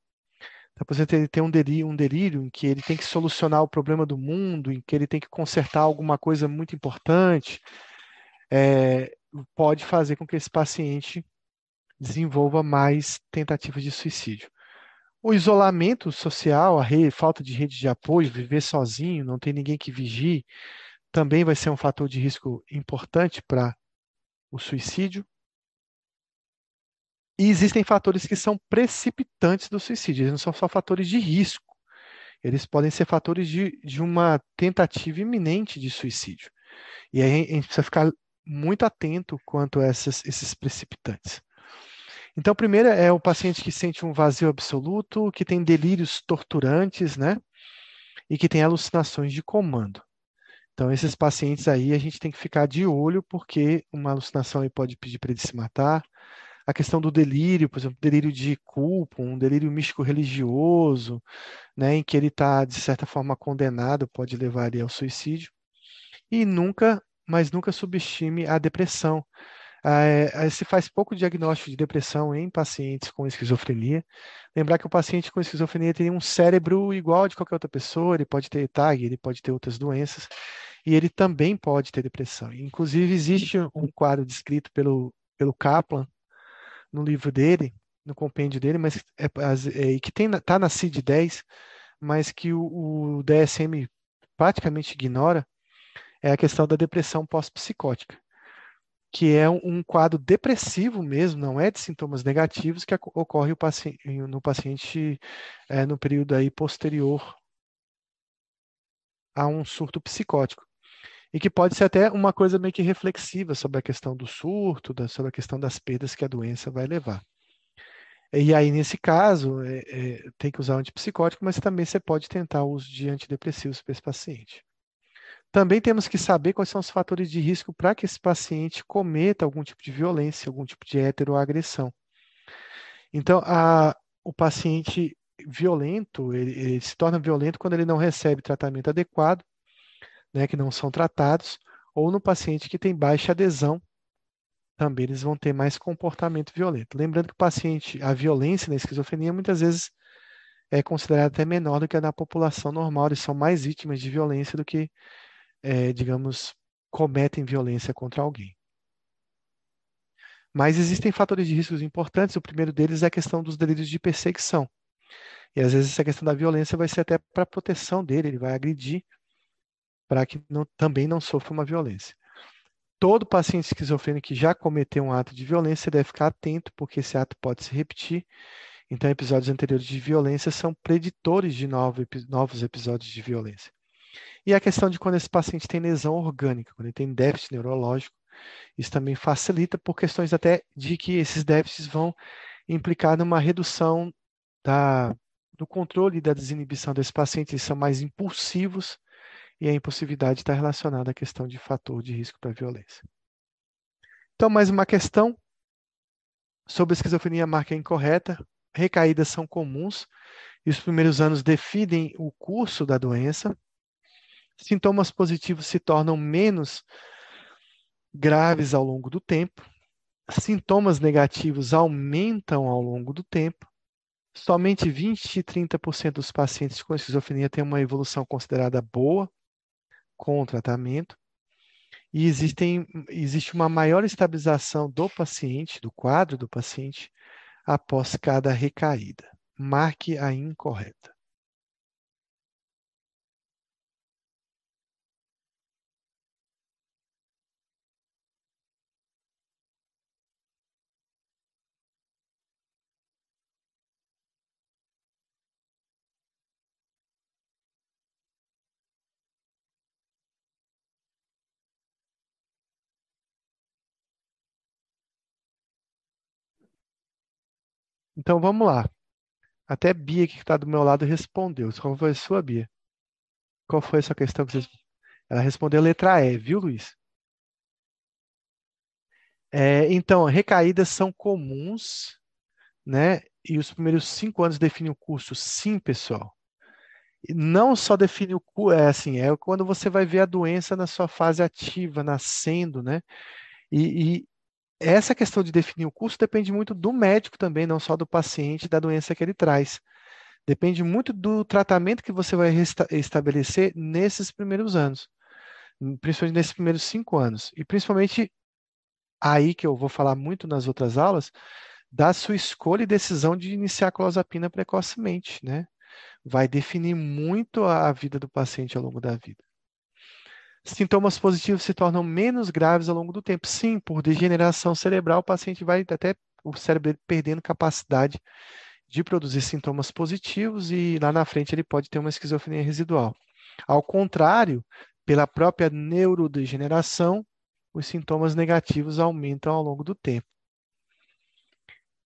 Então, por exemplo, ele tem um delírio, um delírio em que ele tem que solucionar o problema do mundo, em que ele tem que consertar alguma coisa muito importante, é, pode fazer com que esse paciente desenvolva mais tentativas de suicídio. O isolamento social, a falta de rede de apoio, viver sozinho, não ter ninguém que vigie, também vai ser um fator de risco importante para o suicídio. E existem fatores que são precipitantes do suicídio, eles não são só fatores de risco, eles podem ser fatores de, de uma tentativa iminente de suicídio. E aí a gente precisa ficar muito atento quanto a essas, esses precipitantes. Então, primeiro é o paciente que sente um vazio absoluto, que tem delírios torturantes, né? E que tem alucinações de comando. Então, esses pacientes aí a gente tem que ficar de olho, porque uma alucinação aí pode pedir para ele se matar. A questão do delírio, por exemplo, delírio de culpa, um delírio místico religioso, né, em que ele está, de certa forma, condenado, pode levar ele ao suicídio. E nunca, mas nunca subestime a depressão. É, se faz pouco diagnóstico de depressão em pacientes com esquizofrenia. Lembrar que o paciente com esquizofrenia tem um cérebro igual de qualquer outra pessoa, ele pode ter TAG, ele pode ter outras doenças, e ele também pode ter depressão. Inclusive, existe um quadro descrito pelo, pelo Kaplan no livro dele, no compêndio dele, mas é, é, que está na CID-10, mas que o, o DSM praticamente ignora, é a questão da depressão pós-psicótica que é um quadro depressivo mesmo, não é de sintomas negativos, que ocorre no paciente é, no período aí posterior a um surto psicótico. E que pode ser até uma coisa meio que reflexiva sobre a questão do surto, da, sobre a questão das perdas que a doença vai levar. E aí, nesse caso, é, é, tem que usar antipsicótico, mas também você pode tentar o uso de antidepressivos para esse paciente. Também temos que saber quais são os fatores de risco para que esse paciente cometa algum tipo de violência, algum tipo de heteroagressão. Então, a, o paciente violento, ele, ele, se torna violento quando ele não recebe tratamento adequado, né, que não são tratados, ou no paciente que tem baixa adesão, também eles vão ter mais comportamento violento. Lembrando que o paciente, a violência na esquizofrenia muitas vezes é considerada até menor do que a na população normal, eles são mais vítimas de violência do que é, digamos, cometem violência contra alguém. Mas existem fatores de riscos importantes. O primeiro deles é a questão dos delírios de perseguição. E às vezes essa questão da violência vai ser até para a proteção dele, ele vai agredir para que não, também não sofra uma violência. Todo paciente esquizofrênico que já cometeu um ato de violência deve ficar atento, porque esse ato pode se repetir. Então, episódios anteriores de violência são preditores de novo, novos episódios de violência. E a questão de quando esse paciente tem lesão orgânica, quando ele tem déficit neurológico, isso também facilita por questões até de que esses déficits vão implicar numa redução da, do controle e da desinibição desse paciente, eles são mais impulsivos e a impulsividade está relacionada à questão de fator de risco para violência. Então, mais uma questão sobre esquizofrenia marca incorreta. Recaídas são comuns e os primeiros anos definem o curso da doença. Sintomas positivos se tornam menos graves ao longo do tempo. Sintomas negativos aumentam ao longo do tempo. Somente 20 e 30% dos pacientes com esquizofrenia têm uma evolução considerada boa com o tratamento. E existem, existe uma maior estabilização do paciente, do quadro do paciente, após cada recaída. Marque a incorreta. Então vamos lá. Até Bia, que está do meu lado, respondeu. Qual foi a sua, Bia? Qual foi essa questão que vocês. Ela respondeu a letra E, viu, Luiz? É, então, recaídas são comuns, né? E os primeiros cinco anos definem o curso, sim, pessoal. não só define o curso, é assim, é quando você vai ver a doença na sua fase ativa, nascendo, né? E, e, essa questão de definir o curso depende muito do médico também, não só do paciente, da doença que ele traz. Depende muito do tratamento que você vai estabelecer nesses primeiros anos, principalmente nesses primeiros cinco anos. E principalmente aí que eu vou falar muito nas outras aulas, da sua escolha e decisão de iniciar a clozapina precocemente, né? Vai definir muito a vida do paciente ao longo da vida. Sintomas positivos se tornam menos graves ao longo do tempo. Sim, por degeneração cerebral, o paciente vai até o cérebro perdendo capacidade de produzir sintomas positivos e lá na frente ele pode ter uma esquizofrenia residual. Ao contrário, pela própria neurodegeneração, os sintomas negativos aumentam ao longo do tempo.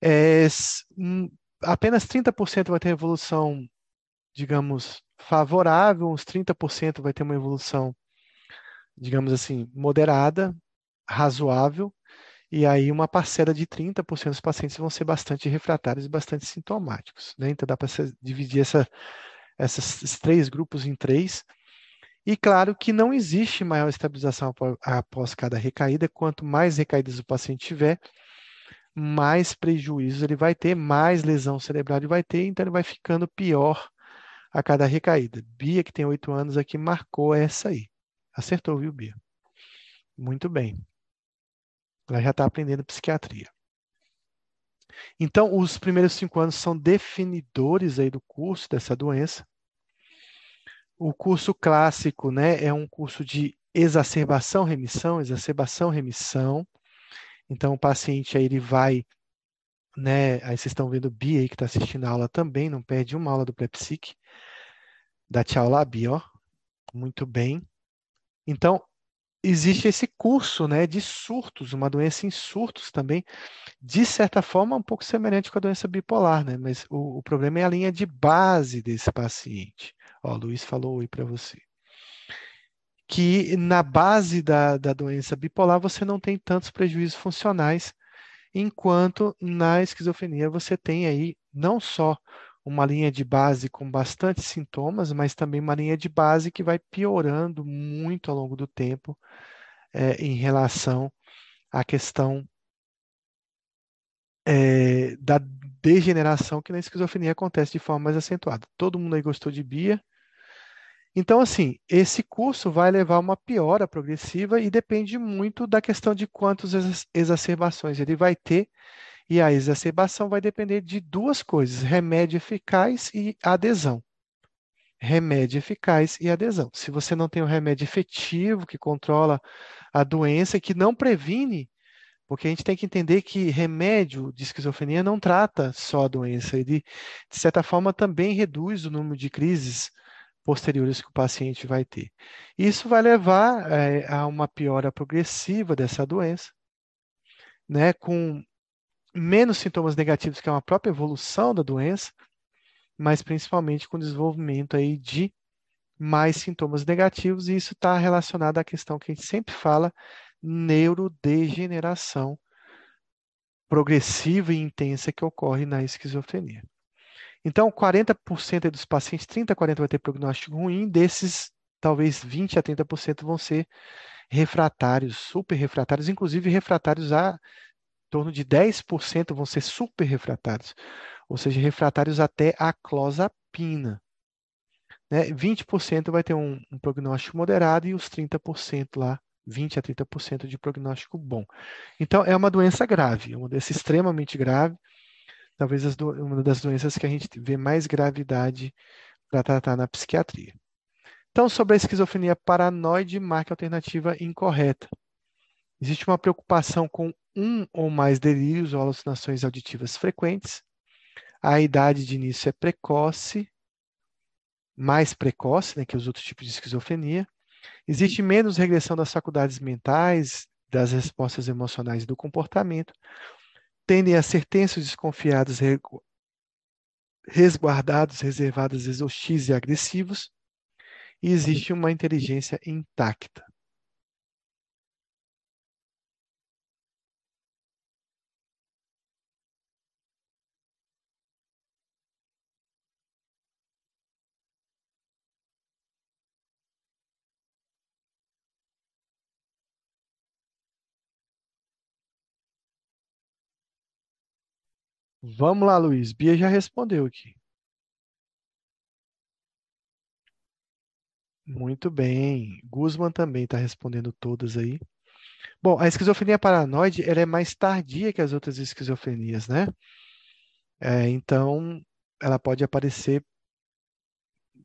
É, apenas 30% vai ter evolução, digamos, favorável, uns 30% vai ter uma evolução digamos assim, moderada, razoável, e aí uma parcela de 30% dos pacientes vão ser bastante refratários e bastante sintomáticos. Né? Então dá para dividir essa, esses três grupos em três. E claro que não existe maior estabilização após cada recaída, quanto mais recaídas o paciente tiver, mais prejuízos ele vai ter, mais lesão cerebral ele vai ter, então ele vai ficando pior a cada recaída. Bia, que tem oito anos aqui, marcou essa aí. Acertou, viu, Bia? Muito bem. Ela já está aprendendo psiquiatria. Então, os primeiros cinco anos são definidores aí do curso dessa doença. O curso clássico, né, é um curso de exacerbação, remissão, exacerbação, remissão. Então, o paciente aí ele vai, né, aí vocês estão vendo Bia aí que está assistindo a aula também, não perde uma aula do Prepsic. Dá tchau lá, Bia, ó. Muito bem. Então, existe esse curso né, de surtos, uma doença em surtos também, de certa forma um pouco semelhante com a doença bipolar, né? mas o, o problema é a linha de base desse paciente. Ó, o Luiz falou oi para você. Que na base da, da doença bipolar você não tem tantos prejuízos funcionais, enquanto na esquizofrenia você tem aí não só uma linha de base com bastante sintomas, mas também uma linha de base que vai piorando muito ao longo do tempo é, em relação à questão é, da degeneração que na esquizofrenia acontece de forma mais acentuada. Todo mundo aí gostou de Bia. Então, assim, esse curso vai levar uma piora progressiva e depende muito da questão de quantas exacerbações ele vai ter. E a exacerbação vai depender de duas coisas: remédio eficaz e adesão. Remédio eficaz e adesão. Se você não tem um remédio efetivo que controla a doença, que não previne, porque a gente tem que entender que remédio de esquizofrenia não trata só a doença, ele, de certa forma, também reduz o número de crises posteriores que o paciente vai ter. Isso vai levar é, a uma piora progressiva dessa doença, né, com menos sintomas negativos, que é uma própria evolução da doença, mas principalmente com desenvolvimento aí de mais sintomas negativos, e isso está relacionado à questão que a gente sempre fala, neurodegeneração progressiva e intensa que ocorre na esquizofrenia. Então, 40% dos pacientes, 30 a 40 vai ter prognóstico ruim, desses talvez 20 a 30% vão ser refratários, super refratários, inclusive refratários a torno de 10% vão ser super refratários, ou seja, refratários até a clozapina. Né? 20% vai ter um, um prognóstico moderado e os 30% lá 20 a 30% de prognóstico bom. Então, é uma doença grave, é uma doença extremamente grave, talvez uma das doenças que a gente vê mais gravidade para tratar na psiquiatria. Então, sobre a esquizofrenia paranoide, marca alternativa incorreta. Existe uma preocupação com um ou mais delírios ou alucinações auditivas frequentes. A idade de início é precoce, mais precoce né, que os outros tipos de esquizofrenia. Existe menos regressão das faculdades mentais, das respostas emocionais e do comportamento tendem a ser tensos, desconfiados, resguardados, reservados, exaustivos e agressivos, e existe uma inteligência intacta. Vamos lá, Luiz. Bia já respondeu aqui. Muito bem. Guzman também está respondendo todas aí. Bom, a esquizofrenia paranoide ela é mais tardia que as outras esquizofrenias, né? É, então, ela pode aparecer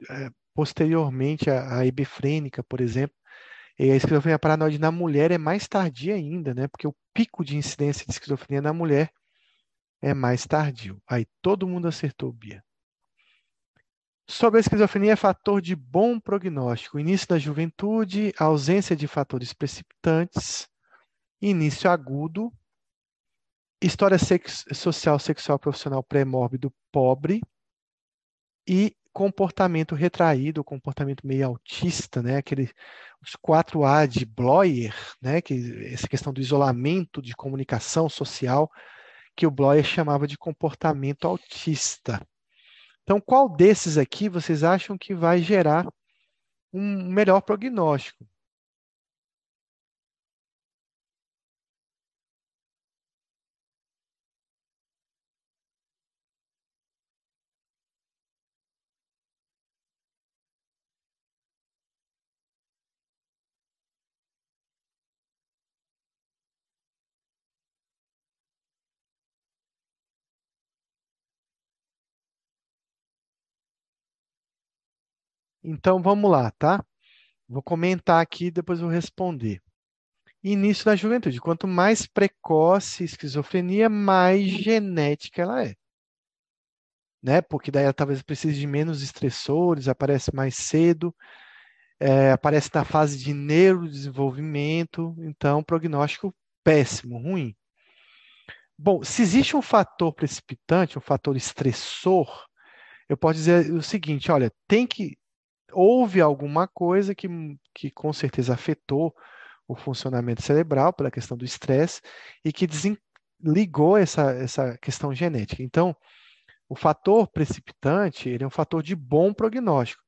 é, posteriormente à, à hebefrênica, por exemplo. E a esquizofrenia paranoide na mulher é mais tardia ainda, né? Porque o pico de incidência de esquizofrenia na mulher é mais tardio. Aí todo mundo acertou, Bia. Sobre a esquizofrenia, fator de bom prognóstico. Início da juventude, ausência de fatores precipitantes, início agudo, história sex social, sexual, profissional pré-mórbido pobre e comportamento retraído, comportamento meio autista, né? Aquele, os 4A de Bloyer, né? Que, essa questão do isolamento de comunicação social, que o Bloyer chamava de comportamento autista. Então, qual desses aqui vocês acham que vai gerar um melhor prognóstico? Então vamos lá, tá? Vou comentar aqui, depois vou responder. Início da juventude. Quanto mais precoce a esquizofrenia, mais genética ela é. Né? Porque daí ela talvez precise de menos estressores, aparece mais cedo, é, aparece na fase de neurodesenvolvimento, então prognóstico péssimo, ruim. Bom, se existe um fator precipitante, um fator estressor, eu posso dizer o seguinte: olha, tem que houve alguma coisa que, que com certeza afetou o funcionamento cerebral pela questão do estresse e que desligou essa, essa questão genética. Então, o fator precipitante ele é um fator de bom prognóstico.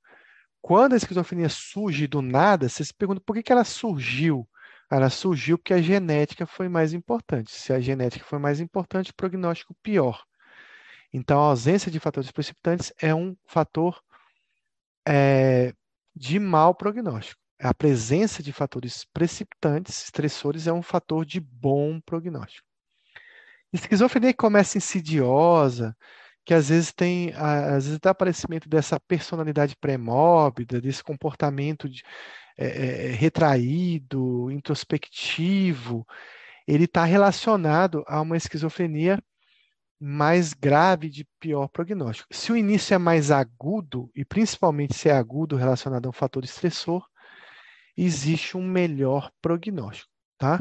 Quando a esquizofrenia surge do nada, você se pergunta por que, que ela surgiu? Ela surgiu porque a genética foi mais importante. Se a genética foi mais importante, o prognóstico pior. Então, a ausência de fatores precipitantes é um fator é, de mau prognóstico. A presença de fatores precipitantes, estressores, é um fator de bom prognóstico. Esquizofrenia que começa insidiosa, que às vezes tem, às vezes dá aparecimento dessa personalidade pré-mórbida, desse comportamento de, é, é, retraído, introspectivo, ele está relacionado a uma esquizofrenia mais grave de pior prognóstico. Se o início é mais agudo, e principalmente se é agudo relacionado a um fator estressor, existe um melhor prognóstico, tá?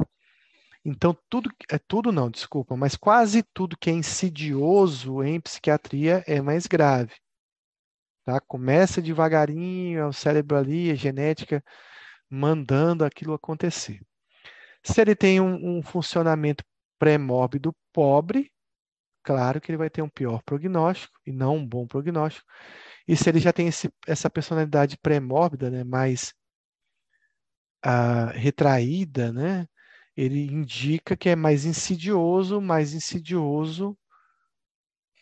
Então, tudo, é tudo não, desculpa, mas quase tudo que é insidioso em psiquiatria é mais grave. Tá? Começa devagarinho, é o cérebro ali, a genética mandando aquilo acontecer. Se ele tem um, um funcionamento pré-mórbido pobre, claro que ele vai ter um pior prognóstico e não um bom prognóstico. E se ele já tem esse, essa personalidade pré-mórbida, né, mais uh, retraída, né, ele indica que é mais insidioso, mais insidioso,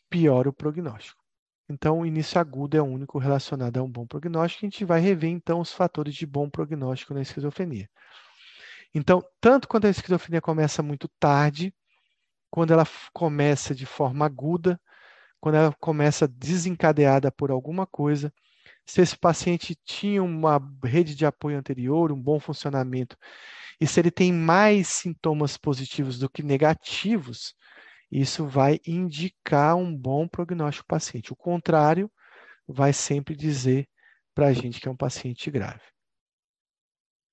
pior o prognóstico. Então, o início agudo é o único relacionado a um bom prognóstico. A gente vai rever, então, os fatores de bom prognóstico na esquizofrenia. Então, tanto quando a esquizofrenia começa muito tarde, quando ela começa de forma aguda, quando ela começa desencadeada por alguma coisa, se esse paciente tinha uma rede de apoio anterior, um bom funcionamento, e se ele tem mais sintomas positivos do que negativos, isso vai indicar um bom prognóstico paciente. O contrário vai sempre dizer para a gente que é um paciente grave.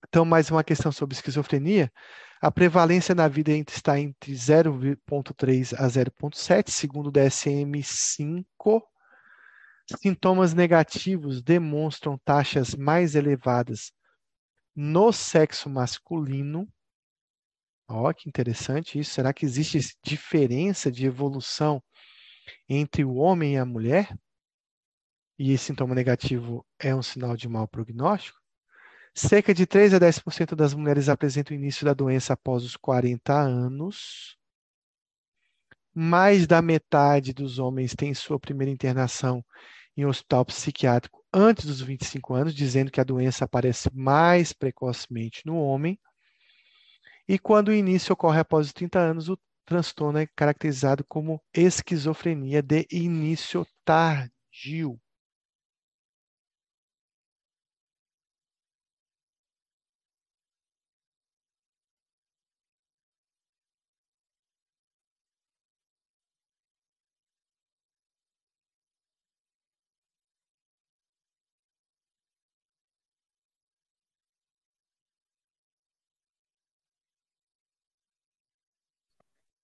Então, mais uma questão sobre esquizofrenia. A prevalência na vida está entre 0,3 a 0,7, segundo o DSM-5. Sintomas negativos demonstram taxas mais elevadas no sexo masculino. Ó, que interessante isso. Será que existe diferença de evolução entre o homem e a mulher? E esse sintoma negativo é um sinal de mau prognóstico? Cerca de 3 a 10% das mulheres apresentam o início da doença após os 40 anos. Mais da metade dos homens tem sua primeira internação em hospital psiquiátrico antes dos 25 anos, dizendo que a doença aparece mais precocemente no homem. E quando o início ocorre após os 30 anos, o transtorno é caracterizado como esquizofrenia de início tardio.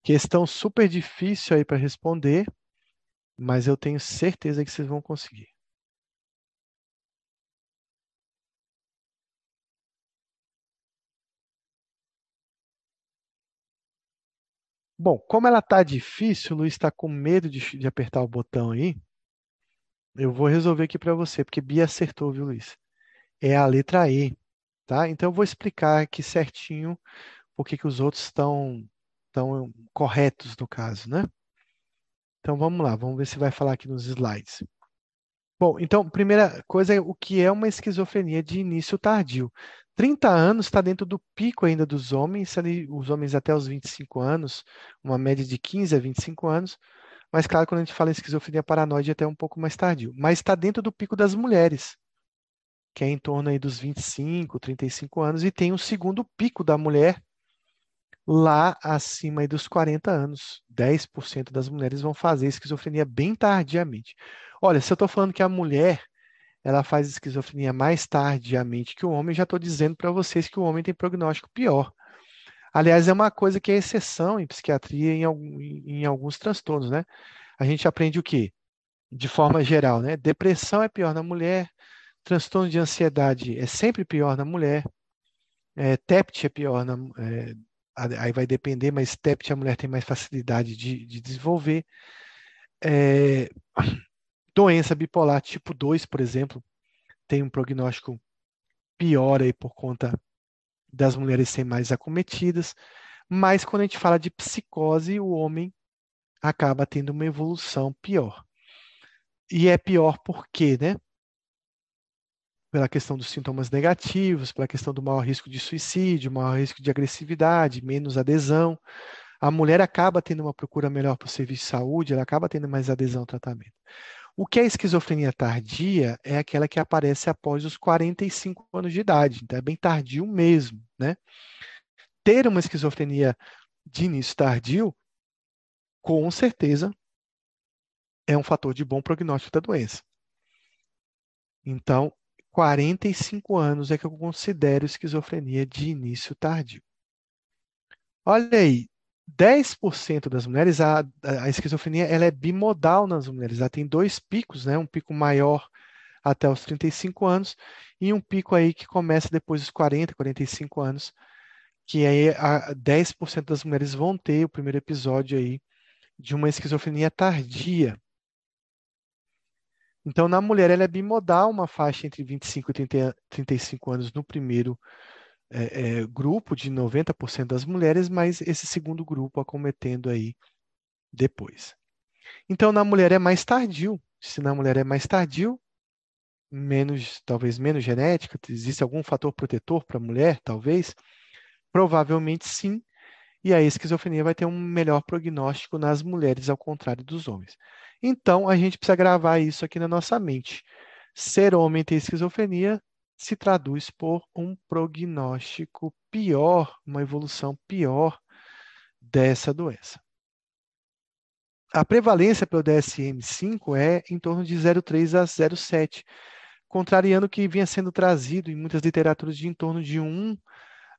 Questão super difícil aí para responder, mas eu tenho certeza que vocês vão conseguir. Bom, como ela está difícil, o Luiz está com medo de, de, apertar o botão aí. Eu vou resolver aqui para você, porque Bia acertou, viu, Luiz? É a letra E, tá? Então eu vou explicar aqui certinho por que os outros estão estão corretos no caso, né? Então vamos lá, vamos ver se vai falar aqui nos slides. Bom, então, primeira coisa é o que é uma esquizofrenia de início tardio. 30 anos está dentro do pico ainda dos homens, ali, os homens até os 25 anos, uma média de 15 a 25 anos, mas claro, quando a gente fala em esquizofrenia paranoide, é até um pouco mais tardio. Mas está dentro do pico das mulheres, que é em torno aí dos 25, 35 anos, e tem o segundo pico da mulher, lá acima dos 40 anos. 10% das mulheres vão fazer esquizofrenia bem tardiamente. Olha, se eu estou falando que a mulher ela faz esquizofrenia mais tardiamente que o homem, já estou dizendo para vocês que o homem tem prognóstico pior. Aliás, é uma coisa que é exceção em psiquiatria em, em alguns transtornos, né? A gente aprende o quê? De forma geral, né? Depressão é pior na mulher, transtorno de ansiedade é sempre pior na mulher, é, TEPT é pior na, é, aí vai depender, mas TEPT a mulher tem mais facilidade de, de desenvolver. É, doença bipolar tipo 2, por exemplo, tem um prognóstico pior aí por conta das mulheres serem mais acometidas, mas quando a gente fala de psicose, o homem acaba tendo uma evolução pior. E é pior por quê, né? Pela questão dos sintomas negativos, pela questão do maior risco de suicídio, maior risco de agressividade, menos adesão. A mulher acaba tendo uma procura melhor para o serviço de saúde, ela acaba tendo mais adesão ao tratamento. O que é esquizofrenia tardia é aquela que aparece após os 45 anos de idade, então é bem tardio mesmo, né? Ter uma esquizofrenia de início tardio, com certeza, é um fator de bom prognóstico da doença. Então, 45 anos é que eu considero esquizofrenia de início tardio. Olha aí, 10% das mulheres, a, a, esquizofrenia ela é bimodal nas mulheres. Ela tem dois picos, né? um pico maior até os 35 anos e um pico aí que começa depois dos 40, 45 anos, que aí a 10% das mulheres vão ter o primeiro episódio aí de uma esquizofrenia tardia. Então, na mulher, ela é bimodal, uma faixa entre 25 e 30, 35 anos no primeiro é, é, grupo, de 90% das mulheres, mas esse segundo grupo acometendo aí depois. Então, na mulher é mais tardio. Se na mulher é mais tardio, menos, talvez menos genética, existe algum fator protetor para a mulher, talvez? Provavelmente sim. E a esquizofrenia vai ter um melhor prognóstico nas mulheres, ao contrário dos homens. Então, a gente precisa gravar isso aqui na nossa mente. Ser homem ter esquizofrenia se traduz por um prognóstico pior, uma evolução pior dessa doença. A prevalência pelo DSM-5 é em torno de 0,3 a 0,7, contrariando o que vinha sendo trazido em muitas literaturas de em torno de 1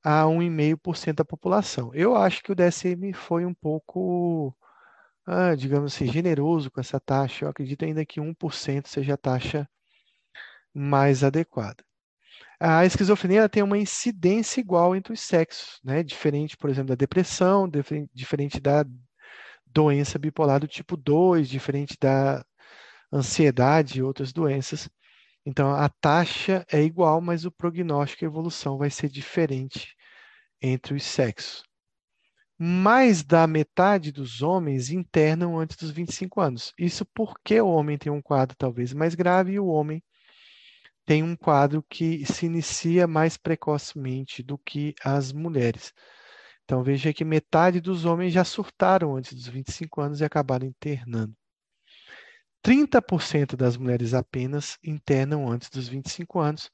a 1,5% da população. Eu acho que o DSM foi um pouco ah, digamos assim, generoso com essa taxa. Eu acredito ainda que 1% seja a taxa mais adequada. A esquizofrenia tem uma incidência igual entre os sexos, né? diferente, por exemplo, da depressão, diferente da doença bipolar do tipo 2, diferente da ansiedade e outras doenças. Então, a taxa é igual, mas o prognóstico e a evolução vai ser diferente entre os sexos mais da metade dos homens internam antes dos 25 anos. Isso porque o homem tem um quadro talvez mais grave e o homem tem um quadro que se inicia mais precocemente do que as mulheres. Então veja que metade dos homens já surtaram antes dos 25 anos e acabaram internando. 30% das mulheres apenas internam antes dos 25 anos,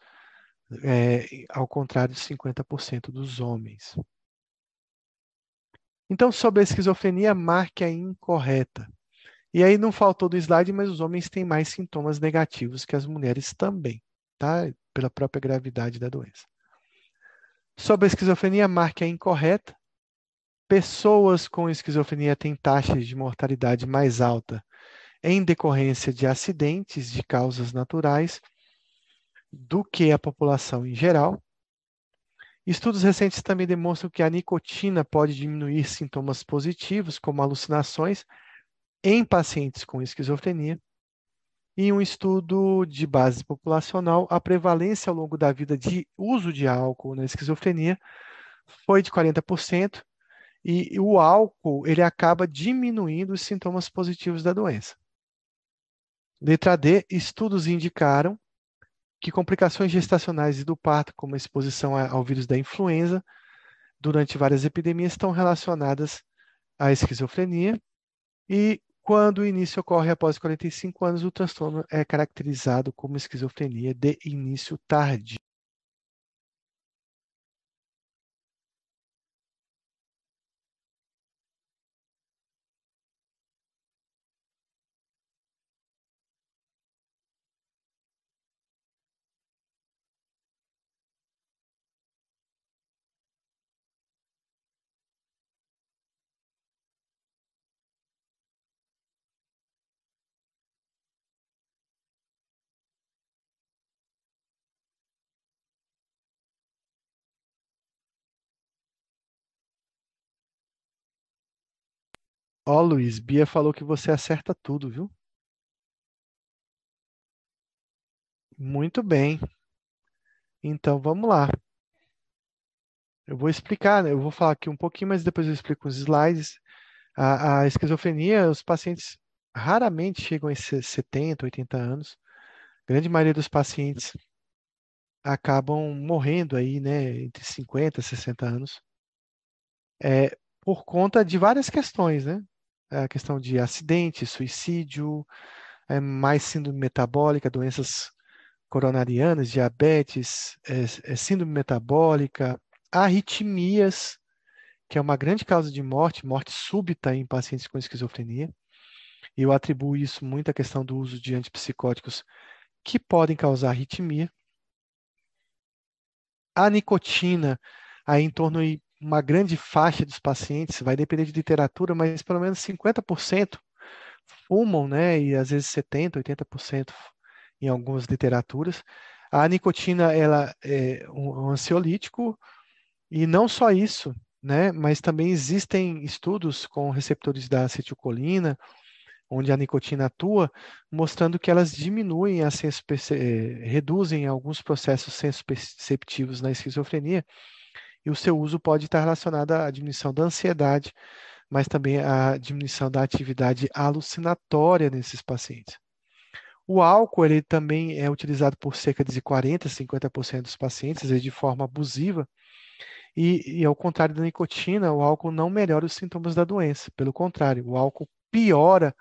é, ao contrário de 50% dos homens. Então, sobre a esquizofrenia, marque a incorreta. E aí não faltou do slide, mas os homens têm mais sintomas negativos que as mulheres também, tá? Pela própria gravidade da doença. Sobre a esquizofrenia, marque a incorreta. Pessoas com esquizofrenia têm taxas de mortalidade mais alta em decorrência de acidentes de causas naturais do que a população em geral. Estudos recentes também demonstram que a nicotina pode diminuir sintomas positivos, como alucinações, em pacientes com esquizofrenia. Em um estudo de base populacional, a prevalência ao longo da vida de uso de álcool na esquizofrenia foi de 40%, e o álcool ele acaba diminuindo os sintomas positivos da doença. Letra D, estudos indicaram que complicações gestacionais e do parto, como a exposição ao vírus da influenza, durante várias epidemias, estão relacionadas à esquizofrenia. E quando o início ocorre após 45 anos, o transtorno é caracterizado como esquizofrenia de início tardio. Ó, Luiz, Bia falou que você acerta tudo, viu? Muito bem. Então, vamos lá. Eu vou explicar, né? Eu vou falar aqui um pouquinho, mas depois eu explico os slides. A, a esquizofrenia, os pacientes raramente chegam a 70, 80 anos. A grande maioria dos pacientes acabam morrendo aí, né, entre 50 e 60 anos, é, por conta de várias questões, né? A questão de acidente, suicídio, é, mais síndrome metabólica, doenças coronarianas, diabetes, é, é síndrome metabólica, arritmias, que é uma grande causa de morte, morte súbita em pacientes com esquizofrenia. E eu atribuo isso muito à questão do uso de antipsicóticos que podem causar arritmia. A nicotina, aí em torno de uma grande faixa dos pacientes, vai depender de literatura, mas pelo menos 50% fumam, né? E às vezes 70%, 80% em algumas literaturas. A nicotina ela é um ansiolítico e não só isso, né? Mas também existem estudos com receptores da acetilcolina, onde a nicotina atua, mostrando que elas diminuem, a eh, reduzem alguns processos sensoperceptivos na esquizofrenia, e o seu uso pode estar relacionado à diminuição da ansiedade, mas também à diminuição da atividade alucinatória nesses pacientes. O álcool ele também é utilizado por cerca de 40, 50% dos pacientes, de forma abusiva, e, e, ao contrário da nicotina, o álcool não melhora os sintomas da doença. Pelo contrário, o álcool piora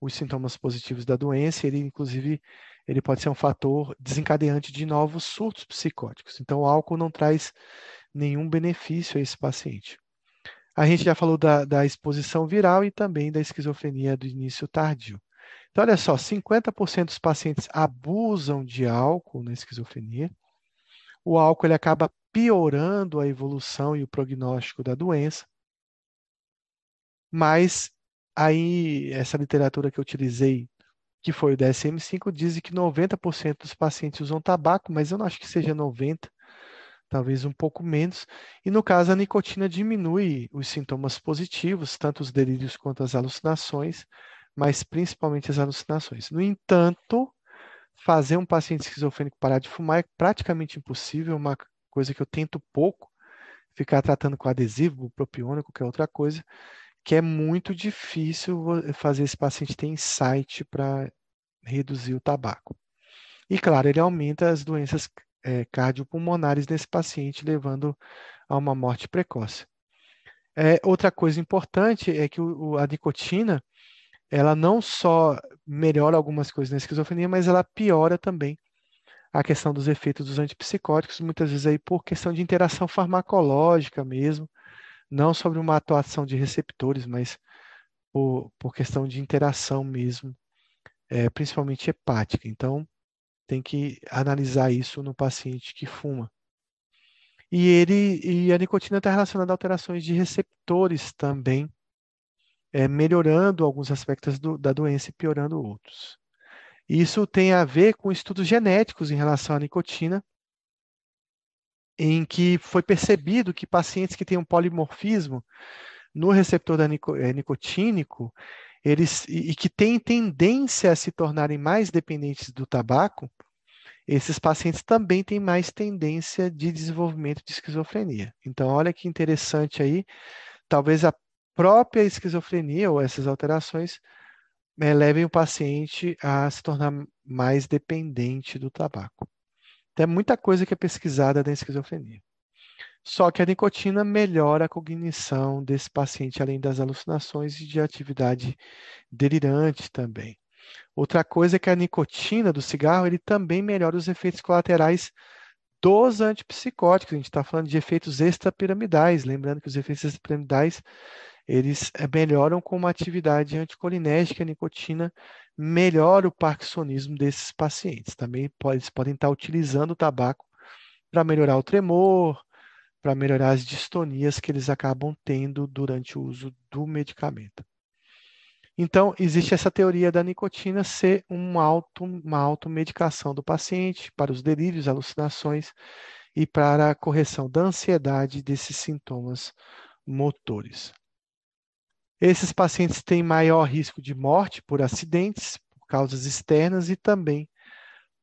os sintomas positivos da doença. Ele, inclusive, ele pode ser um fator desencadeante de novos surtos psicóticos. Então, o álcool não traz nenhum benefício a esse paciente. A gente já falou da, da exposição viral e também da esquizofrenia do início tardio. Então, olha só, 50% dos pacientes abusam de álcool na esquizofrenia. O álcool ele acaba piorando a evolução e o prognóstico da doença. Mas aí, essa literatura que eu utilizei, que foi o DSM-5, diz que 90% dos pacientes usam tabaco, mas eu não acho que seja 90%, talvez um pouco menos. E no caso, a nicotina diminui os sintomas positivos, tanto os delírios quanto as alucinações, mas principalmente as alucinações. No entanto, fazer um paciente esquizofrênico parar de fumar é praticamente impossível, uma coisa que eu tento pouco, ficar tratando com adesivo, propiônico, que é outra coisa, que é muito difícil fazer esse paciente ter insight para reduzir o tabaco. E claro, ele aumenta as doenças é, cardiopulmonares nesse paciente, levando a uma morte precoce. É, outra coisa importante é que o, a nicotina, ela não só melhora algumas coisas na esquizofrenia, mas ela piora também a questão dos efeitos dos antipsicóticos, muitas vezes aí por questão de interação farmacológica mesmo, não sobre uma atuação de receptores, mas por, por questão de interação mesmo, é, principalmente hepática. Então, tem que analisar isso no paciente que fuma. E ele e a nicotina está relacionada a alterações de receptores também, é, melhorando alguns aspectos do, da doença e piorando outros. Isso tem a ver com estudos genéticos em relação à nicotina, em que foi percebido que pacientes que têm um polimorfismo no receptor da eh, nicotínico, eles e que têm tendência a se tornarem mais dependentes do tabaco, esses pacientes também têm mais tendência de desenvolvimento de esquizofrenia. Então, olha que interessante aí, talvez a própria esquizofrenia ou essas alterações é, levem o paciente a se tornar mais dependente do tabaco. Tem muita coisa que é pesquisada na esquizofrenia. Só que a nicotina melhora a cognição desse paciente, além das alucinações e de atividade delirante também. Outra coisa é que a nicotina do cigarro ele também melhora os efeitos colaterais dos antipsicóticos. A gente está falando de efeitos extrapiramidais. Lembrando que os efeitos extrapiramidais eles eh, melhoram com uma atividade anticolinérgica, a nicotina melhora o parkinsonismo desses pacientes. Também eles podem estar utilizando o tabaco para melhorar o tremor, para melhorar as distonias que eles acabam tendo durante o uso do medicamento. Então, existe essa teoria da nicotina ser um auto, uma automedicação do paciente para os delírios, alucinações e para a correção da ansiedade desses sintomas motores. Esses pacientes têm maior risco de morte por acidentes, por causas externas e também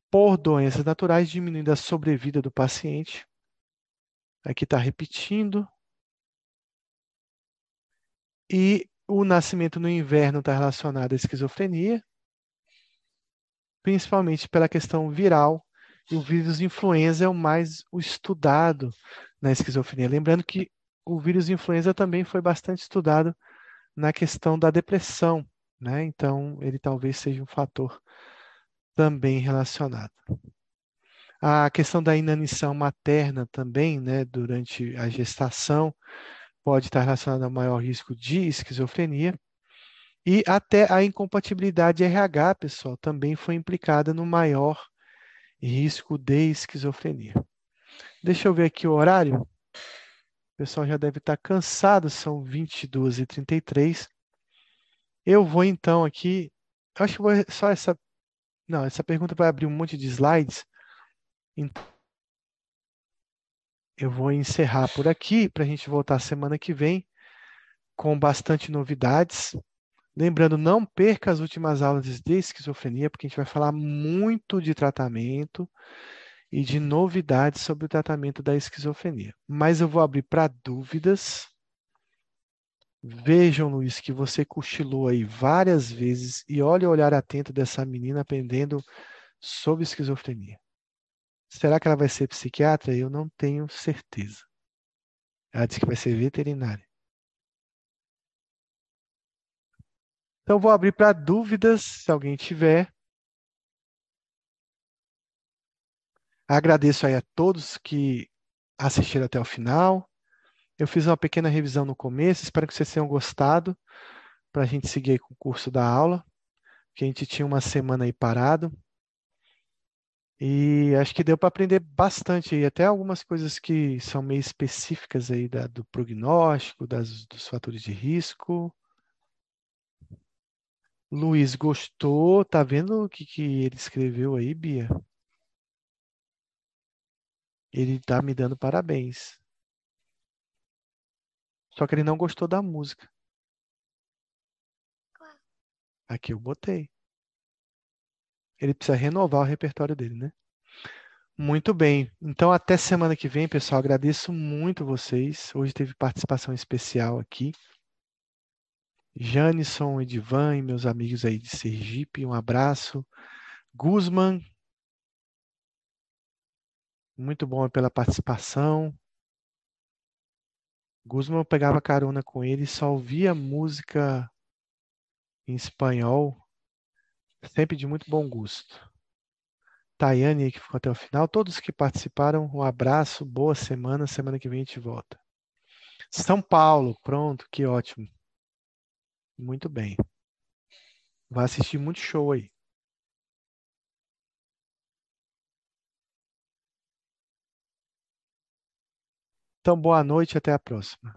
por doenças naturais, diminuindo a sobrevida do paciente. Aqui está repetindo. E o nascimento no inverno está relacionado à esquizofrenia, principalmente pela questão viral E o vírus influenza é o mais estudado na esquizofrenia. Lembrando que o vírus influenza também foi bastante estudado na questão da depressão, né? Então, ele talvez seja um fator também relacionado. A questão da inanição materna também, né, durante a gestação, pode estar relacionada ao maior risco de esquizofrenia. E até a incompatibilidade RH, pessoal, também foi implicada no maior risco de esquizofrenia. Deixa eu ver aqui o horário. O pessoal já deve estar cansado, são 22h33. Eu vou então aqui. Acho que vou só essa. Não, essa pergunta vai abrir um monte de slides. Então, eu vou encerrar por aqui para a gente voltar semana que vem com bastante novidades. Lembrando, não perca as últimas aulas de esquizofrenia, porque a gente vai falar muito de tratamento e de novidades sobre o tratamento da esquizofrenia. Mas eu vou abrir para dúvidas. Vejam, Luiz, que você cochilou aí várias vezes e olhe o olhar atento dessa menina aprendendo sobre esquizofrenia. Será que ela vai ser psiquiatra? Eu não tenho certeza. Ela disse que vai ser veterinária. Então, vou abrir para dúvidas, se alguém tiver. Agradeço aí a todos que assistiram até o final. Eu fiz uma pequena revisão no começo, espero que vocês tenham gostado, para a gente seguir com o curso da aula, que a gente tinha uma semana aí parado. E acho que deu para aprender bastante aí, até algumas coisas que são meio específicas aí da, do prognóstico, das, dos fatores de risco. Luiz gostou, tá vendo o que, que ele escreveu aí, Bia? Ele tá me dando parabéns. Só que ele não gostou da música. Aqui eu botei. Ele precisa renovar o repertório dele, né? Muito bem. Então, até semana que vem, pessoal. Agradeço muito vocês. Hoje teve participação especial aqui. Janisson, Edivan e meus amigos aí de Sergipe, um abraço. Guzman, muito bom pela participação. Guzman eu pegava carona com ele, só ouvia música em espanhol, sempre de muito bom gosto. Tayane, que ficou até o final, todos que participaram, um abraço, boa semana, semana que vem a gente volta. São Paulo, pronto, que ótimo. Muito bem. Vai assistir muito show aí. Então, boa noite até a próxima.